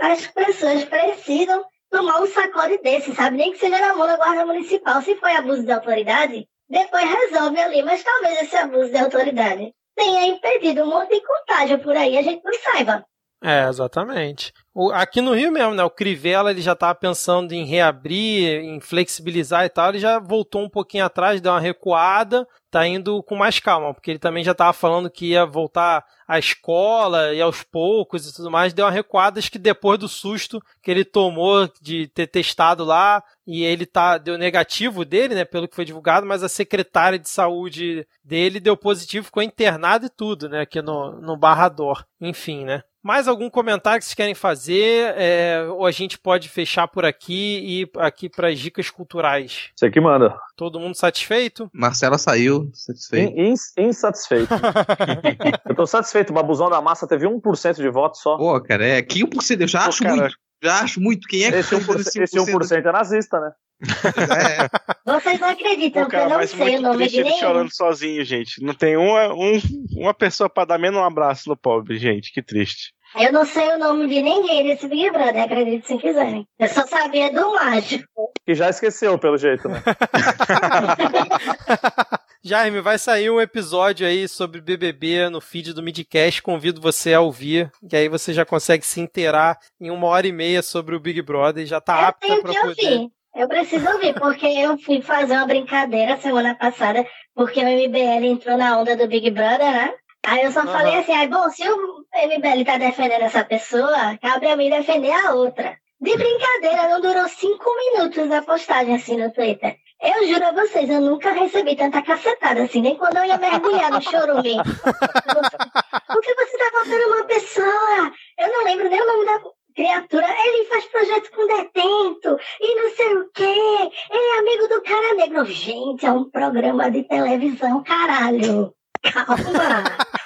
As pessoas precisam tomar um sacode desse, sabe? Nem que seja na mão da guarda municipal. Se foi abuso de autoridade, depois resolve ali. Mas talvez esse abuso de autoridade tenha impedido um monte de contágio por aí, a gente não saiba. É, exatamente. O, aqui no Rio mesmo, né? O Crivella ele já estava pensando em reabrir, em flexibilizar e tal. Ele já voltou um pouquinho atrás, deu uma recuada, tá indo com mais calma, porque ele também já estava falando que ia voltar à escola e aos poucos e tudo mais. Deu uma recuada, acho que depois do susto que ele tomou de ter testado lá e ele tá deu negativo dele, né? Pelo que foi divulgado, mas a secretária de saúde dele deu positivo, ficou internado e tudo, né? Aqui no, no Barrador. Enfim, né? Mais algum comentário que vocês querem fazer? É, ou a gente pode fechar por aqui e ir aqui para as dicas culturais? Você que manda. Todo mundo satisfeito? Marcela saiu satisfeito. Ins insatisfeito. eu tô satisfeito. O Babuzão da Massa teve 1% de voto só. Pô, cara, é que 1%. Eu já Pô, acho cara, muito. Já acho muito. Quem é que esse 1%, esse 1% é nazista, né? É. Vocês não acreditam Pô, cara, que eu não sei o nome de nenhum. chorando sozinho, gente. Não tem uma, um, uma pessoa para dar menos um abraço no pobre, gente. Que triste. Eu não sei o nome de ninguém desse Big Brother, acredite se quiserem. Eu só sabia do mágico. Que já esqueceu, pelo jeito, né? Jaime, vai sair um episódio aí sobre BBB no feed do Midcast. Convido você a ouvir, que aí você já consegue se inteirar em uma hora e meia sobre o Big Brother e já tá eu apta para poder. Ouvir. Eu preciso ouvir, porque eu fui fazer uma brincadeira semana passada, porque o MBL entrou na onda do Big Brother, né? Aí eu só uhum. falei assim, ah, bom, se o MBL tá defendendo essa pessoa, cabe a mim defender a outra. De brincadeira, não durou cinco minutos a postagem assim no Twitter. Eu juro a vocês, eu nunca recebi tanta cacetada assim, nem quando eu ia mergulhar no chorume. Porque você tá faltando uma pessoa. Eu não lembro nem o nome da criatura. Ele faz projeto com detento e não sei o quê. Ele é amigo do cara negro. Gente, é um programa de televisão, caralho. Calma.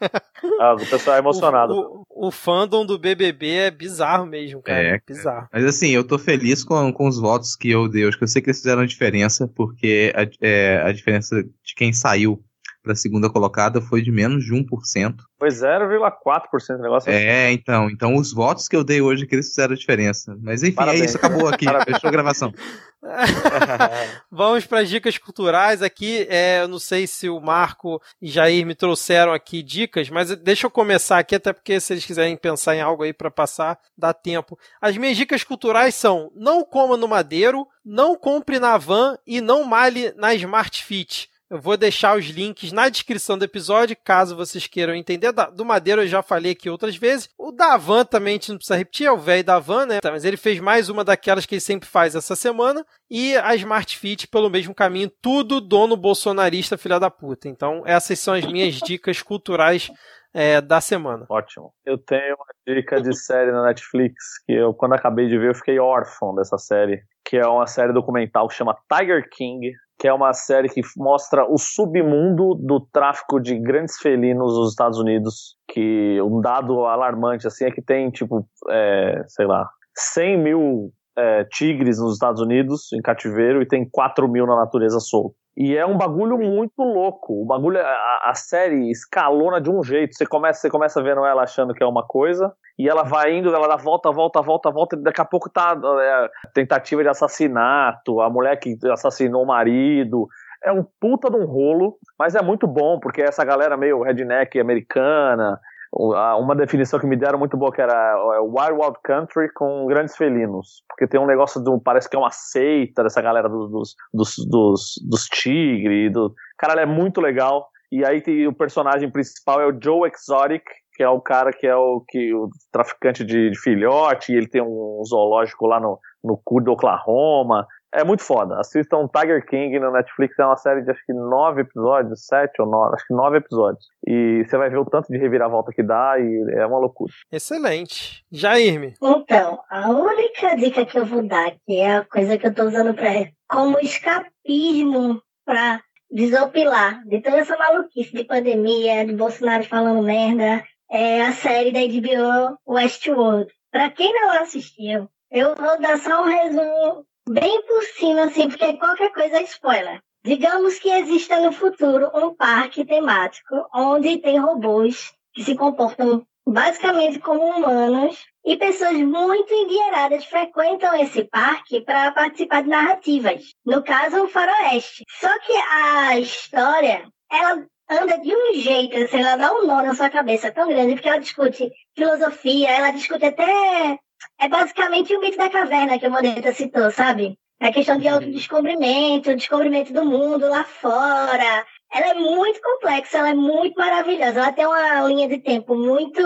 Ah, o pessoal é emocionado. O, o, o, fandom do BBB é bizarro mesmo, cara. É, bizarro. Mas assim, eu tô feliz com, com os votos que eu dei. Acho que eu sei que eles fizeram a diferença, porque a, é, a diferença de quem saiu para a segunda colocada foi de menos de 1%. Foi 0,4% negócio assim. É, então. Então os votos que eu dei hoje que eles fizeram a diferença. Mas enfim, é Parabéns. é isso, acabou aqui. Fechou a gravação. Vamos para as dicas culturais aqui. É, eu não sei se o Marco e Jair me trouxeram aqui dicas, mas deixa eu começar aqui, até porque se eles quiserem pensar em algo aí para passar, dá tempo. As minhas dicas culturais são: não coma no madeiro, não compre na van e não male na Smart Fit. Eu vou deixar os links na descrição do episódio, caso vocês queiram entender. Do Madeira eu já falei aqui outras vezes. O Davan também a gente não precisa repetir, é o velho Davan, né? Mas ele fez mais uma daquelas que ele sempre faz essa semana. E a Smart Fit pelo mesmo caminho, tudo dono bolsonarista, filha da puta. Então, essas são as minhas dicas culturais é, da semana. Ótimo. Eu tenho uma dica de série na Netflix que eu, quando acabei de ver, eu fiquei órfão dessa série, que é uma série documental que chama Tiger King, que é uma série que mostra o submundo do tráfico de grandes felinos nos Estados Unidos, que um dado alarmante assim é que tem tipo, é, sei lá, 100 mil é, tigres nos Estados Unidos em cativeiro e tem 4 mil na natureza solto. E é um bagulho muito louco. O bagulho, a, a, série escalona de um jeito. Você começa, você começa vendo ela achando que é uma coisa, e ela vai indo, ela dá volta, volta, volta, volta, e daqui a pouco tá é, tentativa de assassinato, a mulher que assassinou o marido. É um puta de um rolo, mas é muito bom, porque essa galera meio redneck americana, uma definição que me deram muito boa que era é, Wild Wild Country com grandes felinos, porque tem um negócio parece que é uma seita dessa galera dos dos, dos, dos, dos tigres, do é muito legal. E aí tem, o personagem principal é o Joe Exotic, que é o cara que é o que o traficante de, de filhote, e ele tem um zoológico lá no, no cu do Oklahoma. É muito foda. Assistam Tiger King no Netflix, é uma série de acho que nove episódios, sete ou nove, acho que nove episódios. E você vai ver o tanto de reviravolta que dá e é uma loucura. Excelente. Jairme. Então, a única dica que eu vou dar, que é a coisa que eu tô usando pra como escapismo pra desopilar de toda essa maluquice de pandemia, de Bolsonaro falando merda, é a série da HBO Westworld. Pra quem não assistiu, eu vou dar só um resumo bem por cima, assim, porque qualquer coisa é spoiler. Digamos que exista no futuro um parque temático onde tem robôs que se comportam basicamente como humanos e pessoas muito endinheiradas frequentam esse parque para participar de narrativas. No caso, o faroeste. Só que a história, ela anda de um jeito, assim, ela dá um nó na sua cabeça tão grande, porque ela discute filosofia, ela discute até é basicamente o mito da caverna que o Moneta citou, sabe? A questão de autodescobrimento, descobrimento do mundo lá fora. Ela é muito complexa, ela é muito maravilhosa. Ela tem uma linha de tempo muito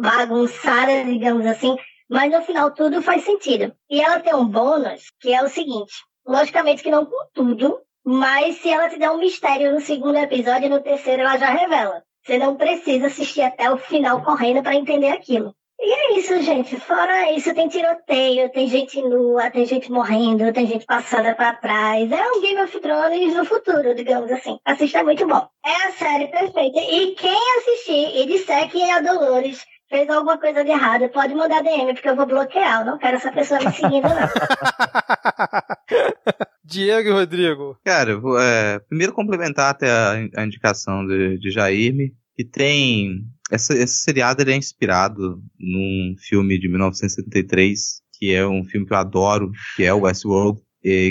bagunçada, digamos assim, mas no final tudo faz sentido. E ela tem um bônus que é o seguinte: logicamente que não com tudo, mas se ela te der um mistério no segundo episódio, no terceiro ela já revela. Você não precisa assistir até o final correndo para entender aquilo. E é isso, gente. Fora isso, tem tiroteio, tem gente nua, tem gente morrendo, tem gente passada para trás. É um Game of Thrones no futuro, digamos assim. Assista, é muito bom. É a série perfeita. E quem assistir e disser que é a Dolores fez alguma coisa de errado, pode mandar DM, porque eu vou bloquear. Eu não quero essa pessoa me seguindo, não. Diego e Rodrigo. Cara, vou, é, primeiro complementar até a, a indicação de, de Jaime, que tem essa, esse seriado é inspirado num filme de 1973, que é um filme que eu adoro, que é o Westworld,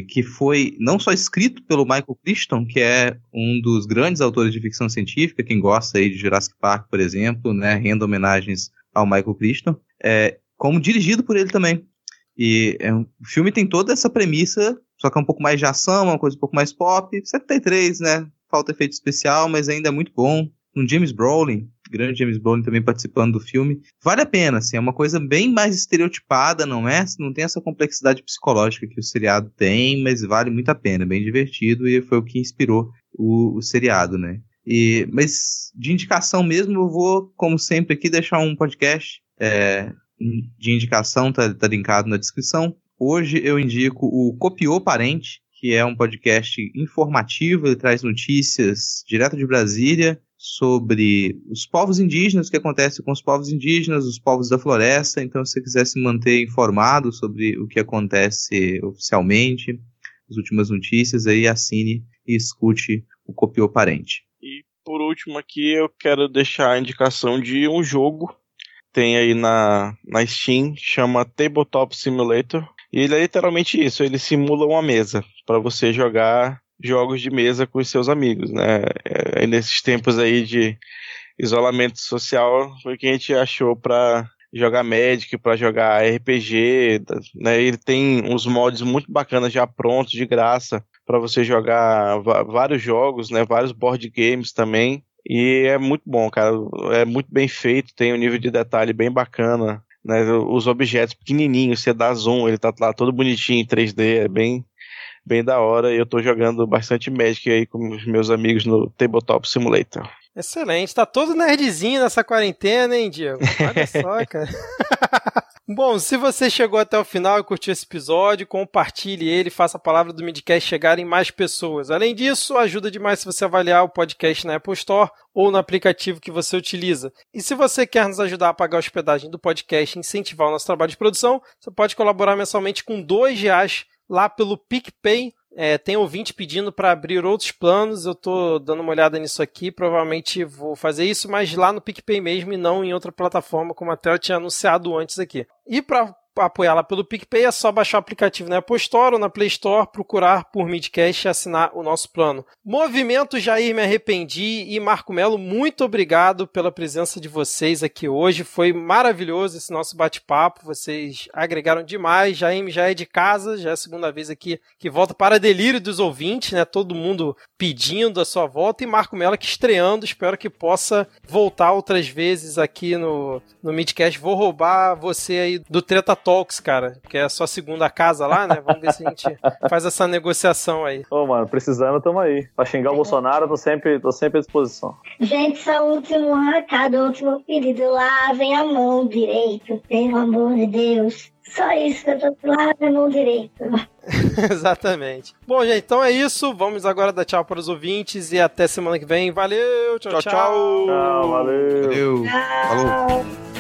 que foi não só escrito pelo Michael Crichton, que é um dos grandes autores de ficção científica, quem gosta aí de Jurassic Park, por exemplo, né, renda homenagens ao Michael Crichton, é, como dirigido por ele também. E é, o filme tem toda essa premissa, só que é um pouco mais de ação, uma coisa um pouco mais pop. 73, né? Falta efeito especial, mas ainda é muito bom um James Brolin, grande James Brolin também participando do filme. Vale a pena, assim, é uma coisa bem mais estereotipada, não é? Não tem essa complexidade psicológica que o seriado tem, mas vale muito a pena, bem divertido e foi o que inspirou o, o seriado, né? E, mas de indicação mesmo, eu vou, como sempre, aqui deixar um podcast é, de indicação, tá, tá linkado na descrição. Hoje eu indico o Copiou Parente, que é um podcast informativo, ele traz notícias direto de Brasília sobre os povos indígenas, o que acontece com os povos indígenas, os povos da floresta. Então, se você quiser se manter informado sobre o que acontece oficialmente, as últimas notícias, aí assine e escute o Copiou Parente. E por último aqui eu quero deixar a indicação de um jogo tem aí na, na Steam, chama Tabletop Simulator. E ele é literalmente isso, ele simula uma mesa para você jogar jogos de mesa com os seus amigos, né? É, nesses tempos aí de isolamento social, foi que a gente achou para jogar Magic, para jogar RPG, né? Ele tem uns mods muito bacanas já prontos, de graça, para você jogar vários jogos, né? Vários board games também. E é muito bom, cara. É muito bem feito, tem um nível de detalhe bem bacana. Né? Os objetos pequenininhos, você dá zoom, ele tá lá todo bonitinho em 3D, é bem, bem da hora. E eu tô jogando bastante Magic aí com os meus amigos no Tabletop Simulator. Excelente, tá todo nerdzinho nessa quarentena, hein, Diego? Olha só, cara. Bom, se você chegou até o final e curtiu esse episódio, compartilhe ele, faça a palavra do Midcast chegar em mais pessoas. Além disso, ajuda demais se você avaliar o podcast na Apple Store ou no aplicativo que você utiliza. E se você quer nos ajudar a pagar a hospedagem do podcast e incentivar o nosso trabalho de produção, você pode colaborar mensalmente com dois reais lá pelo PicPay é, tem ouvinte pedindo para abrir outros planos. Eu estou dando uma olhada nisso aqui. Provavelmente vou fazer isso, mas lá no PicPay mesmo e não em outra plataforma, como até eu tinha anunciado antes aqui. E para apoiá-la pelo PicPay, é só baixar o aplicativo na Apple Store ou na Play Store, procurar por Midcast e assinar o nosso plano. Movimento Jair Me Arrependi e Marco Melo, muito obrigado pela presença de vocês aqui hoje. Foi maravilhoso esse nosso bate-papo. Vocês agregaram demais. Jair já é de casa, já é a segunda vez aqui que volta para delírio dos ouvintes, né? Todo mundo pedindo a sua volta. E Marco Melo que estreando, espero que possa voltar outras vezes aqui no, no Midcast. Vou roubar você aí do Treta Talks, cara, que é a sua segunda casa lá, né? Vamos ver se a gente faz essa negociação aí. Ô, mano, precisando, tamo aí. Pra xingar o Bolsonaro, tô sempre, tô sempre à disposição. Gente, só o último recado, o último pedido. Lavem a mão direito, pelo amor de Deus. Só isso que eu tô lavem a mão direito. Exatamente. Bom, gente, então é isso. Vamos agora dar tchau para os ouvintes e até semana que vem. Valeu, tchau, tchau. Tchau, tchau. Tchau, valeu. Valeu. Tchau. Falou.